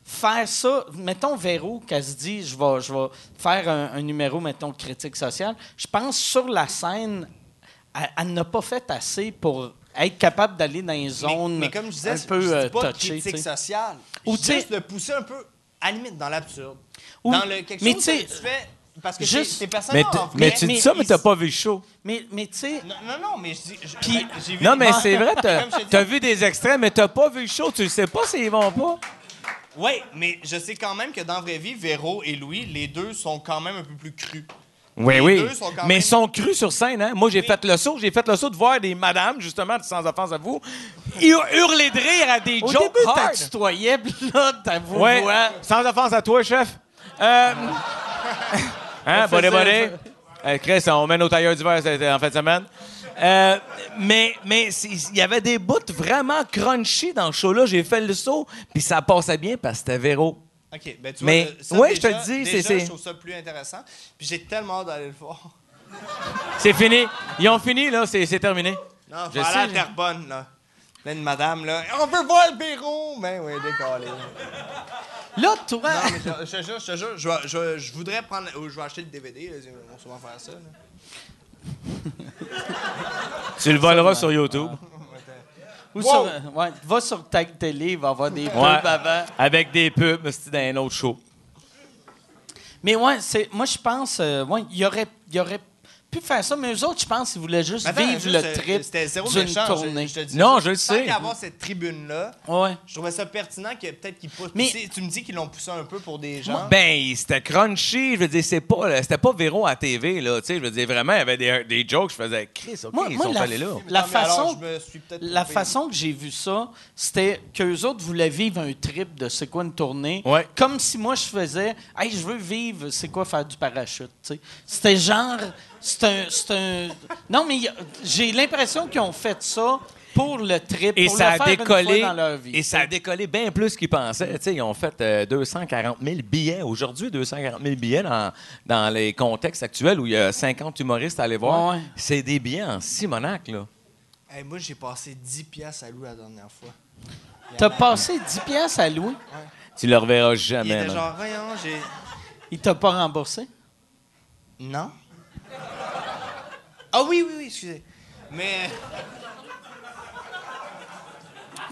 faire ça, mettons Véro, qu'elle se dit, je vais, je vais faire un, numéro, mettons, critique sociale, je pense sur la scène, elle n'a pas fait assez pour être capable d'aller dans les Mais- zones mais, comme je disais, un je peu dis euh, pas touchées. critique tu sais. sociale. Ou juste le pousser un peu, à la limite, dans l'absurde. Ou- Dans le quelque mais chose tu sais, que tu fais... Parce que juste- ces, ces personnes Mais, en vrai... mais tu dis ça, mais t'as pas vu le show. Mais, mais tu sais, Non, non, non, mais je dis... je- Puis- ben, j'ai vu Non, mais c'est vrai, t'as je t'as vu des extraits, mais t'as pas vu le show. Tu le sais pas s'ils vont pas. Oui, mais je sais quand même que dans la vraie vie, Véro et Louis, les deux sont quand même un peu plus crus. Oui, Les oui. deux sont quand mais même- ils sont crus sur scène, hein? Moi, j'ai fait le saut. J'ai fait le saut de voir des madames, justement, sans offense à vous, hur- hurler de rire à des au jokes début, hard. t'as tutoyais, puis là, ta voix... Ouais, sans offense à toi, chef. Euh... hein, bonnet, bonnet. Euh, Chris, on met nos tailleurs d'hiver en fin de semaine. Euh, mais mais il y avait des bouts vraiment crunchy dans le show-là. J'ai fait le saut, puis ça passait bien parce que c'était Véro. OK, ben tu Mais- vois, ça, ouais, je te le dis, déjà, c'est- c'est- je trouve ça plus intéressant. Puis j'ai tellement hâte d'aller le voir. C'est fini. Ils ont fini, là. C'est c'est terminé. Non, Je vais aller à. Terrebonne, là. Plein de madame, là. On veut voir le Béron! Ben oui, décollé. Là, toi... Non, mais je, je te jure, je te jure, je, vais- je, je voudrais prendre... ou je vais acheter le DVD, là, ils vont souvent faire ça, là. Tu le voleras sur YouTube. Ou Wow! sur, ouais, va sur Tag Télé, il va avoir des pubs Ouais. avant. Avec des pubs, c'était dans un autre show. Mais ouais, c'est, moi, je pense, euh, ouais, il y aurait, il y aurait pu faire ça, mais eux autres, je pense qu'ils voulaient juste Attends, vivre juste, le euh, trip C'était zéro d'une méchant, tournée. Je, je te dis Non, je le tant sais. qu'à avoir cette tribune-là, Ouais. je trouvais ça pertinent que peut-être qu'ils poussent. Mais- Tu sais, Tu me dis qu'ils l'ont poussé un peu pour des gens. Ben, c'était crunchy. Je veux dire, c'est pas, c'était pas Véro à TV, là. Tu sais, je veux dire, vraiment, il y avait des, des jokes. Je faisais, Chris, OK, Moi- ils moi, sont la- allés là. La façon, je me suis peut-être la façon que j'ai vu ça, c'était qu'eux autres voulaient vivre un trip de c'est quoi une tournée. Ouais. Comme si moi, je faisais, hey, je veux vivre, c'est quoi faire du parachute. tu sais. C'était genre, c'est un, c'est un. Non, mais a- j'ai l'impression qu'ils ont fait ça pour le trip, Et pour ça le a faire une décollé. fois dans leur vie. Et ça a décollé bien plus qu'ils pensaient. Tu sais, ils ont fait euh, 240 000 billets. Aujourd'hui, 240 000 billets dans, dans les contextes actuels où il y a 50 humoristes à aller voir. Ouais, ouais. C'est des billets en Simonac, là. Hey, moi, j'ai passé 10 piastres à Louis la dernière fois. T'as passé 10 pièces à Louis, Tu le reverras Il jamais. était man. genre, voyons, j'ai. il t'a pas remboursé? Non. Ah oui, oui, oui, excusez. Mais.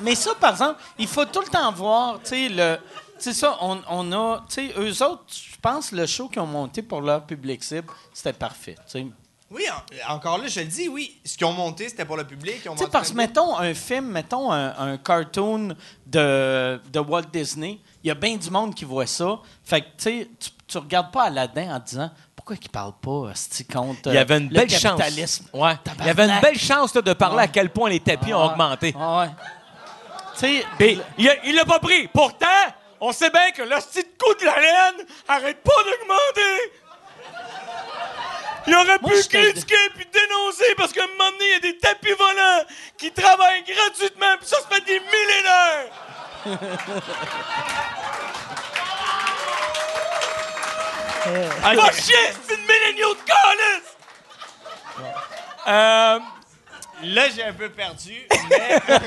Mais ça, par exemple, il faut tout le temps voir, tu sais, le. Ça, on, on a. Tu sais, eux autres, je pense, le show qu'ils ont monté pour leur public cible, c'était parfait. Tu sais, Oui, en- encore là, je le dis, oui. Ce qu'ils ont monté, c'était pour le public. Tu sais, parce que, mettons, un film, mettons, un, un cartoon de, de Walt Disney, il y a bien du monde qui voit ça. Fait que, tu sais, tu, tu regardes pas Aladdin en disant pourquoi il parle pas, ce contre Il y avait une le belle chance. capitalisme? Ouais. Il y avait une belle chance là, de parler Ouais. à quel point les tapis ont Ah, augmenté. ah ouais. Il l'a pas pris. Pourtant, on sait bien que le petit coup de la laine arrête pas d'augmenter. Il aurait Moi, pu critiquer puis dénoncer parce qu'à un moment donné, il y a des tapis volants qui travaillent gratuitement puis ça se fait des millénaires. Va chier, c'est une milléniaux de calice! Euh, Là, j'ai un peu perdu, mais.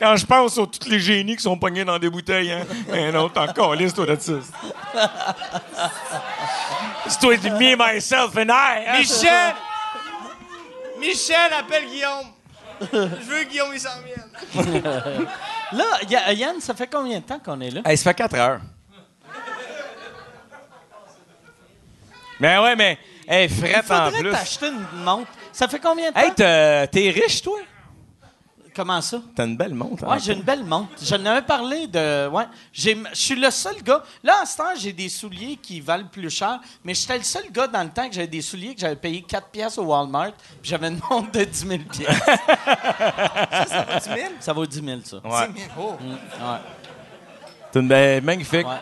Quand je pense aux tous les génies qui sont pognés dans des bouteilles, hein. Un autre encore liste, toi, là-dessus. C'est toi, me, myself and I. hein. Michel! Michel appelle Guillaume. Je veux que Guillaume il s'en revienne. Là, Ya- Yann, ça fait combien de temps qu'on est là? Hey, ça fait 4 heures. Mais ouais, mais, hey, frette en plus. t'acheter une montre. Ça fait combien de temps? Hey, t'as- t'es riche, toi? Comment ça? T'as une belle montre. hein? Ouais, j'ai une belle montre. Je n'avais parlé de. Ouais, j'ai- je suis le seul gars. Là, en ce temps, j'ai des souliers qui valent plus cher, mais j'étais le seul gars dans le temps que j'avais des souliers que j'avais payé 4 pièces au Walmart, puis j'avais une montre de 10 000 pièces. Ça va 10 000? Ça vaut 10 000, ça. Ouais. 10 000. Oh. Ouais. C'est une belle, magnifique. Ouais.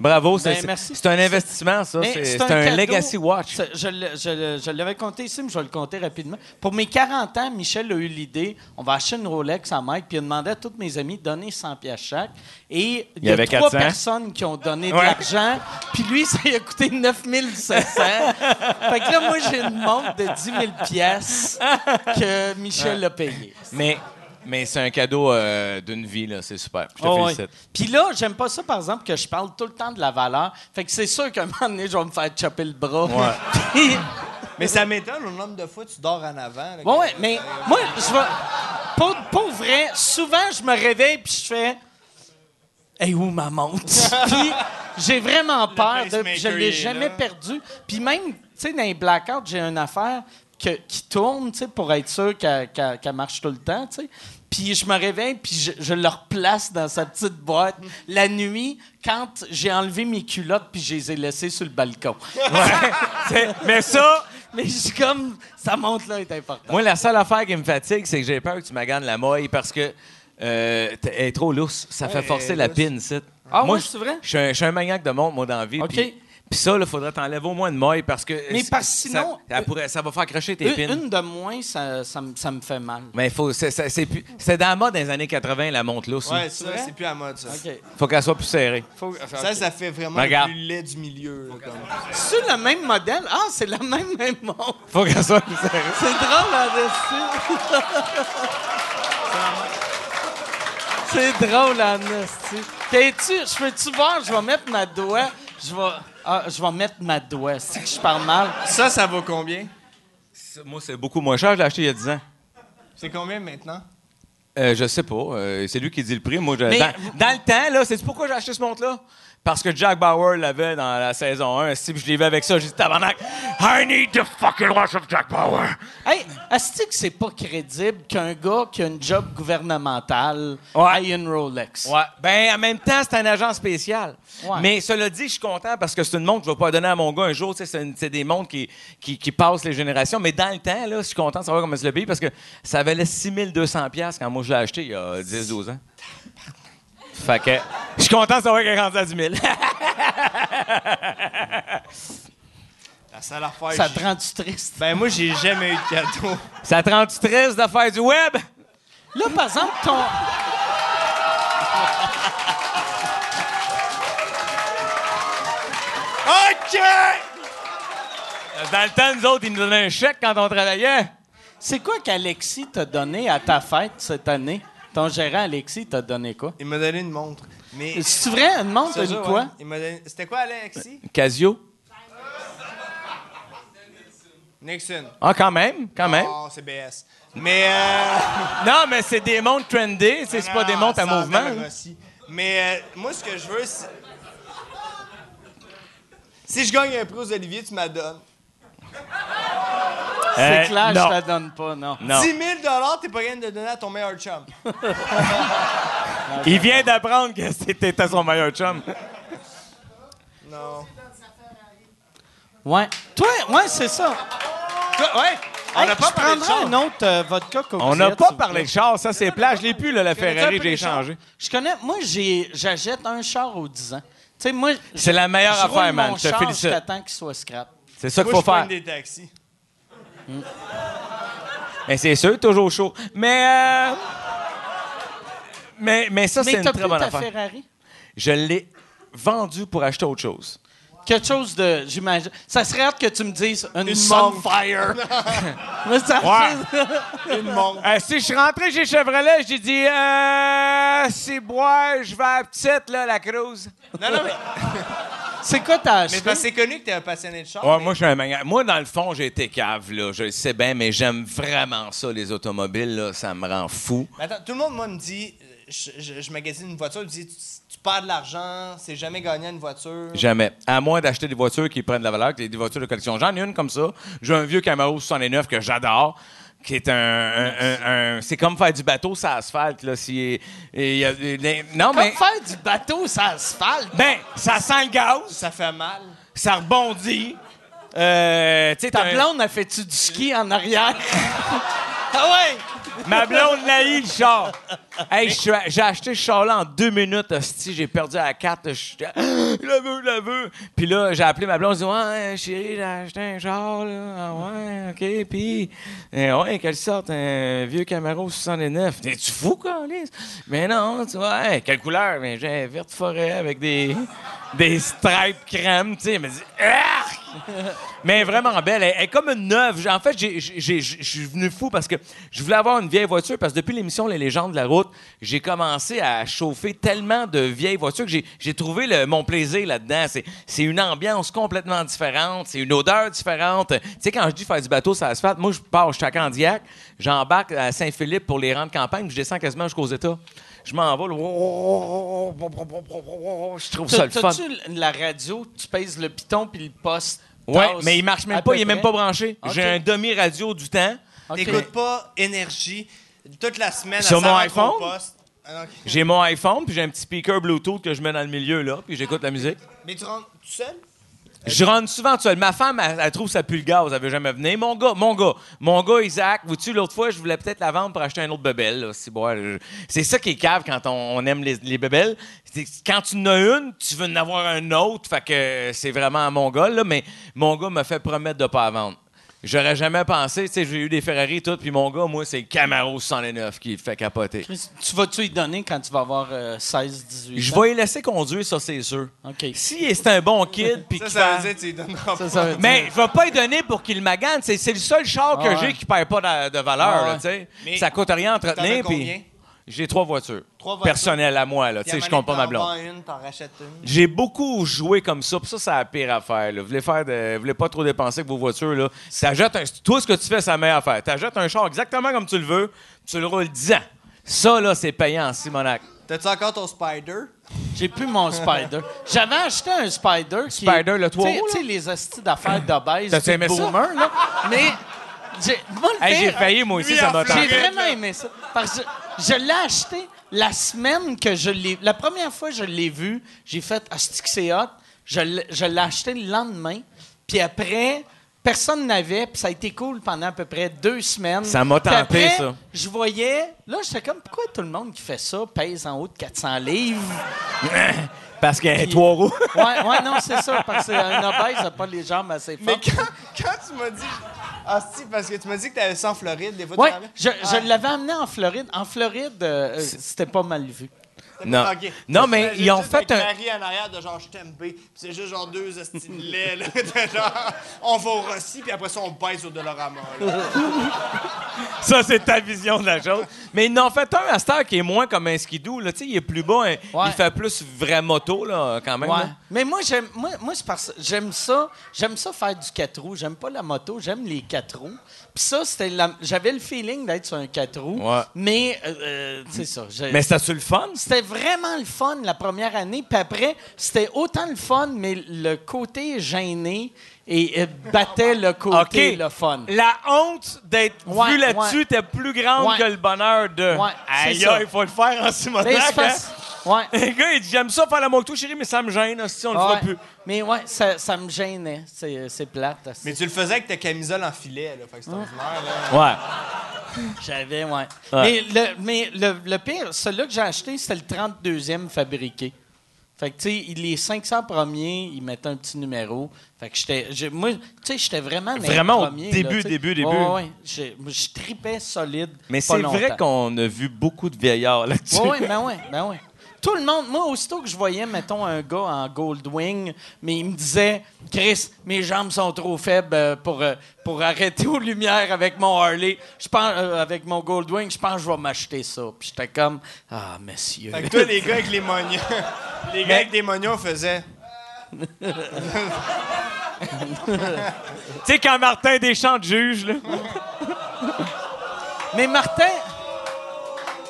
Bravo, c'est Ben, c'est- un investissement, ça. C'est un. Legacy Watch. Je, l'avais compté ici, mais je vais le compter rapidement. Pour mes 40 ans, Michel a eu l'idée, on va acheter une Rolex à Mike, puis il a demandé à tous mes amis de donner 100 pièces chaque. Et il y, y a avait trois 400. personnes qui ont donné de Ouais. l'argent, puis lui, ça lui a coûté 9700. fait que là, moi, j'ai une montre de 10 000 pièces que Michel a payée. Mais, mais c'est un cadeau euh, d'une vie, là. C'est super. Je te Oh, félicite. Puis là, j'aime pas ça, par exemple, que je parle tout le temps de la valeur. Fait que c'est sûr qu'à un moment donné, je vais me faire chopper le bras. Puis- Mais ça m'étonne le nombre de fois que tu dors en avant. là, Ouais, ouais, mais moi, je vais. Pour, pour vrai, souvent, je me réveille puis je fais. Hey, où ma montre? puis j'ai vraiment peur de. Je l'ai jamais perdu. Puis même, tu sais, dans les blackouts, j'ai une affaire que- qui tourne, tu sais, pour être sûr qu'elle marche tout le temps, tu sais. Puis je me réveille, puis je, je le replace dans sa petite boîte la nuit quand j'ai enlevé mes culottes puis je les ai laissées sur le balcon. Mais ça, Mais je suis comme, sa montre-là est importante. moi, la seule affaire qui me fatigue, c'est que j'ai peur que tu maganes la moille parce que euh, elle est trop lousse. Ça fait forcer la est pin, c'est. Ah moi, ouais, c'est vrai? Je suis un, je suis un maniaque de montre, moi, dans la vie. OK. Puis ça, il faudrait t'enlèver au moins une moille parce que. Mais parce ça- sinon- Ça, pourrait- ça va faire cracher tes Une, pins. une de moins, ça, ça, me- ça me fait mal. Mais faut, c'est, c'est, c'est plus- c'est dans la mode dans les années 80, la montre lousse. Ouais, là. ça, c'est plus à mode, ça. OK. Faut qu'elle soit plus serrée. Ça, ça fait vraiment Regarde. le plus laid du milieu. là, comme. C'est le même modèle? Ah, c'est la même, même montre. Faut qu'elle soit plus serrée. C'est drôle là-dessus. c'est drôle là-dessus. T'es-tu, je peux-tu voir? Je vais mettre ma doigt. Je vais, ah, je vais mettre ma doigt. Que je parle mal. Ça, ça vaut combien? Moi, c'est beaucoup moins cher. Je l'ai acheté il y a 10 ans. C'est combien maintenant? Euh, je sais pas. Euh, c'est lui qui dit le prix. Moi, je- Mais- dans, dans le temps, là, c'est pourquoi j'ai acheté ce montre-là? Parce que Jack Bauer l'avait dans la saison 1. Si je l'ai vu avec ça, j'ai dit tabarnak, I need the fucking watch of Jack Bauer. Hey, est-ce que c'est pas crédible qu'un gars qui a une job gouvernementale Ouais. ait une Rolex? Ouais. Ben, en même temps, c'est un agent spécial. Ouais. Mais cela dit, je suis content parce que c'est une montre que je vais pas donner à mon gars un jour. C'est, des montres qui, qui, qui passent les générations. Mais dans le temps, là, je suis content de savoir comment se le paye parce que ça valait 6200$ piastres quand moi je l'ai acheté il y a 10-12 ans. Fait que je suis content de savoir qu'elle est rendue à 10 000. La seule affaire. Ça j'ai- te rend-tu triste? Ben, moi, j'ai jamais eu de cadeau. ça te rend-tu triste de faire du web? Là, par exemple, ton. OK! Dans le temps, nous autres, ils nous donnaient un chèque quand on travaillait. C'est quoi qu'Alexis t'a donné à ta fête cette année? Ton gérant Alexis t'a donné quoi? Il m'a donné une montre. Mais. C'est vrai, une montre, une ça, quoi? ouais. Il m'a donné- C'était quoi, Alexis? Casio? Nixon. Ah, quand même, quand même. Oh, c'est BS. Mais. Euh... Non, mais c'est des montres trendy, c'est pas des montres à mouvement. hein. Mais euh, moi, ce que je veux, c'est. Si je gagne un prix aux Olivier, tu m'as donnes. C'est Euh, clair, non. je te la donne pas, non. Non. 10 000 t'es pas capable de donner à ton meilleur chum. Il vient d'apprendre que c'était son meilleur chum. Non. Ouais. Toi, ouais, c'est ça. Toi, ouais. On Hey, n'a pas je parlé de un autre euh, vodka. On n'a pas parlé de char, ça c'est plat. Je l'ai plus, là, la Ferrari, j'ai changé. Je connais. Moi, j'ai, j'achète un char aux 10 ans. Tu sais, moi. C'est la meilleure je affaire, man. Je te char félicite. jusqu'à temps qu'il soit scrap. C'est ça qu'il faut je faire. prends des taxis. Mais c'est sûr, toujours chaud. Mais, euh, mais, mais ça, c'est une très bonne ta affaire. Ferrari? Je l'ai vendu pour acheter autre chose. Quelque chose de. J'imagine. Ça serait hâte que tu me dises une, Une Sunfire. Mais ça- Une montre. Euh, si je suis rentré chez Chevrolet, j'ai dit euh, c'est boire, je vais à la petite, là, la cruise. Non, non, mais. C'est quoi t'as Mais acheté? c'est parce que c'est connu que t'es un passionné de char. Ouais, mais- moi, je suis un manga- Moi, dans le fond, j'ai été cave, là. Je le sais bien, mais j'aime vraiment ça, les automobiles, là. Ça me rend fou. Mais attends, tout le monde, moi, me dit, euh, je, je, je magasine une voiture, me dit, tu, tu perds de l'argent, c'est jamais gagnant une voiture. Jamais. À moins d'acheter des voitures qui prennent de la valeur, que des voitures de collection. J'en ai une comme ça. J'ai un vieux Camaro 69 que j'adore. Qui est un, un- un- un- c'est comme faire du bateau sur l'asphalte là. Si, y a- les- non Comme mais faire du bateau sur asphalte. ben ça sent le gaz, Ça fait mal. ça rebondit. Euh, tu Ta blonde a fait-tu du ski en arrière? ah ouais! Ma blonde eu, le char. Hey, j'ai acheté ce char-là en deux minutes, hostie. J'ai perdu la carte. Je Je la veux, la veux. Puis là, j'ai appelé ma blonde. J'ai dit, ouais, chérie, j'ai acheté un char, là. Ah ouais, OK. Puis, euh, ouais, quelle sorte? Un vieux Camaro 69. T'es-tu fou, Carlis? Mais non, tu vois, quelle couleur? Mais j'ai un forêt avec des, des stripes crème, tu sais. Elle dit! Mais vraiment belle. Elle, elle est comme une neuve. En fait, je suis venu fou parce que je voulais avoir une vieille voiture parce que depuis l'émission Les légendes de la route, j'ai commencé à chauffer tellement de vieilles voitures que j'ai- trouvé le- mon plaisir là-dedans. C'est- une ambiance complètement différente, c'est une odeur différente. Tu sais, quand je dis faire du bateau sur l'asphalte, moi, je pars, je suis à Candiac, j'embarque à Saint-Philippe pour les rangs de campagne, puis je descends quasiment jusqu'aux États. Je m'en vais. Je trouve ça le fun. T'as-tu la radio, tu pèses le piton puis le poste? Ouais, mais il marche même pas, il est même pas branché. J'ai un demi-radio du temps. T'écoutes pas énergie toute la semaine Sur à mon iPhone? au poste. Ah. J'ai mon iPhone, puis j'ai un petit speaker Bluetooth que je mets dans le milieu, là, puis j'écoute la musique. Mais tu rentres tout seul? Je rentre souvent tout seul. Ma femme, elle, elle trouve ça pue le gaz, elle veut jamais venir. Mon gars, mon gars, mon gars Isaac, vous-tu, l'autre fois, je voulais peut-être la vendre pour acheter un autre bebelle. là. C'est bon, je- c'est ça qui est cave quand on, on aime les, les bebelles. Quand tu en as une, tu veux en avoir un autre. Fait que c'est vraiment mon gars, là, mais mon gars m'a fait promettre de pas la vendre. J'aurais jamais pensé, tu sais, j'ai eu des Ferrari et tout, puis mon gars, moi, c'est le Camaro 109 qui le fait capoter. Chris, Tu vas-tu y donner quand tu vas avoir euh, 16, 18 Je ans? vais y laisser conduire, ça, c'est sûr. OK. Si c'est un bon kid, puis Ça, ça veut dire que tu lui donneras Ça, pas. ça veut dire- Mais je vais pas y donner pour qu'il magane. C'est, c'est le seul char que Ah ouais. j'ai qui perd pas de, de valeur. Ah ouais. tu sais. Mais ça coûte rien à T'en as entretenir. combien? J'ai trois voitures. Trois voitures? Personnelles à moi. Là, tu sais, je compte pas ma blonde. Une, t'en rachètes une. J'ai beaucoup joué comme ça. Puis ça, c'est la pire affaire. Là. Vous voulez faire de, vous voulez pas trop dépenser avec vos voitures. Là. T'achètes un, toi, ce que tu fais, c'est la meilleure affaire. T'achètes un char exactement comme tu le veux. Tu le roules 10 ans. Ça, là, c'est payant, Simonac. T'as-tu encore ton Spider? J'ai plus mon Spider. J'avais acheté un Spider qui. Spider, le trois Tu sais- roues, là? Tu sais, les hosties d'affaires d'obèse. T'as-tu tout aimé ça? boomer, là. Mais. J'ai, moi, le Hey, j'ai failli, moi aussi, ça m'a. J'ai vraiment aimé ça. Parce que je l'ai acheté la semaine que je l'ai. La première fois que je l'ai vu, j'ai fait Asti que c'est hot? Je l'ai acheté le lendemain. Puis après, personne n'avait. Puis ça a été cool pendant à peu près deux semaines. Ça m'a tenté, après, ça. Je voyais. Là, j'étais comme, pourquoi tout le monde qui fait ça pèse en haut de 400 livres? Parce qu'il y a trois roues. Ouais, ouais, non, c'est ça. Parce qu'un obèse n'a pas les jambes assez Mais fortes. quand, quand tu m'as dit. Ah, si, parce que tu m'as dit que t'avais ça en Floride, des fois Ouais, tu je, je Ah. l'avais amené en Floride. En Floride, euh, c'était pas mal vu. Non. Non, mais ils ont fait un. Marie en arrière de genre je t'aime B, puis c'est juste genre deux hosties de lait, là, de genre on va au Rossi, puis après ça on baisse au Dolorama. là. Ça, c'est ta vision de la chose. Mais ils en ont fait un à cette heure qui est moins comme un skidoo. Là. Tu sais, Il est plus bas. hein. Ouais. Il fait plus vraie moto, là, quand même. Ouais. là. Mais moi, j'aime, moi, moi c'est parce que j'aime ça. J'aime ça faire du 4 roues. J'aime pas la moto, j'aime les 4 roues. Puis ça, c'était la- j'avais le feeling d'être sur un 4 roues. Ouais. Mais, euh, euh, c'est ça. j'ai- Mais c'était-tu le fun? C'était vraiment le fun la première année. Puis après, c'était autant le fun, mais le côté gêné et, euh, battait le côté le fun. La honte d'être Ouais, vu là-dessus ouais. était plus grande Ouais. que le bonheur de. Ouais, c'est Aïe, ça. aïe, il faut le faire en Mais Simonac. c'est parce- Ouais. Le gars, il dit J'aime ça faire la moto, chérie, mais ça me gêne. Si on le fera Ouais. plus. Mais ouais, ça, ça me gênait. C'est, c'est plate. Mais tu le faisais avec ta camisole en filet, là, fait que c'est Hein? ordinaire, là. Ouais. J'avais, ouais. Ouais. Mais, le, mais le, le pire, celui-là que j'ai acheté, c'était le 32e fabriqué. Fait que, tu sais, les 500 premiers, ils mettaient un petit numéro. Fait que j'étais. j'ai- Moi, tu sais, j'étais vraiment. Vraiment au début, là, début, début. Ouais, ouais. Je tripais solide. Mais pas c'est vrai qu'on a vu beaucoup de vieillards là-dessus. Oui, ouais, ben ouais, ben ouais. Tout le monde, moi, aussitôt que je voyais, mettons, un gars en Goldwing, mais il me disait, Chris, mes jambes sont trop faibles euh, pour, euh, pour arrêter aux lumières avec mon Harley. Je pense, euh, avec mon Goldwing, je pense que je vais m'acheter ça. Puis j'étais comme, ah, monsieur. Fait que toi, les gars avec les mognons, les gars avec des mognons faisaient. Tu sais, quand Martin Deschamps te juge, là. Mais Martin.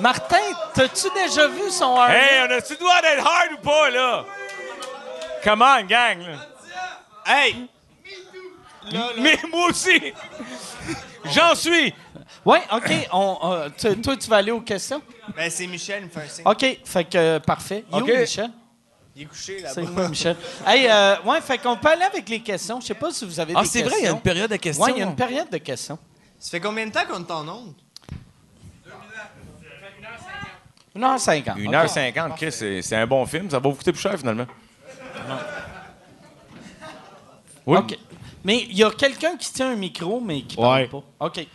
Martin, t'as-tu déjà vu son Harley? Hey, on a-tu le droit d'être hard ou pas, là? Come on, gang, là. Hey! Mais moi aussi! J'en suis! Ouais, OK. On, euh, tu- toi, tu vas aller aux questions? Ben, c'est Michel, il me fait un signe. OK. Fait que, euh, parfait. Il est où, OK. Michel? Il est couché C'est là-bas. moi, Michel. Hey, euh, ouais, fait qu'on peut aller avec les questions. Je sais pas si vous avez Ah, des c'est questions. vrai, il y a une période de questions. Ouais, il y a une période de questions. Ça fait combien de temps qu'on est en onde? 1h50. 1h50, Chris, c'est c'est un bon film. Ça va vous coûter plus cher, finalement. Oui. OK. Mais il y a quelqu'un qui tient un micro, mais qui Ouais. parle pas. OK.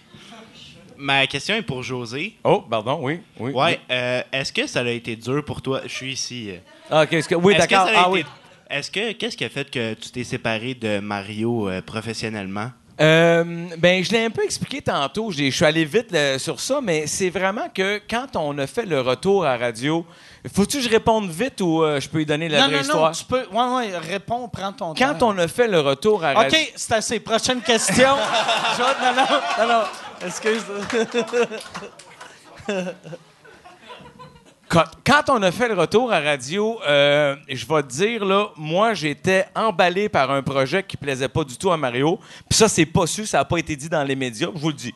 Ma question est pour José. Oh, pardon, oui. oui Ouais, euh, est-ce que ça a été dur pour toi? Je suis ici. euh. Ah, OK, est-ce que... Oui, Est-ce que d'accord. ça a Ah, été- oui. Est-ce que qu'est-ce qui a fait que tu t'es séparé de Mario euh, professionnellement? Euh, ben, je l'ai un peu expliqué tantôt. Je suis allé vite là, sur ça, mais c'est vraiment que quand on a fait le retour à radio, faut-tu que je réponde vite ou euh, je peux lui donner la non, vraie non, histoire? non, tu peux. Ouais, ouais, réponds, prends ton Quand temps. on a fait le retour à radio... OK, c'est assez. Prochaine question. Non, non, non, non. Excuse. Quand, quand on a fait le retour à radio, euh, je vais te dire, là, moi, j'étais emballé par un projet qui plaisait pas du tout à Mario. Puis ça, c'est pas su, ça n'a pas été dit dans les médias. Je vous le dis.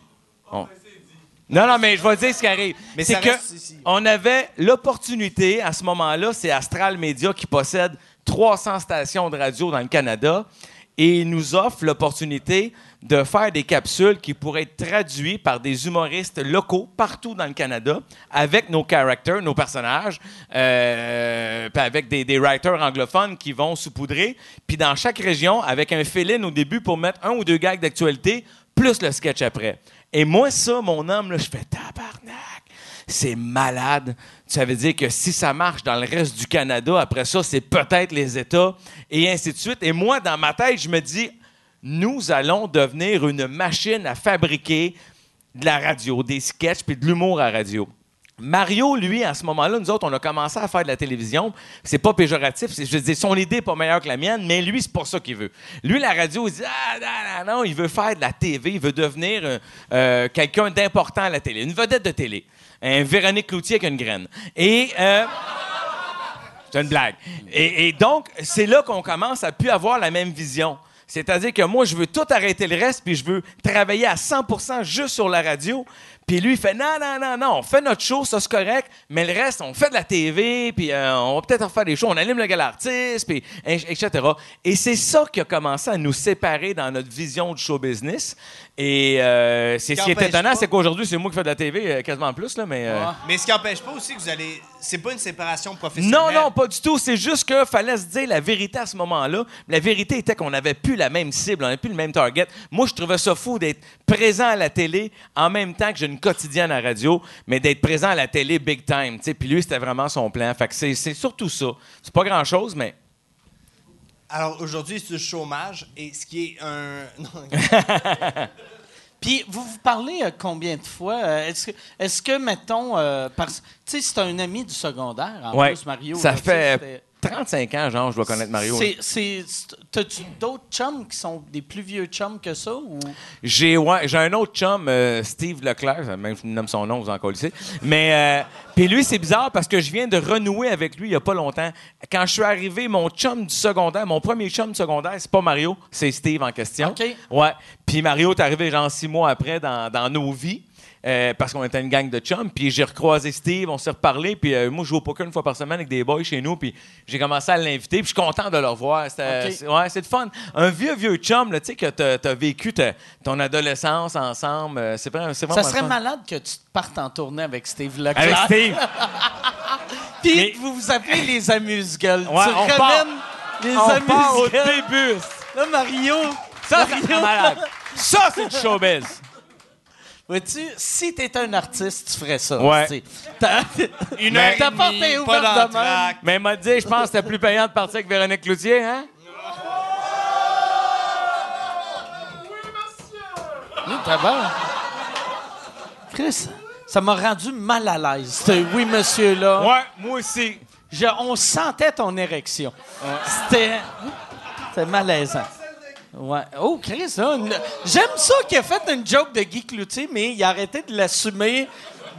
Non, non, mais je vais te dire ce qui arrive. Mais c'est que on avait l'opportunité, à ce moment-là, c'est Astral Media qui possède 300 stations de radio dans le Canada et il nous offre l'opportunité de faire des capsules qui pourraient être traduites par des humoristes locaux partout dans le Canada avec nos characters, nos personnages, euh, avec des, writers anglophones qui vont saupoudrer. Puis dans chaque région, avec un fill-in au début pour mettre un ou deux gags d'actualité, plus le sketch après. Et moi, ça, mon homme, là, je fais tabarnak. C'est malade. Ça veut dire que si ça marche dans le reste du Canada, après ça, c'est peut-être les États, et ainsi de suite. Et moi, dans ma tête, je me dis, nous allons devenir une machine à fabriquer de la radio, des sketchs, puis de l'humour à radio. Mario, lui, à ce moment-là, nous autres, on a commencé à faire de la télévision. C'est pas péjoratif. Je veux dire, son idée n'est pas meilleure que la mienne, mais lui, c'est pas ça qu'il veut. Lui, la radio, il dit Ah, non, non, non, il veut faire de la TV, il veut devenir euh, euh, quelqu'un d'important à la télé, une vedette de télé. Un Véronique Cloutier avec une graine. Et. euh, c'est une blague. Et, donc, c'est là qu'on commence à plus avoir la même vision. C'est-à-dire que moi, je veux tout arrêter le reste, puis je veux travailler à 100% juste sur la radio. Puis lui, il fait non, non, non, non, on fait notre show, ça c'est correct, mais le reste, on fait de la TV, puis euh, on va peut-être en faire des shows, on allume le gars l'artiste, puis etc. Et c'est ça qui a commencé à nous séparer dans notre vision du show business. Et euh, c'est ce qui est étonnant, c'est qu'aujourd'hui, c'est moi qui fais de la TV euh, quasiment plus, là, mais. euh, Mais ce qui n'empêche pas aussi que vous allez. C'est pas une séparation professionnelle. non, non, pas du tout. C'est juste qu'il fallait se dire la vérité à ce moment-là. La vérité était qu'on n'avait plus la même cible, on n'avait plus le même target. Moi, je trouvais ça fou d'être présent à la télé en même temps que j'ai une quotidienne à radio, mais d'être présent à la télé big time. tu sais. Puis lui, c'était vraiment son plan. Fait que c'est c'est surtout ça. C'est pas grand-chose, mais... Alors aujourd'hui, c'est du chômage et ce qui est un. Puis, vous vous parlez euh, combien de fois? Euh, est-ce, que, est-ce que, mettons, euh, parce- tu sais, c'est un ami du secondaire, en Ouais. plus, Mario. Ça là, tu sais, fait c'était- 35 ans, genre, je dois connaître Mario. C'est- t'as-tu d'autres chums qui sont des plus vieux chums que ça? Ou... J'ai ouais, j'ai un autre chum, euh, Steve Leclerc, même si je nomme son nom, vous en connaissez. Mais euh, puis lui, c'est bizarre parce que je viens de renouer avec lui il y a pas longtemps. Quand je suis arrivé, mon chum du secondaire, mon premier chum du secondaire, c'est pas Mario, c'est Steve en question. OK. Ouais. Puis Mario est arrivé genre six mois après dans, dans nos vies. Euh, parce qu'on était une gang de chums, puis j'ai recroisé Steve, on s'est reparlé, puis euh, moi je joue au poker une fois par semaine avec des boys chez nous, puis j'ai commencé à l'inviter, puis je suis content de le revoir. C'était- c'est- Ouais, c'est le fun. Un vieux, vieux chum, tu sais, que t'as as vécu ton adolescence ensemble. euh, C'est c'est vraiment Ça serait fun. malade que tu te partes en tournée avec Steve Leclerc. Avec Steve. Puis Mais- vous vous appelez les amuse-gueules. Ouais, tu on part- les On part au amuse-gueules. début. Là, Mario, Ça, serait malade. Ça, c'est du showbiz. Vois-tu, si t'étais un artiste, tu ferais ça. Ouais. T'as- Une Mais heure et ta porte demie, est pas ouverte de même. d'entraque. Mais il m'a dit, je pense que c'était plus payant de partir avec Véronique Cloutier, hein? Oui, t'as bon. Chris, ça m'a rendu mal à l'aise, ce oui, monsieur-là. Ouais, moi aussi. je- on sentait ton érection. C'était. C'était malaisant. Ouais. Oh, Chris, une- j'aime ça qu'il a fait une joke de Guy Cloutier, mais il a arrêté de l'assumer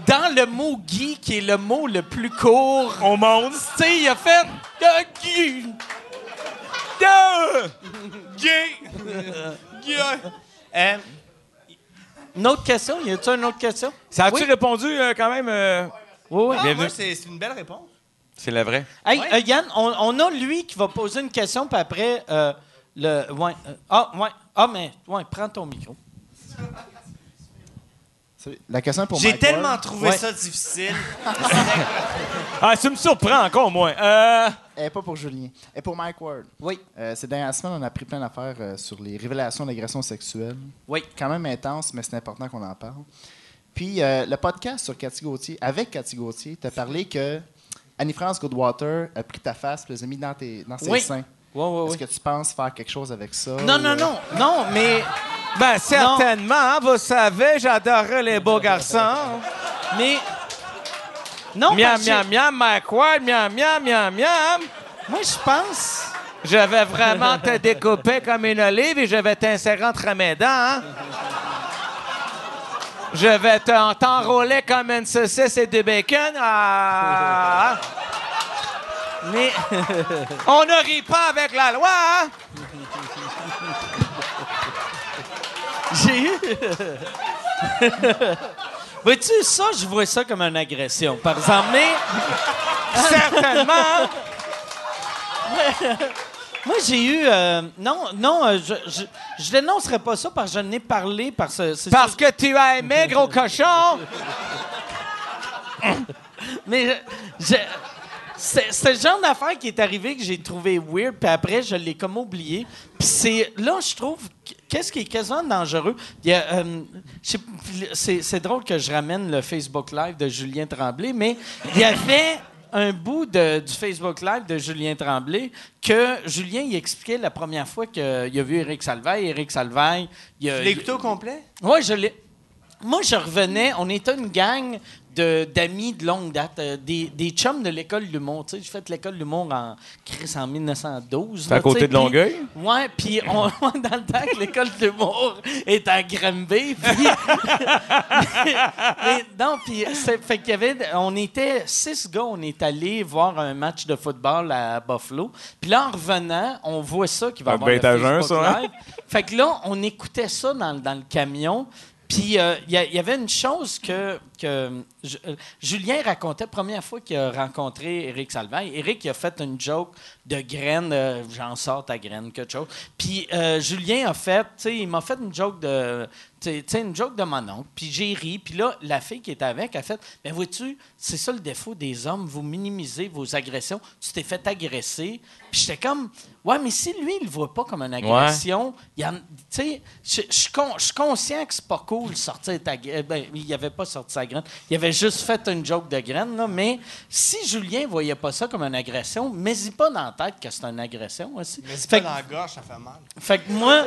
dans le mot Guy, qui est le mot le plus court au monde. Tu sais, il a fait euh, Guy. Euh, Euh, Une autre question? Y a-tu une autre question? Ça a-tu Oui. répondu euh, quand même? euh, Oui, oui. ah, Bienvenue. moi, c'est c'est une belle réponse. C'est la vraie. Hey, euh, Yann, on, on a lui qui va poser une question, puis après, euh, le. Ouais, euh, ah, ouais. Ah, mais, ouais, prends ton micro. La question est pour J'ai tellement Ward. trouvé Ouais. ça difficile. Ah, tu me surprends encore moins. Euh, est pas pour Julien. Est pour Mike Ward. Oui. Euh, ces dernières semaines, on a appris plein d'affaires euh, sur les révélations d'agressions sexuelles. Oui. Quand même intense, mais c'est important qu'on en parle. Puis, euh, le podcast sur Cathy Gauthier, avec Cathy Gauthier, t'as parlé que Annie-France Goodwater a pris ta face et les a mis dans, tes, dans ses Oui. seins. Oui, oui, Est-ce oui. que tu penses faire quelque chose avec ça? Non, ou, non, non. Non, mais. ben, certainement. hein, Vous savez, j'adorais les beaux garçons. Mais. Non, Miam, miam, miam, Mike Ward, miam, miam, miam, miam. Moi, je pense. Je vais vraiment te découper comme une olive et je vais t'insérer entre mes dents. hein. Je vais te- t'enrôler comme une saucisse et du bacon. Ah. Mais. On ne rit pas avec la loi. hein? J'ai eu. Vois-tu, ça, je vois ça comme une agression, par exemple. Mais. Certainement. Moi, j'ai eu. euh, non, non, euh, je, je, je dénoncerai pas ça parce que je n'ai parlé parce que. c'est Parce que tu as aimé, gros cochon. Mais je- je- c'est le genre d'affaire qui est arrivé que j'ai trouvé weird, puis après, je l'ai comme oublié. Puis c'est là, je trouve, qu'est-ce qui est quasiment dangereux? Euh, c'est drôle que je ramène le Facebook Live de Julien Tremblay, mais il y avait un bout de- du Facebook Live de Julien Tremblay que Julien il expliquait la première fois qu'il a vu Éric Salvaille. Éric Salvaille, il a- Tu l'as écouté au complet? oui, je l'ai. Moi, je revenais, on était une gang d'amis de longue date, euh, des, des chums de l'école de l'humour. Tu sais, j'ai fait l'école de l'humour en Chris en 1912. C'est à côté de Longueuil? Ouais, puis on, dans le temps que l'école de l'humour est à Granby, puis... non, puis fait qu'il y avait... On était six gars, on est allés voir un match de football à Buffalo. Puis là, en revenant, on voit ça qui va avoir ben, le ça, hein? Fait que là, on écoutait ça dans, dans le camion. Puis euh, il y, avait une chose que, euh, Julien racontait première fois qu'il a rencontré Éric Salvaille. Éric il a fait une joke de graine, euh, j'en sors ta graine, quelque chose. Puis Julien a fait, tu sais, il m'a fait une joke de, tu une joke de mon oncle. Puis j'ai ri. Puis là, la fille qui était avec a fait, ben vois-tu, c'est ça le défaut des hommes, vous minimisez vos agressions. Tu t'es fait agresser. Puis j'étais comme, ouais, mais si lui, il le voit pas comme une agression, il tu sais, je je suis con- conscient que c'est pas cool sortir ta graine. Ben, il avait pas sorti sa graine. Il avait juste fait une joke de graine, là. Mais si Julien voyait pas ça comme une agression, mets-y pas dans la tête que c'est une agression aussi. Mais pas que- dans la gorge, ça fait mal. fait que moi.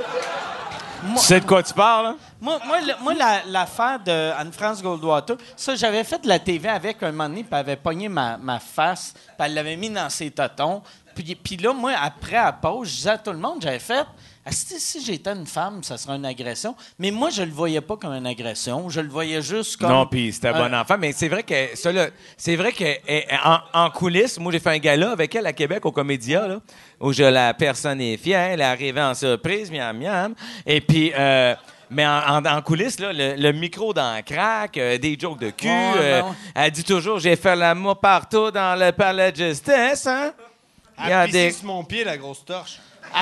Tu sais de quoi tu parles, hein? Moi, moi, le- moi, la- l'affaire de Anne-France Goldwater, ça, j'avais fait de la TV avec un moment donné, puis elle avait pogné ma, ma face, puis elle l'avait mis dans ses totons. Puis, puis là, moi, après, à la pause, je disais à tout le monde, j'avais fait, Asti, si j'étais une femme, ça serait une agression. Mais moi, je le voyais pas comme une agression. Je le voyais juste comme. Non, puis c'était un bon enfant. Mais c'est vrai que ça, là, c'est vrai que eh, en, en coulisses, moi j'ai fait un gala avec elle à Québec au Comédia, là, où je la personnifiais. Elle est arrivée en surprise, miam miam. Et puis. euh, mais en, en- en coulisses, là, le, le micro dans le crack, euh, des jokes de cul. Ouais, euh, ben ouais. Elle dit toujours J'ai fait l'amour partout dans le palais de justice. Hein? Il y a des- sur mon pied, la grosse torche.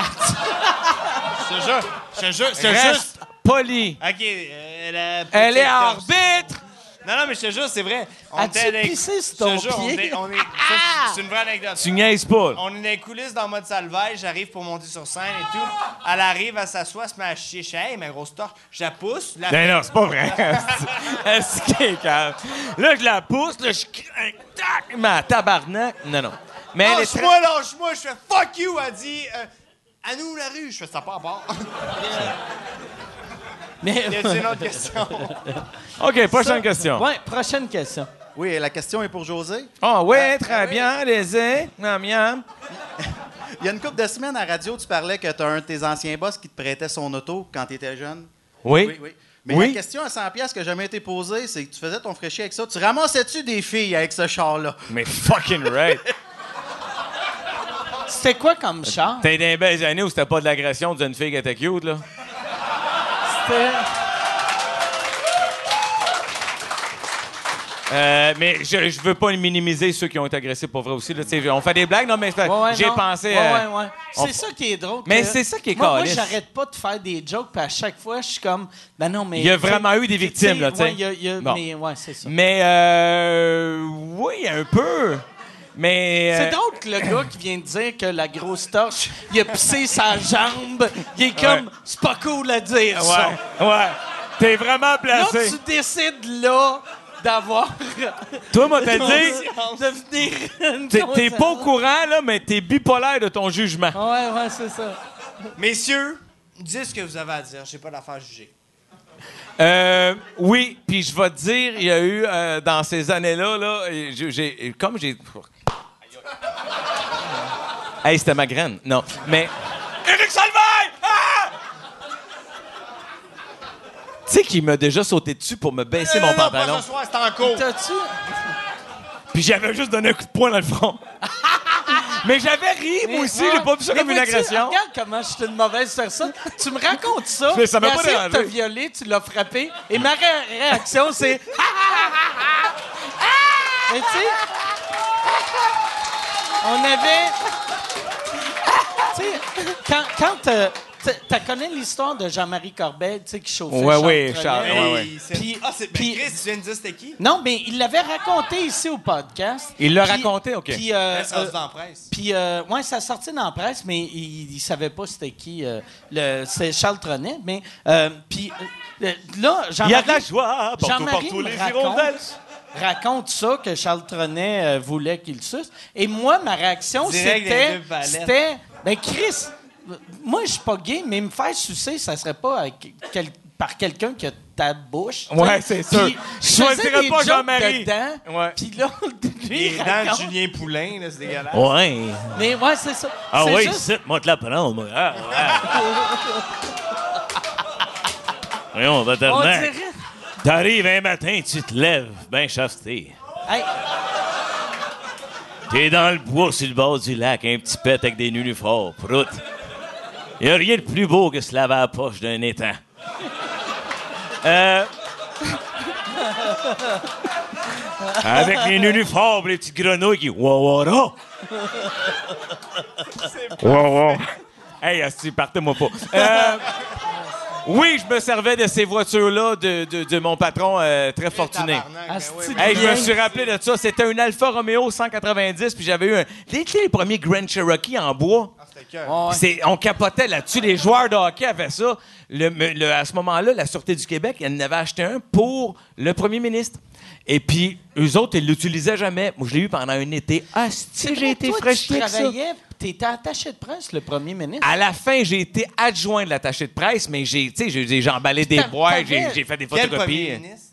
je te jure, je te jure, je te Reste juste. poli. OK, euh, elle est torche. arbitre. Non, non, mais je te jure, c'est vrai. On As-tu était dans- pissé sur je ton te jure, on pied? est- on est- ça, C'est une vraie anecdote. Tu niaises pas. On est dans les coulisses dans mode salvage, j'arrive pour monter sur scène et tout. Elle arrive, elle s'assoit, elle se met à chier. Je dis, hey, ma grosse torche. Je la pousse. La... Ben non, c'est pas vrai. Est-ce est calme? Là, je la pousse, là, je tac, ma tabarnak. Non, non. Mais est très... Lâche-moi, lâche-moi. Je fais fuck you. Elle dit, euh, à nous la rue. Je fais ça pas à part. Mais. Y a-t-il une autre question? OK, prochaine question. Ouais, prochaine question. Oui, la question est pour José. Ah ouais, très bien, allez-y. Miam, miam. Il y a une couple de semaines à la radio, tu parlais que tu as un de tes anciens boss qui te prêtait son auto quand tu étais jeune. Oui. Oui, oui. Mais Oui. la question à 100 pièces qui n'a jamais été posée, c'est que tu faisais ton fraîchier avec ça. Tu ramassais-tu des filles avec ce char-là? Mais fucking right. C'était quoi comme char? T'es dans les belles années où c'était pas de l'agression d'une fille qui était cute, là. C'était- Euh, mais je, je veux pas minimiser ceux qui ont été agressés pour vrai aussi. Là. On fait des blagues, non, mais Ouais, j'ai pensé. Euh, ouais, ouais. C'est ça qui est drôle. Mais c'est ça qui est Moi, moi j'arrête pas de faire des jokes, puis à chaque fois, je suis comme, ben non, mais. Il y a vraiment eu des victimes, là, tu sais. ouais, il y a- il y a- Bon. Mais ouais, c'est ça. Mais euh, oui, un peu. Mais. C'est euh, drôle que le gars qui vient de dire que la grosse torche, il a pissé sa jambe, il est comme, Ouais. c'est pas cool à dire ça. Ouais, ouais. T'es vraiment Là, placé. tu décides là d'avoir. Toi, moi, t'as dit. de T'es t'es pas au courant, là, mais t'es bipolaire de ton jugement. Ouais, ouais, c'est ça. Messieurs, dites ce que vous avez à dire. J'ai pas d'affaire à juger. Euh, oui, puis je vais te dire, il y a eu euh, dans ces années-là, là, comme j'ai. Hey, c'était ma graine. Non, mais. Éric Salvaille! Ah! Tu sais qu'il m'a déjà sauté dessus pour me baisser mon pantalon. Pas ce soir, c'est en cours. T'as-tu. Puis j'avais juste donné un coup de poing dans le front. Mais j'avais ri, moi aussi. J'ai pas vu ça Mais comme une agression. Regarde comment je suis une mauvaise personne. Tu me racontes ça. Mais ça m'a pas dérangé. te violer, tu l'as frappé. Et ma ré- réaction, c'est. Mais tu sais. On avait. Tu sais, quand. quand euh, tu connais l'histoire de Jean-Marie Corbeil, tu sais, qui chauffait Ouais, Charles oui, Trenet? Charles, ouais, ouais. Puis- ah, c'est. Ben, Chris, tu viens de dire c'était qui? Non, mais il l'avait raconté ici au podcast. Il l'a raconté, OK. Puis, euh, ça euh, se dans la presse. puis, euh, ouais, ça sortait dans la presse, mais il, il savait pas c'était qui. euh, le, c'est Charles Trenet. Mais, euh, puis, euh, là, Il y a de la Jean-Marie joie partout, Jean-Marie partout, les hirondelles. Raconte ça, que Charles Trenet euh, voulait qu'il suce. Et moi, ma réaction, c'était. C'était. Ben, Chris, moi, je suis pas gay, mais me faire sucer, ça serait pas avec quel- par quelqu'un qui a ta bouche. Ouais, c'est sûr. Puis, Je choisirais des pas Jean-Marie. Ouais. Puis là, lui, Les dents de. Julien Poulain, là, c'est dégueulasse. Ouais. Mais ouais, c'est ça. Ah oui, juste- c'est moi te la moi. Ah, ouais. Voyons, On tabarnak. dirait. T'arrives un matin, tu te lèves, ben chasteté. Hey, T'es dans le bois sur le bord du lac, un petit pet avec des nunuforts, prout. Y a rien de plus beau que se laver à la poche d'un étang. Euh... Avec les nunuforts, les petites grenouilles qui... Wow, wow, wow. Hey, asti, partez-moi pas. Euh, oui, je me servais de ces voitures-là de, de- de mon patron euh, très fortuné. Ben Asti oui, de Hey, je me suis rappelé de ça. C'était une Alfa Romeo 190, puis j'avais eu un. Les, les premiers Grand Cherokee en bois. Ah. Ouais. C'est- on capotait là-dessus. Les joueurs de hockey avaient ça. Le- le- à ce moment-là, la Sûreté du Québec, elle en avait acheté un pour le premier ministre. Et puis, eux autres, ils l'utilisaient jamais. Moi, je l'ai eu pendant un été. Ah, j'ai été toi, fraîche tu avec ça. travaillais, t'étais attaché de presse, le premier ministre. À la fin, j'ai été adjoint de l'attaché de presse, mais j'ai, tu sais, j'ai, emballé des boîtes, j'ai, fait des Quel photocopies. premier ministre?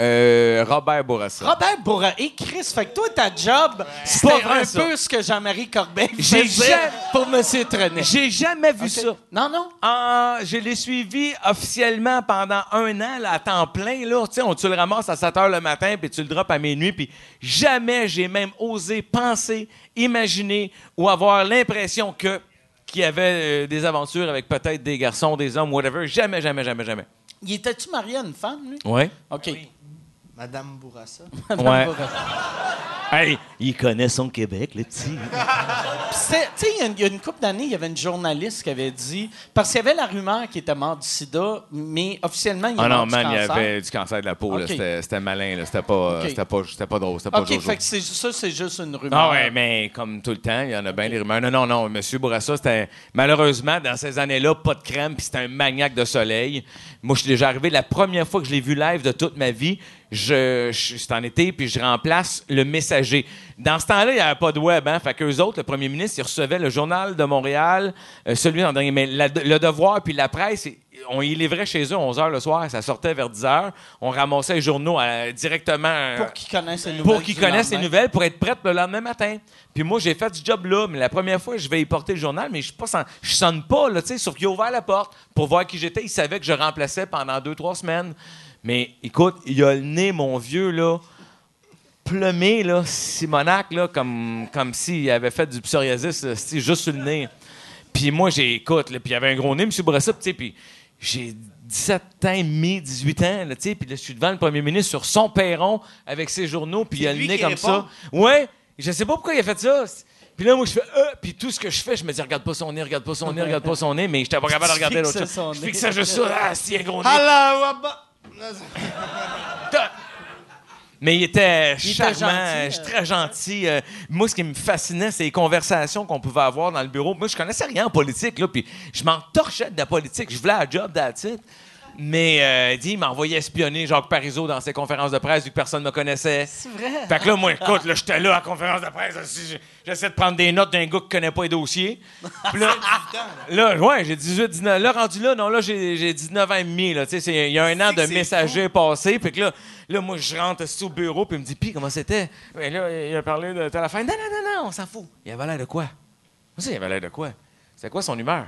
Euh, Robert Bourassa. Robert Bourra et Chris, fait que toi, ta job, pas vrai, un ça. peu ce que Jean-Marie Corbeil J'ai faisait jamais- pour M. Trenet. J'ai jamais vu Ok. ça. Non, non? Ah, je l'ai suivi officiellement pendant un an, là, à temps plein. Là. On, tu le ramasses à 7 h le matin, puis tu le drops à minuit. Puis jamais j'ai même osé penser, imaginer ou avoir l'impression que qu'il y avait euh, des aventures avec peut-être des garçons, des hommes, whatever. Jamais, jamais, jamais, jamais. Il était-tu marié à une femme, lui? Ouais. OK. Madame Bourassa. Ouais. Hey, il connaît son Québec, le petit. C'était- Tu sais, il y a une- y, couple d'années, il y avait une journaliste qui avait dit... Parce qu'il y avait la rumeur qu'il était mort du sida, mais officiellement, il est Ah mort non, du man, il y avait du cancer de la peau. C'était, c'était malin. là. C'était, pas, Ok. c'était, pas, c'était pas drôle. C'était pas OK, fait que c'est- ça, c'est juste une rumeur. Ah ouais, mais comme tout le temps, il y en a bien des rumeurs. Non, non, non, M. Bourassa, c'était malheureusement, dans ces années-là, pas de crème, puis c'était un maniaque de soleil. Moi, je suis déjà arrivé, la première fois que je l'ai vu live de toute ma vie, je, je, c'est en été, puis je remplace le Dans ce temps-là, il n'y avait pas de web. Hein? Fait qu'eux autres, le premier ministre, ils recevaient le Journal de Montréal, euh, celui en dernier. Mais la- le Devoir puis la presse, on y livrait chez eux à 11 h le soir. Ça sortait vers 10 h. On ramassait les journaux euh, directement. euh, Pour qu'ils connaissent les nouvelles. pour qu'ils connaissent les nouvelles pour être prête le lendemain matin. Puis moi, j'ai fait ce job-là, mais la première fois, je vais y porter le journal, mais je sans- je sonne pas, là, tu sais, sauf qu'il a ouvert la porte pour voir qui j'étais. Il savait que je remplaçais pendant deux, trois semaines. Mais écoute, il a le nez, mon vieux, là, plumé, là, Simonac, là, comme, comme s'il avait fait du psoriasis, là, juste sur le nez. Puis moi, j'ai, écoute, là, puis il avait un gros nez, M. Bourassa, tu sais, puis j'ai 17 ans et demi, 18 ans, là, tu sais, puis là, je suis devant le premier ministre sur son perron avec ses journaux, puis il a le nez comme répond? ça. Ouais, je sais pas pourquoi il a fait ça. Puis là, moi, je fais euh, puis tout ce que je fais, je me dis, regarde pas son nez, regarde pas son nez, regarde pas son nez, mais j'étais pas capable de regarder l'autre chose. Je nez. fixais juste ça, ah, c'est un gros nez. Mais il était Il était charmant, gentil, euh, je suis très gentil. Euh, moi, ce qui me fascinait, c'est les conversations qu'on pouvait avoir dans le bureau. Moi, je connaissais rien en politique, là, puis je m'en torchais de la politique. Je voulais un job it. Mais euh, il dit, il m'envoyait espionner Jacques Parizeau dans ses conférences de presse vu que personne ne me connaissait. C'est vrai. Fait que là, moi, écoute, là, j'étais là à la conférence de presse. J'essaie de prendre des notes d'un gars qui connaît pas les dossiers. Puis là, là, ouais, j'ai 18, 19. Là, rendu là, non, là, j'ai j'ai 19 ans et demi, là. Tu sais, c'est- il y a un an de messager passé. Puis que là, là, moi, je rentre assis au bureau, puis il me dit, puis comment c'était? Et là, il a parlé de à la fin. Non, non, non, non, on s'en fout. Il avait l'air de quoi? Moi, ça, il avait l'air de quoi? C'était quoi son humeur?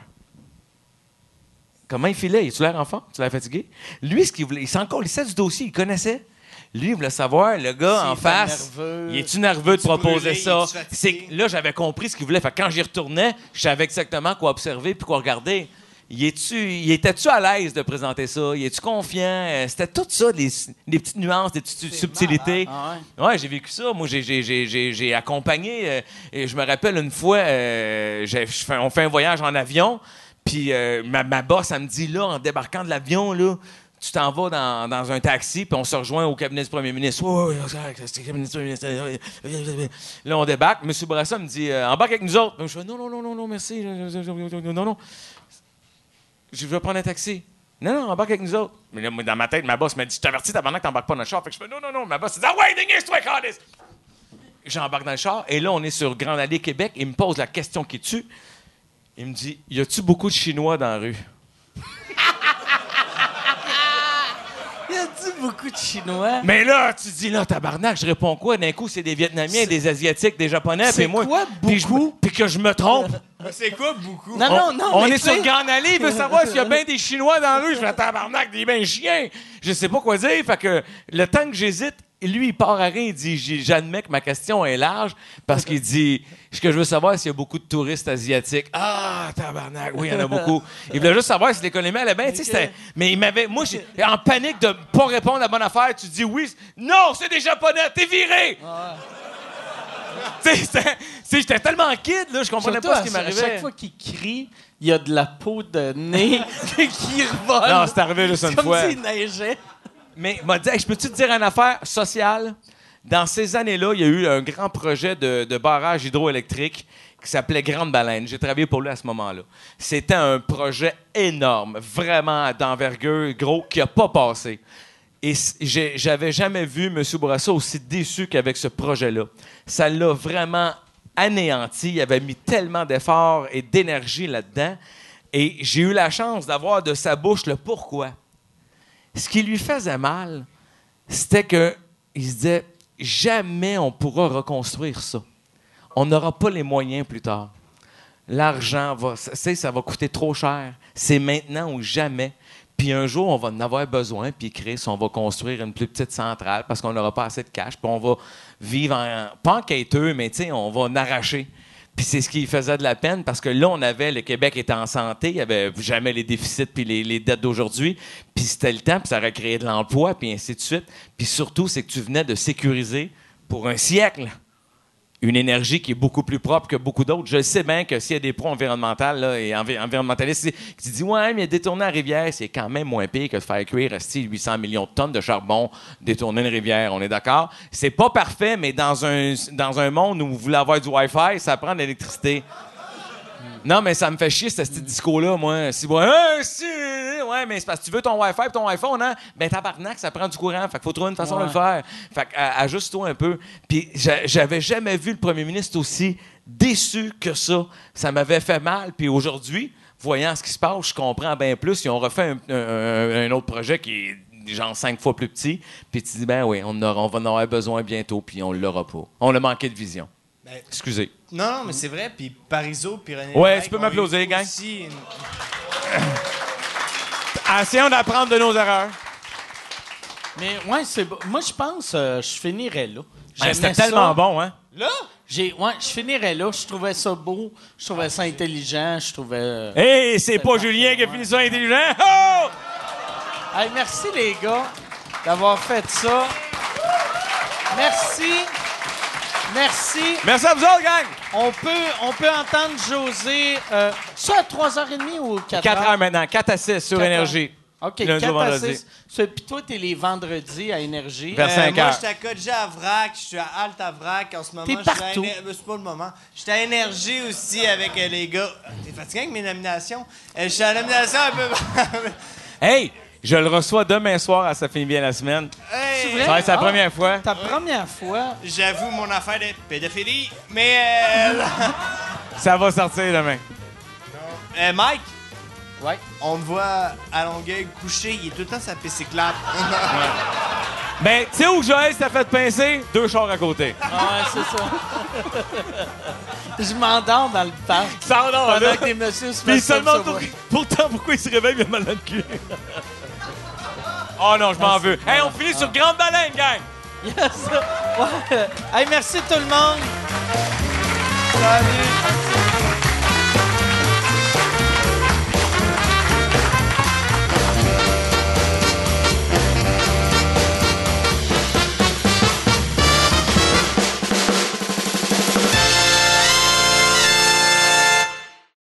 Comment il filait? Il tu l'air enfant? Tu l'air fatigué? Lui, ce qu'il voulait, il s'en colissait du dossier, il connaissait. Lui, il voulait savoir, le gars en face, nerveux. il est-tu nerveux de proposer brûlé? ça? C'est là, j'avais compris ce qu'il voulait. Fait que quand j'y retournais, je savais exactement quoi observer puis quoi regarder. Il était-tu à l'aise de présenter ça? Il est-tu confiant? Euh, C'était tout ça, des, des petites nuances, des petites subtilités. Ah ouais? Ouais, j'ai vécu ça. Moi, j'ai, j'ai, j'ai, j'ai, j'ai accompagné. euh, et je me rappelle une fois, euh, j'ai- on fait un voyage en avion. Puis euh, ma, ma boss, elle me dit là, en débarquant de l'avion, là, tu t'en vas dans, dans un taxi, puis on se rejoint au cabinet du premier ministre. Ministre. Là, on débarque. M. Bourassa me dit euh, embarque avec nous autres. Je fais non, non, non, non, non, merci. Non, non. Je vais prendre un taxi. Non, non, embarque avec nous autres. Mais là, dans ma tête, ma boss m'a dit Je t'avertis, t'as que t'embarques pas dans le char. Fait que je fais Non, non, non. Ma boss dit Ah ouais, Candice! J'embarque dans le char, et là, on est sur Grande Allée Québec. Il me pose la question qui tue. Il me dit Y a-tu beaucoup de Chinois dans la rue? Il a dit beaucoup de Chinois? Mais là, tu dis là, tabarnak, je réponds quoi? D'un coup, c'est des Vietnamiens, des Asiatiques, des Japonais, C'est puis moi. quoi, beaucoup? Puis que je me trompe? C'est quoi beaucoup? Non, non, non. On mais est sur Grande Allée, il veut savoir s'il y a bien des Chinois dans la rue. Je fais tabarnak, des ben chiens. Je sais pas quoi dire. Fait que le temps que j'hésite, lui, il part à rien. Il dit J'admets que ma question est large parce qu'il dit Ce que je veux savoir, s'il y a beaucoup de touristes asiatiques. Ah, tabarnak, oui, il y en a beaucoup. Il voulait juste savoir si l'économie allait bien. Tu sais, c'était- Mais il m'avait. Moi, j'ai en panique de pas répondre à la bonne affaire. Tu dis oui. Non, c'est des Japonais, t'es viré. J'étais tellement kid, là, je comprenais Surtout, pas ce qui À m'arrivait. chaque fois qu'il crie, il y a de la peau de nez qui revole. Non, c'est arrivé juste une comme fois. s'il neigeait. Mais il m'a dit, je peux-tu te dire une affaire sociale? Dans ces années-là, il y a eu un grand projet de, barrage hydroélectrique qui s'appelait Grande Baleine. J'ai travaillé pour lui à ce moment-là. C'était un projet énorme, vraiment d'envergure, gros, qui n'a pas passé. Et j'avais jamais vu M. Bourassa aussi déçu qu'avec ce projet-là. Ça l'a vraiment anéanti. Il avait mis tellement d'efforts et d'énergie là-dedans. Et j'ai eu la chance d'avoir de sa bouche le pourquoi ce qui lui faisait mal, c'était que il se disait jamais on pourra reconstruire ça. On n'aura pas les moyens plus tard. L'argent va, ça, va coûter trop cher. C'est maintenant ou jamais. Puis un jour, on va en avoir besoin, puis Chris, on va construire une plus petite centrale parce qu'on n'aura pas assez de cash, puis on va vivre en, pas en quêteux, mais tu sais, on va en arracher. Puis c'est ce qui faisait de la peine parce que là, on avait, le Québec était en santé, il n'y avait jamais les déficits puis les, dettes d'aujourd'hui. Puis c'était le temps, puis ça aurait créé de l'emploi, puis ainsi de suite. Puis surtout, c'est que tu venais de sécuriser pour un siècle une énergie qui est beaucoup plus propre que beaucoup d'autres. Je sais bien que s'il y a des pro-environnementaux là, et envi- environnementalistes qui disent Ouais, mais détourner la rivière, c'est quand même moins pire que de faire cuire esti, 800 millions de tonnes de charbon, détourner une rivière. On est d'accord? C'est pas parfait, mais dans un, dans un monde où vous voulez avoir du Wi-Fi, ça prend de l'électricité. Non, mais ça me fait chier, ce petit discours-là, moi. Si, ouais, Hein, si, ouais, mais c'est parce que tu veux ton Wi-Fi et ton iPhone, hein? Ben, tabarnak, ça prend du courant. Fait qu'il faut trouver une façon de le faire. Fait que, ajuste-toi un peu. Puis j'a- j'avais jamais vu le premier ministre aussi déçu que ça. Ça m'avait fait mal. Puis aujourd'hui, voyant ce qui se passe, je comprends bien plus. Ils ont refait un, un- un autre projet qui est genre cinq fois plus petit. Puis tu dis, ben oui, on, aura- on va en avoir besoin bientôt, puis on l'aura pas. On a manqué de vision. Ben, Excusez. Non, non, mais c'est vrai. Puis Parizeau, puis René Ouais, Lévesque tu peux m'applaudir, gang. aussi une- Essayons d'apprendre de nos erreurs. Mais ouais, c'est bon. Moi, je pense euh, je finirais là. Ouais, C'était tellement ça. bon, hein? Là? J'ai, ouais, je finirais là. Je trouvais ça beau. Je trouvais ça intelligent. Je trouvais. euh, Hey, c'est pas Julien qui a fini ça intelligent. Oh! Hey, merci les gars d'avoir fait ça. Merci. Merci. Merci à vous autres, gang! On peut, on peut entendre José. Euh, ça à 3h30 ou 4h? 4 heures? maintenant, 4 à 6 sur Quatre Énergie. OK, Lundi 4 au à vendredi. 6. Ça, Puis toi, t'es les vendredis à Énergie. Vers Euh, cinq moi, j'étais à Kodja à Vrac, je suis à Alt à Vrac en ce moment. T'es je suis à partout. Éner- euh, C'est pas le moment. J'étais à Énergie aussi avec euh, les gars. T'es fatigué avec mes nominations? Euh, je suis à la nomination un peu. Hey, je le reçois demain soir à Ça finit bien la semaine. Hey, vrai? Ça va être sa Ah. première fois. Ta première fois? J'avoue mon affaire de pédophilie, mais euh, Ça va sortir demain. euh, Mike, Ouais. on me voit à Longueuil couché, il est tout le temps sa bicyclette. Ben, tu sais où Joël s'est fait pincer? Deux chars à côté. Ouais, c'est ça. Je m'endors dans le parc. Ça a, Pendant là. que des messieurs se Puis mettent seulement pour- pourtant, pourquoi il se réveille mal dans le cul? Oh non, je m'en veux. Hey, on finit sur Grande Baleine, gang! Yes. Ouais. Hey, merci tout le monde. Salut.